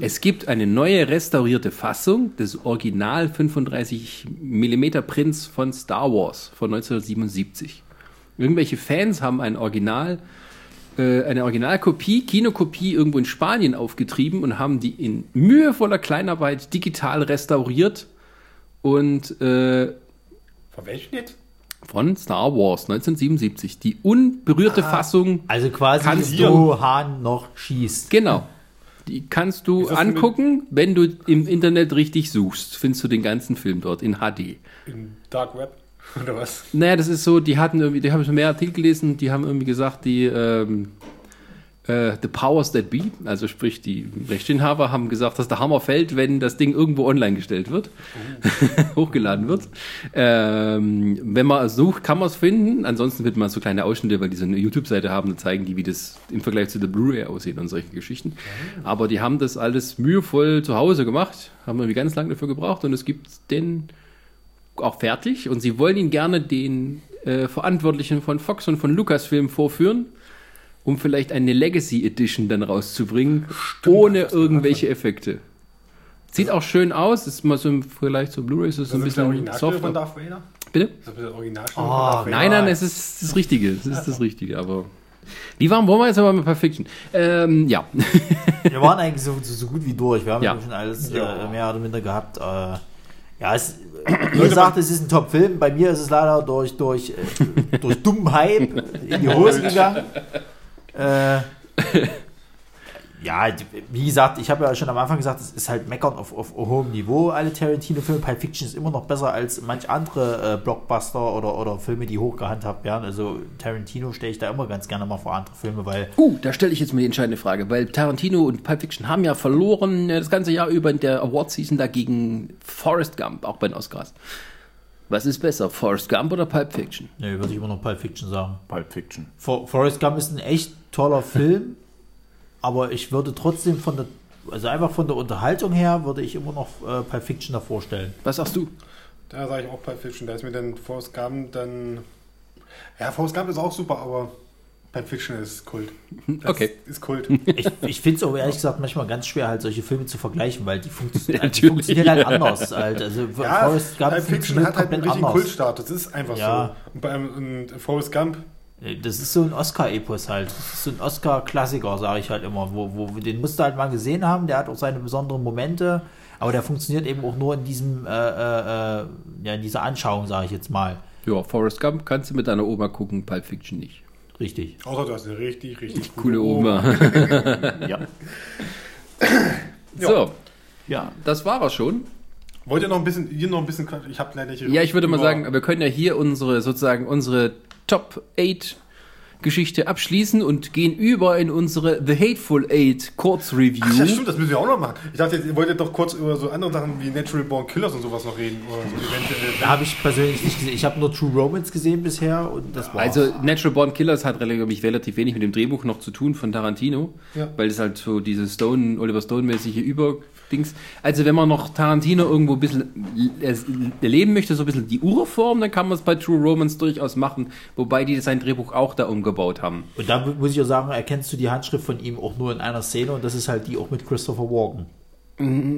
es gibt eine neue restaurierte Fassung des Original 35 mm Prints von Star Wars von 1977. Irgendwelche Fans haben ein Original, äh, eine Originalkopie, Kinokopie irgendwo in Spanien aufgetrieben und haben die in mühevoller Kleinarbeit digital restauriert und äh, Von welchen jetzt? von Star Wars 1977. Die unberührte Fassung, Also quasi, Kannst wo Hahn noch schießt. genau. Die kannst du angucken, wenn du im Internet richtig suchst. Findest du den ganzen Film dort in HD. In Dark Web? Oder was? Naja, das ist so, die hatten irgendwie, die haben schon mehr Artikel gelesen, die haben irgendwie gesagt, die ähm, äh, The Powers That Be, also sprich die Rechteinhaber, haben gesagt, dass der Hammer fällt, wenn das Ding irgendwo online gestellt wird, [laughs] hochgeladen wird. Ähm, wenn man sucht, kann man es finden. Ansonsten wird man so kleine Ausschnitte, weil die so eine YouTube-Seite haben, da zeigen die, wie das im Vergleich zu der Blu-ray aussieht und solche Geschichten. Aber die haben das alles mühevoll zu Hause gemacht, haben irgendwie ganz lange dafür gebraucht und es gibt den auch fertig und sie wollen ihn gerne den äh, Verantwortlichen von Fox und von Lucasfilm vorführen, um vielleicht eine Legacy Edition dann rauszubringen, ohne irgendwelche Effekte. Sieht auch schön aus, ist mal so im Vergleich zur Blu-ray ist so ein bisschen von softer. Darth Vader? Bitte? Ist das der Originalstimme Oh, von Darth Vader? Nein, nein, es ist das Richtige. Es ist das Richtige, aber. Wie waren wollen wir jetzt aber mit Perfection? Ähm, ja. Wir waren eigentlich so, so, so gut wie durch. Wir haben Ja. ja schon alles Ja. äh, mehr oder minder gehabt. Äh, ja, es, [clears throat] wie gesagt, es ist ein Top-Film. Bei mir ist es leider durch, durch, äh, durch dummen Hype in die Hose gegangen. Äh, [laughs] ja, wie gesagt, ich habe ja schon am Anfang gesagt, es ist halt meckern auf, auf hohem Niveau, alle Tarantino-Filme. Pulp Fiction ist immer noch besser als manch andere äh, Blockbuster oder, oder Filme, die hochgehandhabt werden. Also Tarantino stelle ich da immer ganz gerne mal vor andere Filme, weil Uh, da stelle ich jetzt mal die entscheidende Frage, weil Tarantino und Pulp Fiction haben ja verloren äh, das ganze Jahr über in der Award-Season dagegen Forrest Gump, auch bei den Oscars. Was ist besser, Forrest Gump oder Pulp Fiction? ne, würde ich immer noch Pulp Fiction sagen. Pulp Fiction. For Forrest Gump ist ein echt toller Film, aber ich würde trotzdem von der, also einfach von der Unterhaltung her, würde ich immer noch äh, Pulp Fiction davor stellen. Was sagst du? Da sage ich auch Pulp Fiction. Da ist mir dann Forrest Gump dann... Ja, Forrest Gump ist auch super, aber Pulp Fiction ist Kult. Das Okay. Ist Kult. Ich, ich finde es auch ehrlich gesagt manchmal ganz schwer, halt solche Filme zu vergleichen, weil die, funktio [laughs] die Natürlich. funktionieren halt anders. Halt. Also Ja, Forrest Gump Pulp Fiction hat halt einen richtigen anders. Kultstatus. Das ist einfach Ja. so. Und bei einem und Forrest Gump, Das ist so ein Oscar-Epos halt. Das ist so ein Oscar-Klassiker, sage ich halt immer. Wo, wo, den musst du halt mal gesehen haben. Der hat auch seine besonderen Momente. Aber der funktioniert eben auch nur in diesem, äh, äh, äh, ja, in dieser Anschauung, sage ich jetzt mal. Ja, Forrest Gump kannst du mit deiner Oma gucken, Pulp Fiction nicht. Richtig. außer du hast eine richtig, richtig Coole Oma. [laughs] Ja. So, ja. das war er schon. Wollt ihr noch ein bisschen, hier noch ein bisschen, ich habe leider nicht. Ja, ich würde mal sagen, wir können ja hier unsere sozusagen unsere Top 8 Geschichte abschließen und gehen über in unsere The Hateful Eight Kurzreview. Ach, ja, stimmt, das müssen wir auch noch machen. Ich dachte, ihr wolltet doch kurz über so andere Sachen wie Natural Born Killers und sowas noch reden. Oder so eventuell. Da habe ich persönlich nicht gesehen. Ich habe nur True Romance gesehen bisher und das war Also Natural Born Killers hat relativ, relativ wenig mit dem Drehbuch noch zu tun von Tarantino, Ja. weil es halt so diese Stone, Oliver Stone-mäßige Überdings. Also wenn man noch Tarantino irgendwo ein bisschen äh, erleben möchte, so ein bisschen die Urform, dann kann man es bei True Romance durchaus machen, wobei die sein Drehbuch auch da umgebaut haben. Und da muss ich auch sagen, erkennst du die Handschrift von ihm auch nur in einer Szene und das ist halt die auch mit Christopher Walken.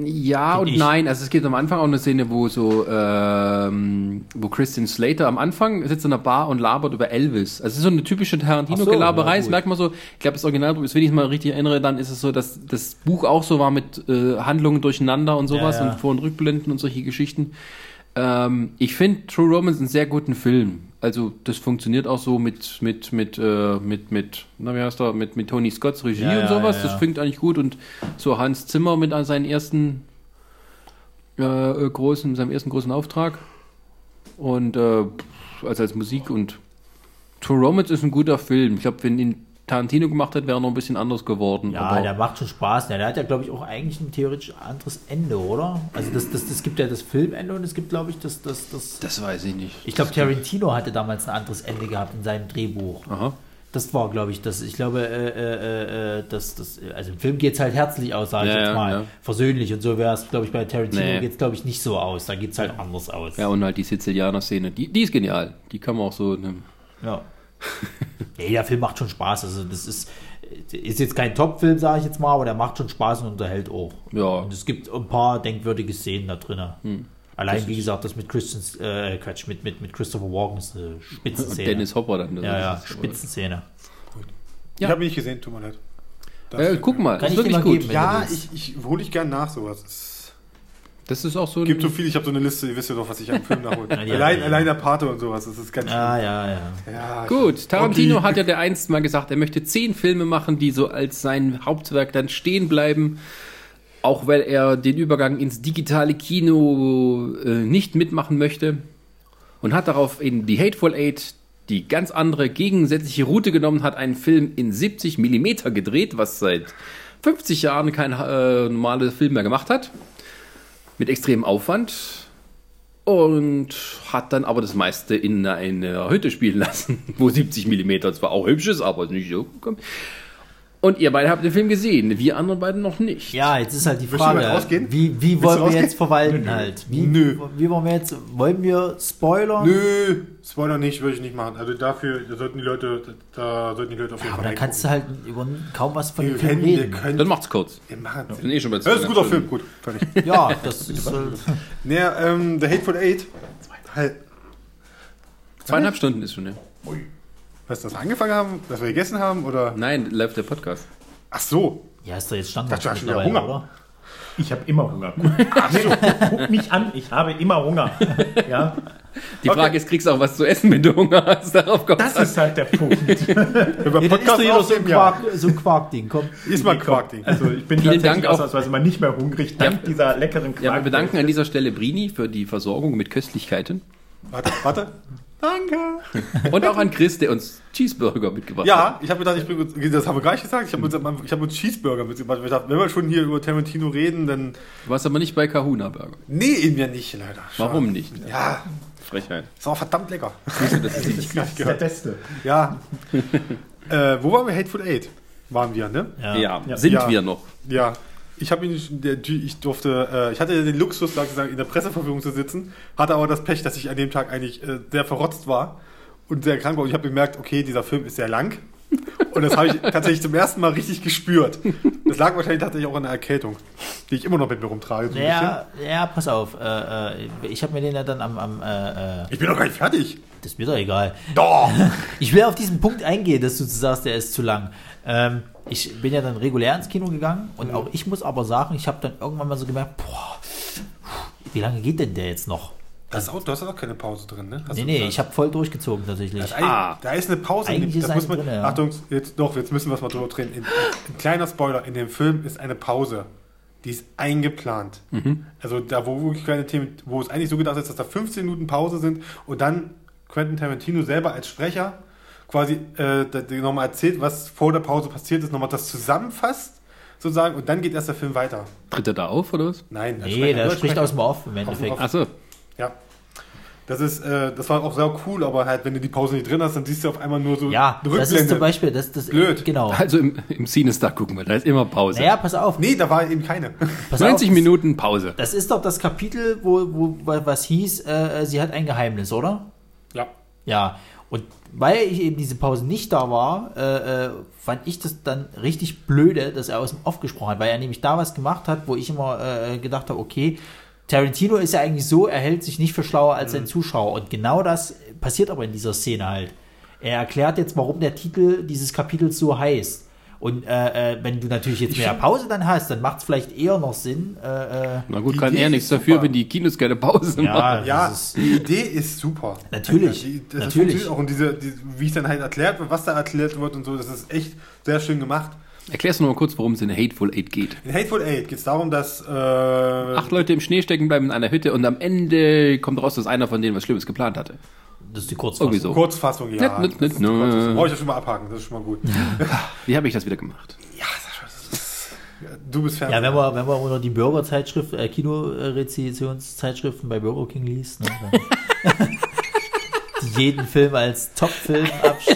Ja und ich. nein, also es gibt am Anfang auch eine Szene, wo so, ähm, wo Christian Slater am Anfang sitzt in einer Bar und labert über Elvis. Also es ist so eine typische Ach so, Tarantino-Gelaberei, ja, das merkt man so. Ich glaube, das Originaldruck ist, wenn ich es mal richtig erinnere, dann ist es so, dass das Buch auch so war mit äh, Handlungen durcheinander und sowas Ja, ja. und Vor- und Rückblenden und solche Geschichten. Ähm, ich finde True Romance einen sehr guten Film. Also das funktioniert auch so mit mit mit äh, mit mit na wie heißt er mit mit Tony Scotts Regie Ja, und sowas. ja, ja. Das klingt eigentlich gut und so Hans Zimmer mit seinen ersten äh, äh, großen seinem ersten großen Auftrag und äh, also als Musik und True Romance ist ein guter Film. Ich glaube, wenn ihn Tarantino gemacht hätte, wäre noch ein bisschen anders geworden. Ja, aber der macht schon Spaß. Der hat ja, glaube ich, auch eigentlich ein theoretisch anderes Ende, oder? Also das, das, das gibt ja das Filmende und es gibt, glaube ich, das, das, das. das weiß ich nicht. Ich glaube, Tarantino hatte damals ein anderes Ende gehabt in seinem Drehbuch. Aha. Das war, glaube ich, das. Ich glaube, äh, äh, äh, das, das, also im Film geht es halt herzlich aus, sage ich Ja, jetzt mal. ja. Versöhnlich und so wäre es, glaube ich, bei Tarantino Nee. geht es, glaube ich, nicht so aus. Da geht es halt anders aus. Ja, und halt die Sizilianer-Szene, die, die ist genial. Die kann man auch so. Ne, Ja. [laughs] ja, der Film macht schon Spaß. Also das ist, ist jetzt kein Top-Film, sage ich jetzt mal, aber der macht schon Spaß und unterhält auch. Ja. Und es gibt ein paar denkwürdige Szenen da drin. Hm. Allein, wie gesagt, das mit Christian, äh, Quatsch, mit, mit, mit Christopher Walken ist eine und Spitzenszene. [laughs] Dennis Hopper dann. ja, ja, Spitzenszene. Ich habe ihn nicht gesehen, tut mir leid. Äh, guck mal, Kann ist ich wirklich gut. geben, Ja, ich, ich hole ich gern nach sowas. Es Das ist auch so. gibt so viel, ich habe so eine Liste, ihr wisst ja doch, was ich am Film nachhole. [laughs] Ja, ja, allein, ja. allein der Pate und sowas, das ist ganz Ja, ja, ja. schlimm. Ja, Gut, Tarantino hat ja der einst mal gesagt, er möchte zehn Filme machen, die so als sein Hauptwerk dann stehen bleiben. Auch weil er den Übergang ins digitale Kino äh, nicht mitmachen möchte. Und hat darauf in die Hateful Eight die ganz andere gegensätzliche Route genommen, hat einen Film in 70 Millimeter gedreht, was seit 50 Jahren kein äh, normaler Film mehr gemacht hat. Mit extremem Aufwand. Und hat dann aber das meiste in einer Hütte spielen [laughs] lassen, wo 70 Millimeter zwar auch hübsch ist, aber nicht so. Und ihr beide habt den Film gesehen, wir anderen beiden noch nicht. Ja, jetzt ist halt die Frage, wie, wie wollen wir rausgehen? jetzt verwalten halt? Wie, Nö. wie wollen wir jetzt, wollen wir spoilern? Nö, Spoiler nicht, würde ich nicht machen. Also dafür da sollten die Leute, da sollten die Leute auf jeden Aber Fall dann kannst du halt über kaum was von dem wir Film können, wir reden. können, Dann macht's kurz. wir machen sind eh schon bei Das ist ein guter zweieinhalb Film, gut, fertig. [laughs] Ja, das ist äh, [laughs] Naja, ähm, The Hateful Eight. Halt, Zweieinhalb Stunden ist schon, ja. Was, dass wir angefangen haben, dass wir gegessen haben, oder? Nein, läuft der Podcast. Ach so. ja, ist doch jetzt Standard Das war schon wieder Hunger. oder? Ich habe immer Hunger. [laughs] Guck mich an, ich habe immer Hunger. [laughs] Ja, Die Frage ist, kriegst du auch was zu essen, wenn du Hunger hast? [laughs] Darauf kommt das ist halt der Punkt. Wenn wir Ja, Podcast jeder so ein ja. Quark, so ein Quark-Ding, komm. Ist mal ein Quarkding. Also ich bin Vielen tatsächlich Dank auch- ausnahmsweise mal nicht mehr hungrig, dank dieser leckeren Quark. Ja, wir bedanken an dieser Stelle Brini für die Versorgung mit Köstlichkeiten. Warte, warte. Danke. [laughs] Und auch an Chris, der uns Cheeseburger mitgebracht hat. Ja, ich habe gedacht, ich bring, das haben wir gar nicht gesagt. Ich habe uns, ich hab uns Cheeseburger mitgebracht. Ich dachte, wenn wir schon hier über Tarantino reden, dann. Du warst aber nicht bei Kahuna Burger. Nee, eben ja nicht, leider. Schade. Warum nicht? Ja, Frechheit. ist auch verdammt lecker. Das ist [laughs] nicht Das ist der Beste. Ja. äh, wo waren wir? Hateful Eight waren wir, ne? Ja. ja, Ja. sind Ja. wir noch. Ja. Ich habe ihn, ich durfte, äh, ich hatte den Luxus, sozusagen in der Presseverführung zu sitzen, hatte aber das Pech, dass ich an dem Tag eigentlich äh, sehr verrotzt war und sehr krank war. Und ich habe gemerkt, okay, dieser Film ist sehr lang. Und das habe ich [laughs] tatsächlich zum ersten Mal richtig gespürt. Das lag wahrscheinlich tatsächlich auch an der Erkältung, die ich immer noch mit mir rumtrage. So Ja, ja, pass auf. Äh, äh, ich habe mir den ja dann am, am äh. Ich bin doch gar nicht fertig. das ist mir doch egal. Doch! [laughs] Ich will auf diesen Punkt eingehen, dass du sagst, der ist zu lang. Ähm, ich bin ja dann regulär ins Kino gegangen und Mhm. auch ich muss aber sagen, ich habe dann irgendwann mal so gemerkt, boah, wie lange geht denn der jetzt noch? Das ist auch, du hast auch keine Pause drin, ne? Hast Nee, du nee, gesagt. ich habe voll durchgezogen tatsächlich. Ah. Da ist eine Pause. in Eigentlich dem- ist das muss eine man, drin, ja. Achtung, jetzt doch, jetzt müssen wir es mal drüber drehen. In, ein kleiner Spoiler, in dem Film ist eine Pause. Die ist eingeplant. Also da, wo wirklich kleine Themen, wo es eigentlich so gedacht ist, dass da 15 Minuten Pause sind und dann Quentin Tarantino selber als Sprecher quasi äh, nochmal erzählt, was vor der Pause passiert ist, nochmal das zusammenfasst, sozusagen, und dann geht erst der Film weiter. Tritt er da auf oder was? Nein, als nee, der spricht aus dem Off im Endeffekt. Achso. Ja. Das ist, äh, das war auch sehr cool, aber halt, wenn du die Pause nicht drin hast, dann siehst du auf einmal nur so Ja, das ist zum Beispiel, das, das Blöd. Genau. Also im, im Cinestar gucken wir, da ist immer Pause. Naja, pass auf. Nee, da war eben keine. Pass [laughs] 90 auf, Minuten Pause. Das ist doch das Kapitel, wo, wo was hieß, äh, sie hat ein Geheimnis, oder? Ja. Ja. Und weil ich eben diese Pause nicht da war, äh, äh, fand ich das dann richtig blöde, dass er aus dem Off gesprochen hat, weil er nämlich da was gemacht hat, wo ich immer äh, gedacht habe, okay, Tarantino ist ja eigentlich so, er hält sich nicht für schlauer als sein Zuschauer. Und genau das passiert aber in dieser Szene halt. Er erklärt jetzt, warum der Titel dieses Kapitels so heißt. Und äh, äh, wenn du natürlich jetzt mehr Pause dann hast, dann macht es vielleicht eher noch Sinn. Äh, äh, Na gut, kann Idee er nichts dafür, wenn die Kinos keine Pause Ja, machen. Ja, Das ist- die Idee ist super. Natürlich, Die, das natürlich. auch und diese, die, wie es dann halt erklärt wird, was da erklärt wird und so, das ist echt sehr schön gemacht. Erklärst du noch mal kurz, worum es in Hateful Eight geht. In Hateful Eight geht es darum, dass äh, Acht Leute im Schnee stecken bleiben in einer Hütte und am Ende kommt raus, dass einer von denen was Schlimmes geplant hatte. Das ist die Kurzfassung. So. Kurzfassung, ja. Das ist die Kurzfassung. nö. Brauche ich ja schon mal abhaken, das ist schon mal gut. [laughs] Wie habe ich das wieder gemacht? Ja, Sascha, das ist, du bist Ja, fertig. wenn man, wenn man unter die Bürgerzeitschrift, äh, Kinorezensionszeitschriften bei Burger King liest, ne, [laughs] jeden Film als Top-Film absch... [laughs]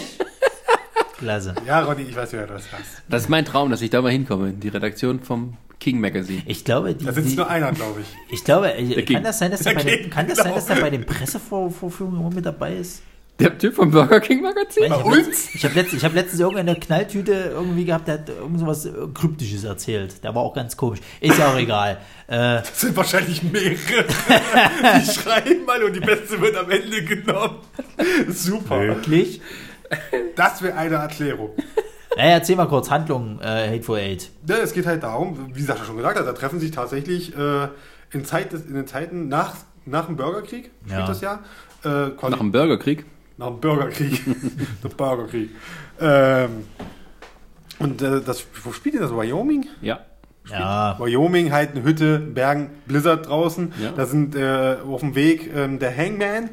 Klasse. ja, Ronny, ich weiß, wer du das hast. Das ist mein Traum, dass ich da mal hinkomme. Die Redaktion vom King Magazine. Ich glaube, die, Da sitzt die, nur einer, glaube ich. ich glaube, äh, Der King. kann das sein, dass er Der bei den, King, kann das sein, genau. dass er bei den Pressevorführungen immer mit dabei ist? Der Typ vom Burger King Magazin? Ich habe letztens, ich hab letztens, hab letztens irgendeine Knalltüte irgendwie gehabt, der hat irgend sowas äh, Kryptisches erzählt. Der war auch ganz komisch. Ist ja auch egal. Äh, [laughs] Das sind wahrscheinlich mehrere. [laughs] die schreiben mal und die beste wird am Ende genommen. Super. wirklich? Das wäre eine Erklärung. Naja, erzähl mal kurz Handlung äh, Hateful Eight. Ja, es geht halt darum, wie Sascha schon gesagt hat, da treffen sich tatsächlich äh, in, Zeit des, in den Zeiten nach, nach dem Bürgerkrieg, spielt Ja. das Jahr, äh, Nach dem Bürgerkrieg? nach dem Bürgerkrieg. [laughs] [laughs] der Bürgerkrieg. Ähm, und äh, das, wo spielt ihr das? Wyoming? Ja. Ja, Wyoming, halt eine Hütte, Bergen, Blizzard draußen. Ja. Da sind äh, auf dem Weg ähm, der Hangman,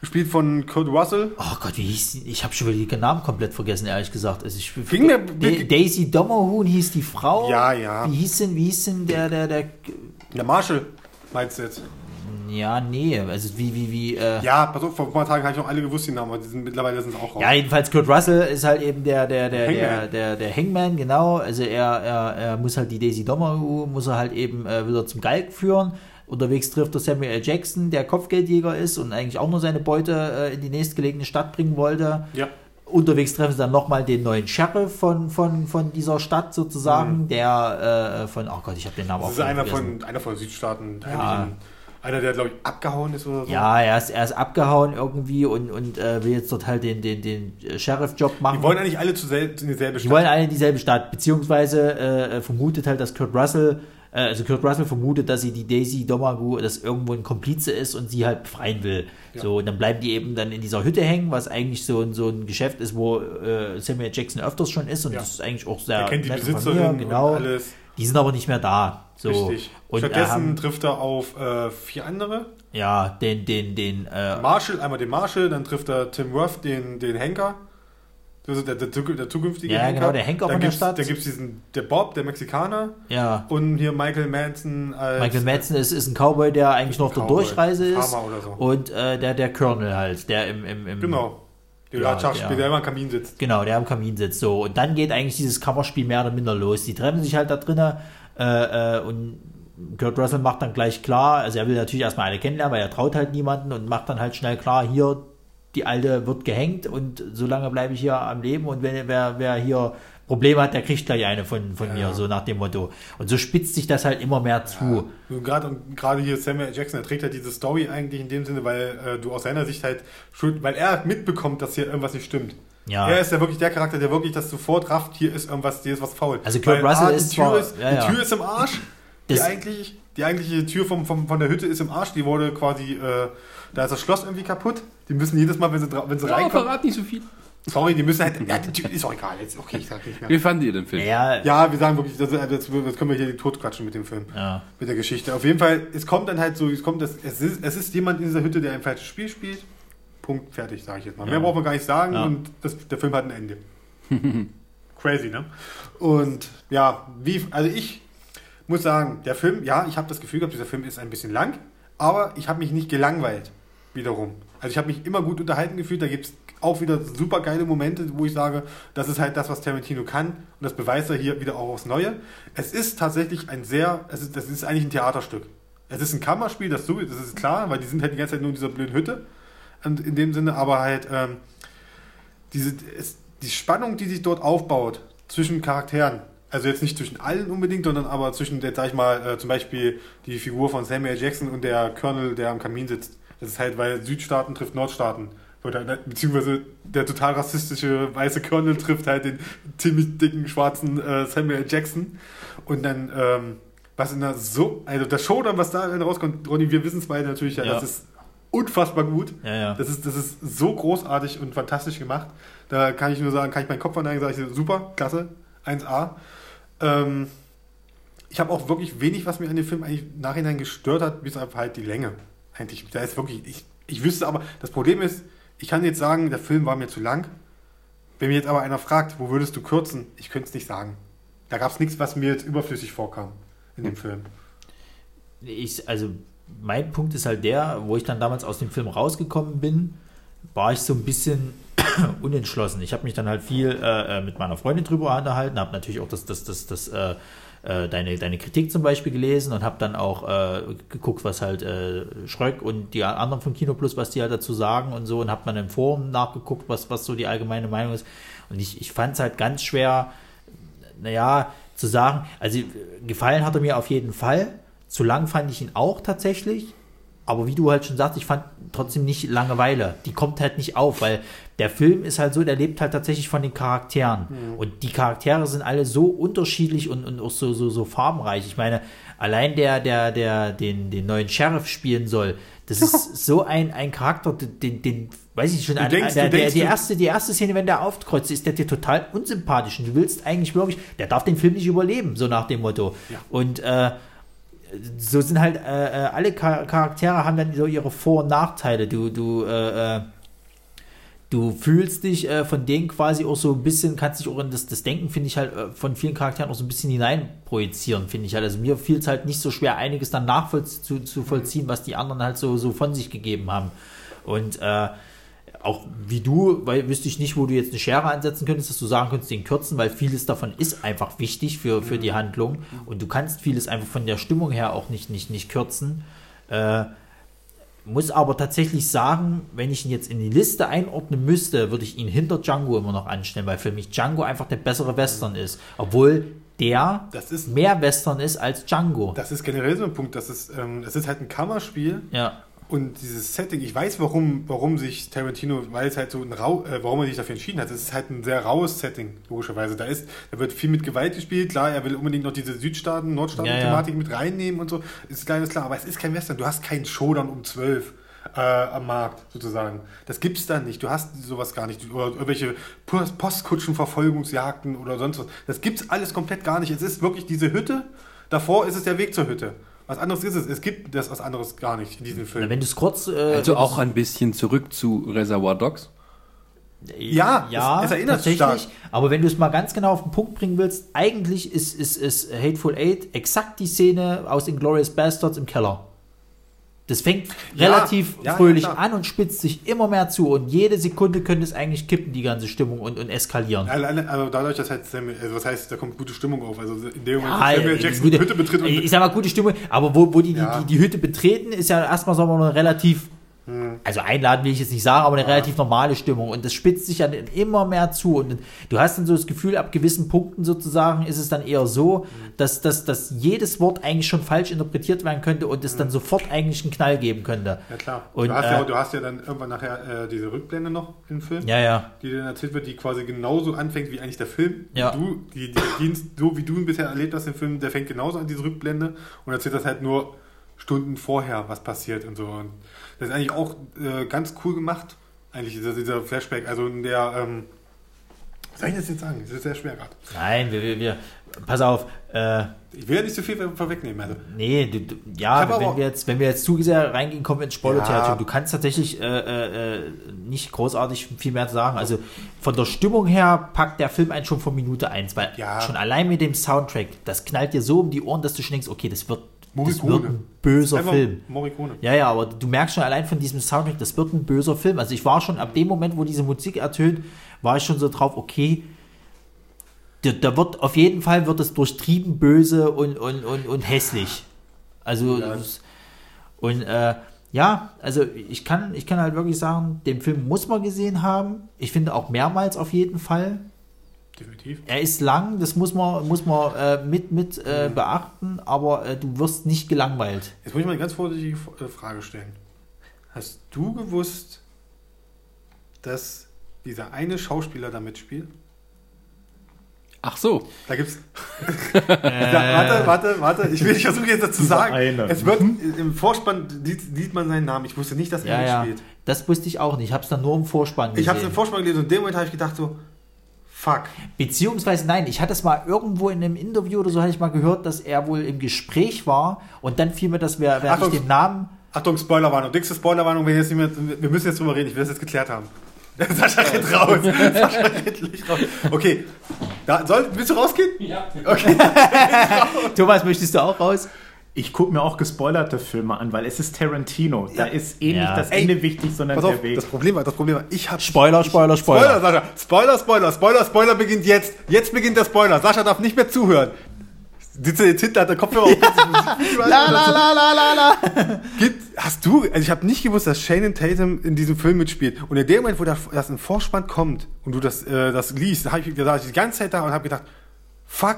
gespielt von Kurt Russell. Oh Gott, wie hieß die? Ich habe schon wieder den Namen komplett vergessen, ehrlich gesagt. Also ich, Ging mir- Da- Daisy Dommerhuhn hieß die Frau. Ja, ja. Wie hieß denn, wie hieß denn der, der, der, Der Marshall, meinst du jetzt? ja, nee, also wie, wie, wie, äh, Ja, pass auf, vor ein paar Tagen habe ich noch alle gewusst, die Namen, aber die sind, mittlerweile sind es auch raus. Ja, jedenfalls Kurt Russell ist halt eben der, der, der, der, Hangman. der, der Hangman, genau. Also er, er, er muss halt die Daisy Dommerhuh, muss er halt eben äh, wieder zum Galg führen. Unterwegs trifft er Samuel L. Jackson, der Kopfgeldjäger ist und eigentlich auch nur seine Beute äh, in die nächstgelegene Stadt bringen wollte. Ja. Unterwegs treffen sie dann nochmal den neuen Sheriff von, von, von dieser Stadt sozusagen, der äh, von, oh Gott, ich habe den Namen Mhm. Das auch ist einer vergessen. von, einer von Südstaaten. Ja. Ein- Einer, der, glaube ich, abgehauen ist oder so. Ja, er ist, er ist abgehauen irgendwie und, und äh, will jetzt dort halt den, den, den Sheriff-Job machen. Die wollen eigentlich alle zu sel- in dieselbe Die Stadt. wollen alle in dieselbe Stadt, beziehungsweise äh, äh, vermutet halt, dass Kurt Russell, äh, also Kurt Russell vermutet, dass sie die Daisy Domagu, dass irgendwo ein Komplize ist und sie halt befreien will. So, und dann bleiben die eben dann in dieser Hütte hängen, was eigentlich so ein, so ein Geschäft ist, wo äh, Samuel Jackson öfters schon ist und Ja. das ist eigentlich auch sehr er kennt die Besitzerin mir, genau. und alles. Die sind aber nicht mehr da. So. Richtig. Und Stattdessen haben, trifft er auf äh, vier andere. ja, den, den, den, äh, Marshall, einmal den Marshall, dann trifft er Tim Roth, den, den Henker. Ist der, der, der zukünftige Ja, Henker. genau, der Henker dann von der Stadt. Dann gibt es diesen, der Bob, der Mexikaner. ja. Und hier Michael Manson als Michael Madsen ist, ist ein Cowboy, der eigentlich noch der Cowboy, Durchreise ist. Oder so. Und äh, der, der Colonel halt, der im, im, im Genau. Der Ja, der- der immer am Kamin sitzt. Genau, der am Kamin sitzt. So, und dann geht eigentlich dieses Kammerspiel mehr oder minder los. Die treffen sich halt da drinnen äh, äh, und Kurt Russell macht dann gleich klar, also er will natürlich erstmal alle kennenlernen, weil er traut halt niemanden und macht dann halt schnell klar, hier, die Alte wird gehängt und solange bleibe ich hier am Leben und wenn wer, wer hier Probleme hat, der kriegt gleich eine von, von mir, so nach dem Motto. Und so spitzt sich das halt immer mehr zu. So Gerade und gerade hier Samuel. Jackson, er trägt halt diese Story eigentlich in dem Sinne, weil äh, du aus seiner Sicht halt schuld, weil er mitbekommt, dass hier irgendwas nicht stimmt. Ja. Er ist ja wirklich der Charakter, der wirklich das sofort rafft, hier ist irgendwas, hier ist was faul. Also Kurt Russell ah, ist die Tür, zwar- ist, ja, die ja. Tür ist im Arsch. Die, eigentlich, die eigentliche Tür vom, vom, von der Hütte ist im Arsch. Die wurde quasi, äh, da ist das Schloss irgendwie kaputt. Die müssen jedes Mal, wenn sie, wenn sie Ja, reinkommen, verrat nicht so viel. sorry, die müssen halt, ja, die ist auch egal. Jetzt, okay, ich sag nicht mehr. Wie fandet ihr den Film? Ja, Ja, wir sagen wirklich, das, das, das können wir hier tot quatschen mit dem Film. ja. Mit der Geschichte. Auf jeden Fall, es kommt dann halt so, es kommt es ist, es ist jemand in dieser Hütte, der ein falsches Spiel spielt. Punkt, fertig, sage ich jetzt mal. Mehr Ja. braucht man gar nicht sagen Ja. und das, der Film hat ein Ende. [laughs] Crazy, ne? Und ja, wie, also ich muss sagen, der Film, ja, ich habe das Gefühl gehabt, dieser Film ist ein bisschen lang, aber ich habe mich nicht gelangweilt, wiederum. Also ich habe mich immer gut unterhalten gefühlt, da gibt es auch wieder super geile Momente, wo ich sage, das ist halt das, was Tarantino kann und das beweist er hier wieder auch aufs Neue. Es ist tatsächlich ein sehr, es ist, das ist eigentlich ein Theaterstück. Es ist ein Kammerspiel, das, das ist klar, weil die sind halt die ganze Zeit nur in dieser blöden Hütte. Und in dem Sinne, aber halt ähm, diese, es, die Spannung, die sich dort aufbaut zwischen Charakteren, also jetzt nicht zwischen allen unbedingt, sondern aber zwischen, der, sag ich mal, äh, zum Beispiel die Figur von Samuel. Jackson und der Colonel, der am Kamin sitzt. Das ist halt, weil Südstaaten trifft Nordstaaten. Halt, beziehungsweise der total rassistische weiße Colonel trifft halt den ziemlich dicken schwarzen äh, Samuel. Jackson. Und dann, ähm, was in der so, also der Showdown, was da rauskommt, Ronny, wir wissen es beide natürlich, ja, Ja. das ist unfassbar gut. Ja, ja. Das ist, das ist so großartig und fantastisch gemacht. Da kann ich nur sagen, kann ich meinen Kopf verneigen, sage ich super, klasse, 1A. Ähm, ich habe auch wirklich wenig, was mir an dem Film eigentlich im Nachhinein gestört hat, bis auf halt die Länge. Eigentlich, da ist wirklich, ich, ich wüsste aber, das Problem ist, ich kann jetzt sagen, der Film war mir zu lang. Wenn mir jetzt aber einer fragt, wo würdest du kürzen, ich könnte es nicht sagen. Da gab es nichts, was mir jetzt überflüssig vorkam in dem Film. ich, also mein Punkt ist halt der, wo ich dann damals aus dem Film rausgekommen bin, war ich so ein bisschen [coughs] unentschlossen. Ich habe mich dann halt viel äh, äh, mit meiner Freundin drüber unterhalten, habe natürlich auch das, das, das, das, äh, äh, deine, deine Kritik zum Beispiel gelesen und habe dann auch äh, geguckt, was halt äh, Schröck und die anderen vom Kino Plus, was die halt dazu sagen und so und habe dann im Forum nachgeguckt, was, was so die allgemeine Meinung ist. Und ich, ich fand es halt ganz schwer, naja, zu sagen, also gefallen hat er mir auf jeden Fall. Zu lang fand ich ihn auch tatsächlich. Aber wie du halt schon sagst, ich fand trotzdem nicht Langeweile. Die kommt halt nicht auf, weil der Film ist halt so, der lebt halt tatsächlich von den Charakteren. Und die Charaktere sind alle so unterschiedlich und, und auch so, so, so farbenreich. Ich meine, allein der, der, der den, den neuen Sheriff spielen soll, das ist [laughs] so ein, ein Charakter, den, den, weiß ich schon, an, denkst- der, du der, denkst, die, du- erste, die erste Szene, wenn der aufkreuzt, ist der dir total unsympathisch. Und du willst eigentlich wirklich, der darf den Film nicht überleben, so nach dem Motto. Und äh, so sind halt äh, äh, alle Char Charaktere haben dann so ihre Vor- und Nachteile. Du, du, äh, äh, du fühlst dich äh, von denen quasi auch so ein bisschen, kannst dich auch in das, das Denken, finde ich halt, äh, von vielen Charakteren auch so ein bisschen hineinprojizieren, finde ich halt. Also mir fiel es halt nicht so schwer, einiges dann nachvollziehen zu, zu vollziehen, was die anderen halt so, so von sich gegeben haben. Und äh, auch wie du, weil wüsste ich nicht, wo du jetzt eine Schere ansetzen könntest, dass du sagen könntest, den kürzen, weil vieles davon ist einfach wichtig für, für die Handlung und du kannst vieles einfach von der Stimmung her auch nicht, nicht, nicht kürzen. Äh, muss aber tatsächlich sagen, wenn ich ihn jetzt in die Liste einordnen müsste, würde ich ihn hinter Django immer noch anstellen, weil für mich Django einfach der bessere Western ist. Obwohl der Das ist- mehr Western ist als Django. Das ist generell so ein Punkt, das ist, ähm, das ist halt ein Kammerspiel. ja. Und dieses Setting, ich weiß, warum, warum sich Tarantino, weil es halt so ein rau, äh, warum er sich dafür entschieden hat. Es ist halt ein sehr raues Setting, logischerweise. Da ist, da wird viel mit Gewalt gespielt. Klar, er will unbedingt noch diese Südstaaten, Nordstaaten-Thematik mit reinnehmen und so. Ist klar, ist klar. Aber es ist kein Western. Du hast keinen Showdown um 12 äh, am Markt, sozusagen. Das gibt's da nicht. Du hast sowas gar nicht. Oder irgendwelche Post- Postkutschen-Verfolgungsjagden oder sonst was. Das gibt's alles komplett gar nicht. Es ist wirklich diese Hütte. Davor ist es der Weg zur Hütte. Was anderes ist es. Es gibt das was anderes gar nicht in diesem Film. Wenn du es kurz. Äh, Also auch ein bisschen zurück zu Reservoir Dogs. Ja, ja, es- es erinnert tatsächlich. stark. Aber wenn du es mal ganz genau auf den Punkt bringen willst, eigentlich ist, ist, ist Hateful Eight exakt die Szene aus Inglourious Bastards im Keller. Das fängt Ja, relativ ja, ja, fröhlich klar. an und spitzt sich immer mehr zu. Und jede Sekunde könnte es eigentlich kippen, die ganze Stimmung und, und eskalieren. Also dadurch, dass halt Samuel, also was heißt, da kommt gute Stimmung auf. Also in dem Moment, wo Samuel äh, Jackson gute- die Hütte betritt und ich sag mal, gute Stimmung, aber wo, wo die, Ja. die, die, die Hütte betreten, ist ja erstmal sagen wir mal relativ also einladen will ich jetzt nicht sagen, aber eine relativ normale Stimmung. Und das spitzt sich dann immer mehr zu. Und du hast dann so das Gefühl, ab gewissen Punkten sozusagen ist es dann eher so, dass, dass, dass jedes Wort eigentlich schon falsch interpretiert werden könnte und es dann sofort eigentlich einen Knall geben könnte. Ja klar. Und, du, hast äh, ja, du hast ja dann irgendwann nachher äh, diese Rückblende noch im Film, Ja, ja. die dir dann erzählt wird, die quasi genauso anfängt wie eigentlich der Film. Ja. Du, die, die Dienst, so wie du ihn bisher erlebt hast im Film, der fängt genauso an, diese Rückblende, und erzählt das halt nur Stunden vorher, was passiert und so. Und das ist eigentlich auch äh, ganz cool gemacht, eigentlich dieser, dieser Flashback. Also in der, ähm, was soll ich das jetzt sagen? Das ist sehr schwer gerade. Nein, wir, wir, wir pass auf, äh, Ich will ja nicht so viel vorwegnehmen. Also. Nee, du, du, ja, wenn aber- wir jetzt, wenn wir jetzt zu sehr reingehen, kommen wir ins Spoiler-Territorium. Ja. Du kannst tatsächlich äh, äh, äh, nicht großartig viel mehr sagen. Also von der Stimmung her packt der Film einen schon von Minute 1, weil Ja. schon allein mit dem Soundtrack, das knallt dir so um die Ohren, dass du schon denkst, okay, das wird, das Morricone. wird ein böser Einfach Film. Morricone. Ja, ja, aber du merkst schon allein von diesem Soundtrack, das wird ein böser Film. Also ich war schon ab dem Moment, wo diese Musik ertönt, war ich schon so drauf, okay, da, da wird auf jeden Fall wird es durchtrieben böse und, und, und, und hässlich. Also Ja. das- und äh, ja, also ich kann, ich kann halt wirklich sagen, den Film muss man gesehen haben. Ich finde auch mehrmals auf jeden Fall. Definitiv. Er ist lang, das muss man, muss man äh, mit, mit äh, Mhm. beachten, aber äh, du wirst nicht gelangweilt. Jetzt muss ich mal eine ganz vorsichtige äh, Frage stellen. Hast du gewusst, dass dieser eine Schauspieler da mitspielt? Ach so. Da gibt's. [laughs] ja, warte, warte, warte. Ich will, ich versuche jetzt dazu zu sagen. eine. Es wird im Vorspann sieht, sieht man seinen Namen. Ich wusste nicht, dass er Ja, ja. mitspielt. Das wusste ich auch nicht. Ich habe es dann nur im Vorspann gesehen. Ich habe es im Vorspann gelesen und in dem Moment habe ich gedacht so, fuck. Beziehungsweise nein, ich hatte es mal irgendwo in einem Interview oder so, hatte ich mal gehört, dass er wohl im Gespräch war und dann fiel mir das, wer, wer Achtung. ich den Namen. Achtung, Spoilerwarnung. Dickste Spoilerwarnung, wenn jetzt nicht mehr, wir müssen jetzt drüber reden. Ich will das jetzt geklärt haben. [laughs] Sascha rennt raus. [laughs] Sascha nicht raus. Okay. Da, soll, willst du rausgehen? Ja. Okay. [laughs] Thomas, möchtest du auch raus? Ich gucke mir auch gespoilerte Filme an, weil es ist Tarantino. Da Ja. ist eh Ja. nicht das Ey, Ende wichtig, sondern Pass auf, der Weg. das Problem war, das Problem war, ich habe Spoiler, Spoiler, Spoiler, Sascha. Spoiler, Spoiler, Spoiler, Spoiler beginnt jetzt. Jetzt beginnt der Spoiler. Sascha darf nicht mehr zuhören. Sitzt jetzt hinter, hat der Kopfhörer auf. la, la, la, la, la, la. Gibt, hast du, also ich habe nicht gewusst, dass Shannon Tatum in diesem Film mitspielt. Und in dem Moment, wo das, das im Vorspann kommt und du das, äh, das liest, da habe ich, da saß ich die ganze Zeit da und habe gedacht, fuck,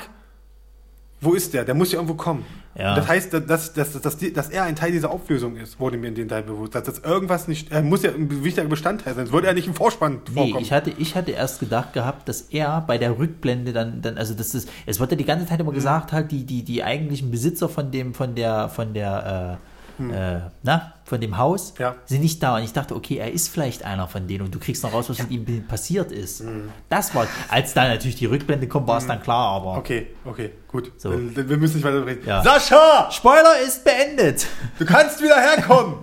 wo ist der? Der muss ja irgendwo kommen. Ja. Das heißt, dass, dass, dass, dass, er ein Teil dieser Auflösung ist, wurde mir in dem Teil bewusst. Dass das irgendwas nicht, er muss ja ein wichtiger Bestandteil sein, sonst würde er nicht im Vorspann Nee, vorkommen. ich hatte, ich hatte erst gedacht gehabt, dass er bei der Rückblende dann, dann also das ist, es wird ja die ganze Zeit Mhm. immer gesagt, halt, die, die, die eigentlichen Besitzer von dem, von der, von der, äh, äh, na, von dem Haus. Ja. sind nicht da. Und ich dachte, okay, er ist vielleicht einer von denen und du kriegst noch raus, was mit ihm passiert ist. Hm. Das war, als dann natürlich die Rückblende kommt, war es dann klar, aber. Okay, okay, gut. So. Dann, wir müssen nicht weiter reden. Ja. Sascha, Spoiler ist beendet! du kannst wieder herkommen.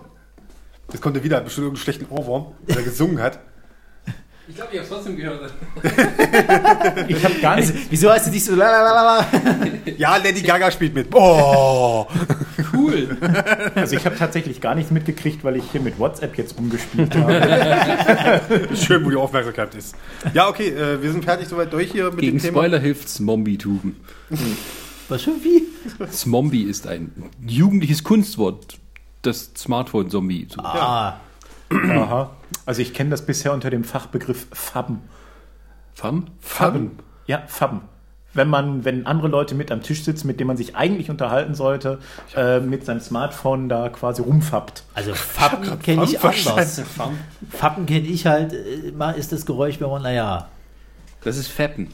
Jetzt kommt er wieder, bestimmt irgendeinen schlechten Ohrwurm, weil er gesungen hat. Ich glaube, ich habe trotzdem gehört. [laughs] Ich habe gar nicht. Also, wieso hast du dich so lalalala? [laughs] Ja, Lady Gaga spielt mit. Oh, Cool. Also ich habe tatsächlich gar nichts mitgekriegt, weil ich hier mit WhatsApp jetzt rumgespielt habe. [laughs] schön, wo die Aufmerksamkeit ist. Ja, okay, äh, wir sind fertig soweit durch hier mit Gegen dem Thema. Spoiler hilft Zombie-Tuben. Was schon wie? Zombie ist ein jugendliches Kunstwort. Das Smartphone-Zombie. Ah, Aha. Also ich kenne das bisher unter dem Fachbegriff Fabben. Fam? Fabben. Ja, Fabben. Wenn man, wenn andere Leute mit am Tisch sitzen, mit denen man sich eigentlich unterhalten sollte, äh, mit seinem Smartphone da quasi rumfappt. also Fappen kenne ich anders. Fappen kenne ich halt, äh, ist das Geräusch, wenn man, naja, Das ist Fappen.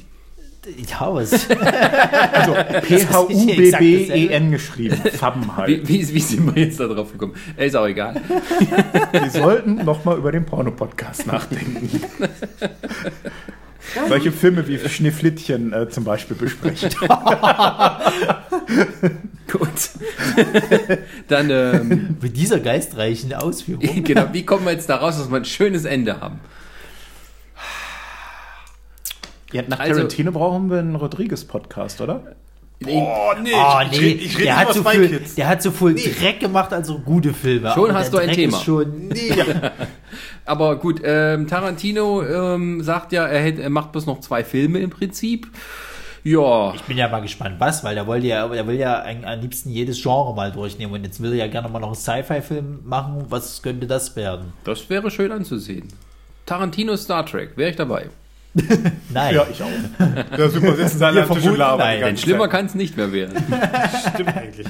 Ja, was? [laughs] Also P-H-U-B-B-E-N geschrieben. Fabben halt. Wie, wie, wie sind wir jetzt da drauf gekommen? Ist auch egal. [laughs] Wir sollten nochmal über den Porno-Podcast nachdenken. Solche Filme wie Schneeflittchen äh, zum Beispiel besprechen. [laughs] Gut. Dann, ähm, Mit dieser geistreichen Ausführung. genau, wie kommen wir jetzt da raus, dass wir ein schönes Ende haben? Ja, nach Also- Tarantino brauchen wir einen Rodriguez-Podcast, oder? Oh, nee, Oh, ich, nee, ich, ich rede der, hat so viel, der hat so viel Dreck gemacht, also gute Filme. Schon hast du ein Dreck Thema. Ist schon, Nee. [laughs] Aber gut, ähm, Tarantino ähm, sagt ja, er, hätte, er macht bloß noch zwei Filme im Prinzip. Ja, Ich bin ja mal gespannt, was, weil der wollte ja, der will ja ein- am liebsten jedes Genre mal durchnehmen und jetzt will er ja gerne mal noch einen Sci-Fi-Film machen. Was könnte das werden? das wäre schön anzusehen. Tarantino Star Trek, wäre ich dabei. [laughs] Nein. Ja, ich auch. Ja, super, sitzen sie alle am Tisch und labern. nein, Denn schlimmer kann es nicht mehr werden. [laughs] Stimmt eigentlich.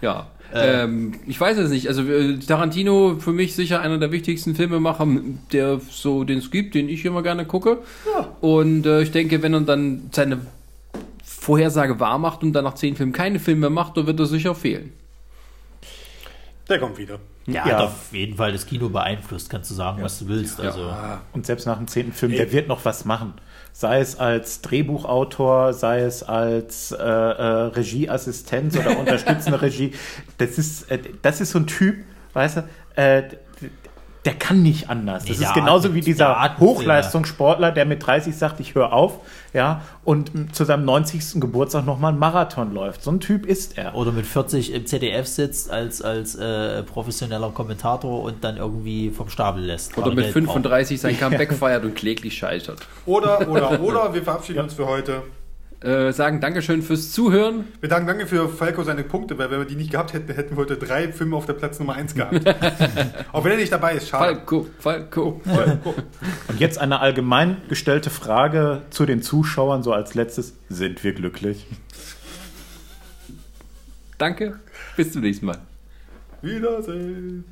Ja. Ähm, ich weiß es nicht. Also äh, Tarantino für mich sicher einer der wichtigsten Filmemacher, der so den es gibt, den ich immer gerne gucke. Und äh, ich denke, wenn er dann seine Vorhersage wahr macht und dann nach zehn Filmen keine Filme mehr macht, dann wird er sicher fehlen. Der kommt wieder. Der Ja. hat auf jeden Fall das Kino beeinflusst, kannst du sagen, was du willst. Also, Und selbst nach dem zehnten Film, Ey. der wird noch was machen. Sei es als Drehbuchautor, sei es als äh, äh, Regieassistenz oder [laughs] unterstützende Regie. Das ist, äh, das ist so ein Typ, weißt du, äh, der kann nicht anders. Das der ist genauso wie dieser Hochleistungssportler, der mit 30 sagt, ich höre auf, ja, und zu seinem 90. Geburtstag nochmal einen Marathon läuft. So ein Typ ist er. oder mit 40 im ZDF sitzt als, als äh, professioneller Kommentator und dann irgendwie vom Stapel lässt. Oder mit Geld 35 sein Comeback [laughs] feiert und kläglich scheitert. Oder, oder, [laughs] oder, wir verabschieden uns für heute. Äh, sagen Dankeschön fürs Zuhören. Wir danken danke für Falco seine Punkte, weil wenn wir die nicht gehabt hätten, hätten wir heute drei Filme auf der Platz Nummer 1 gehabt. [laughs] Auch wenn er nicht dabei ist, schade. Falco, Falco. Falco. [laughs] Und jetzt eine allgemein gestellte Frage zu den Zuschauern, so als letztes. Sind wir glücklich? Danke. Bis zum nächsten Mal. Wiedersehen.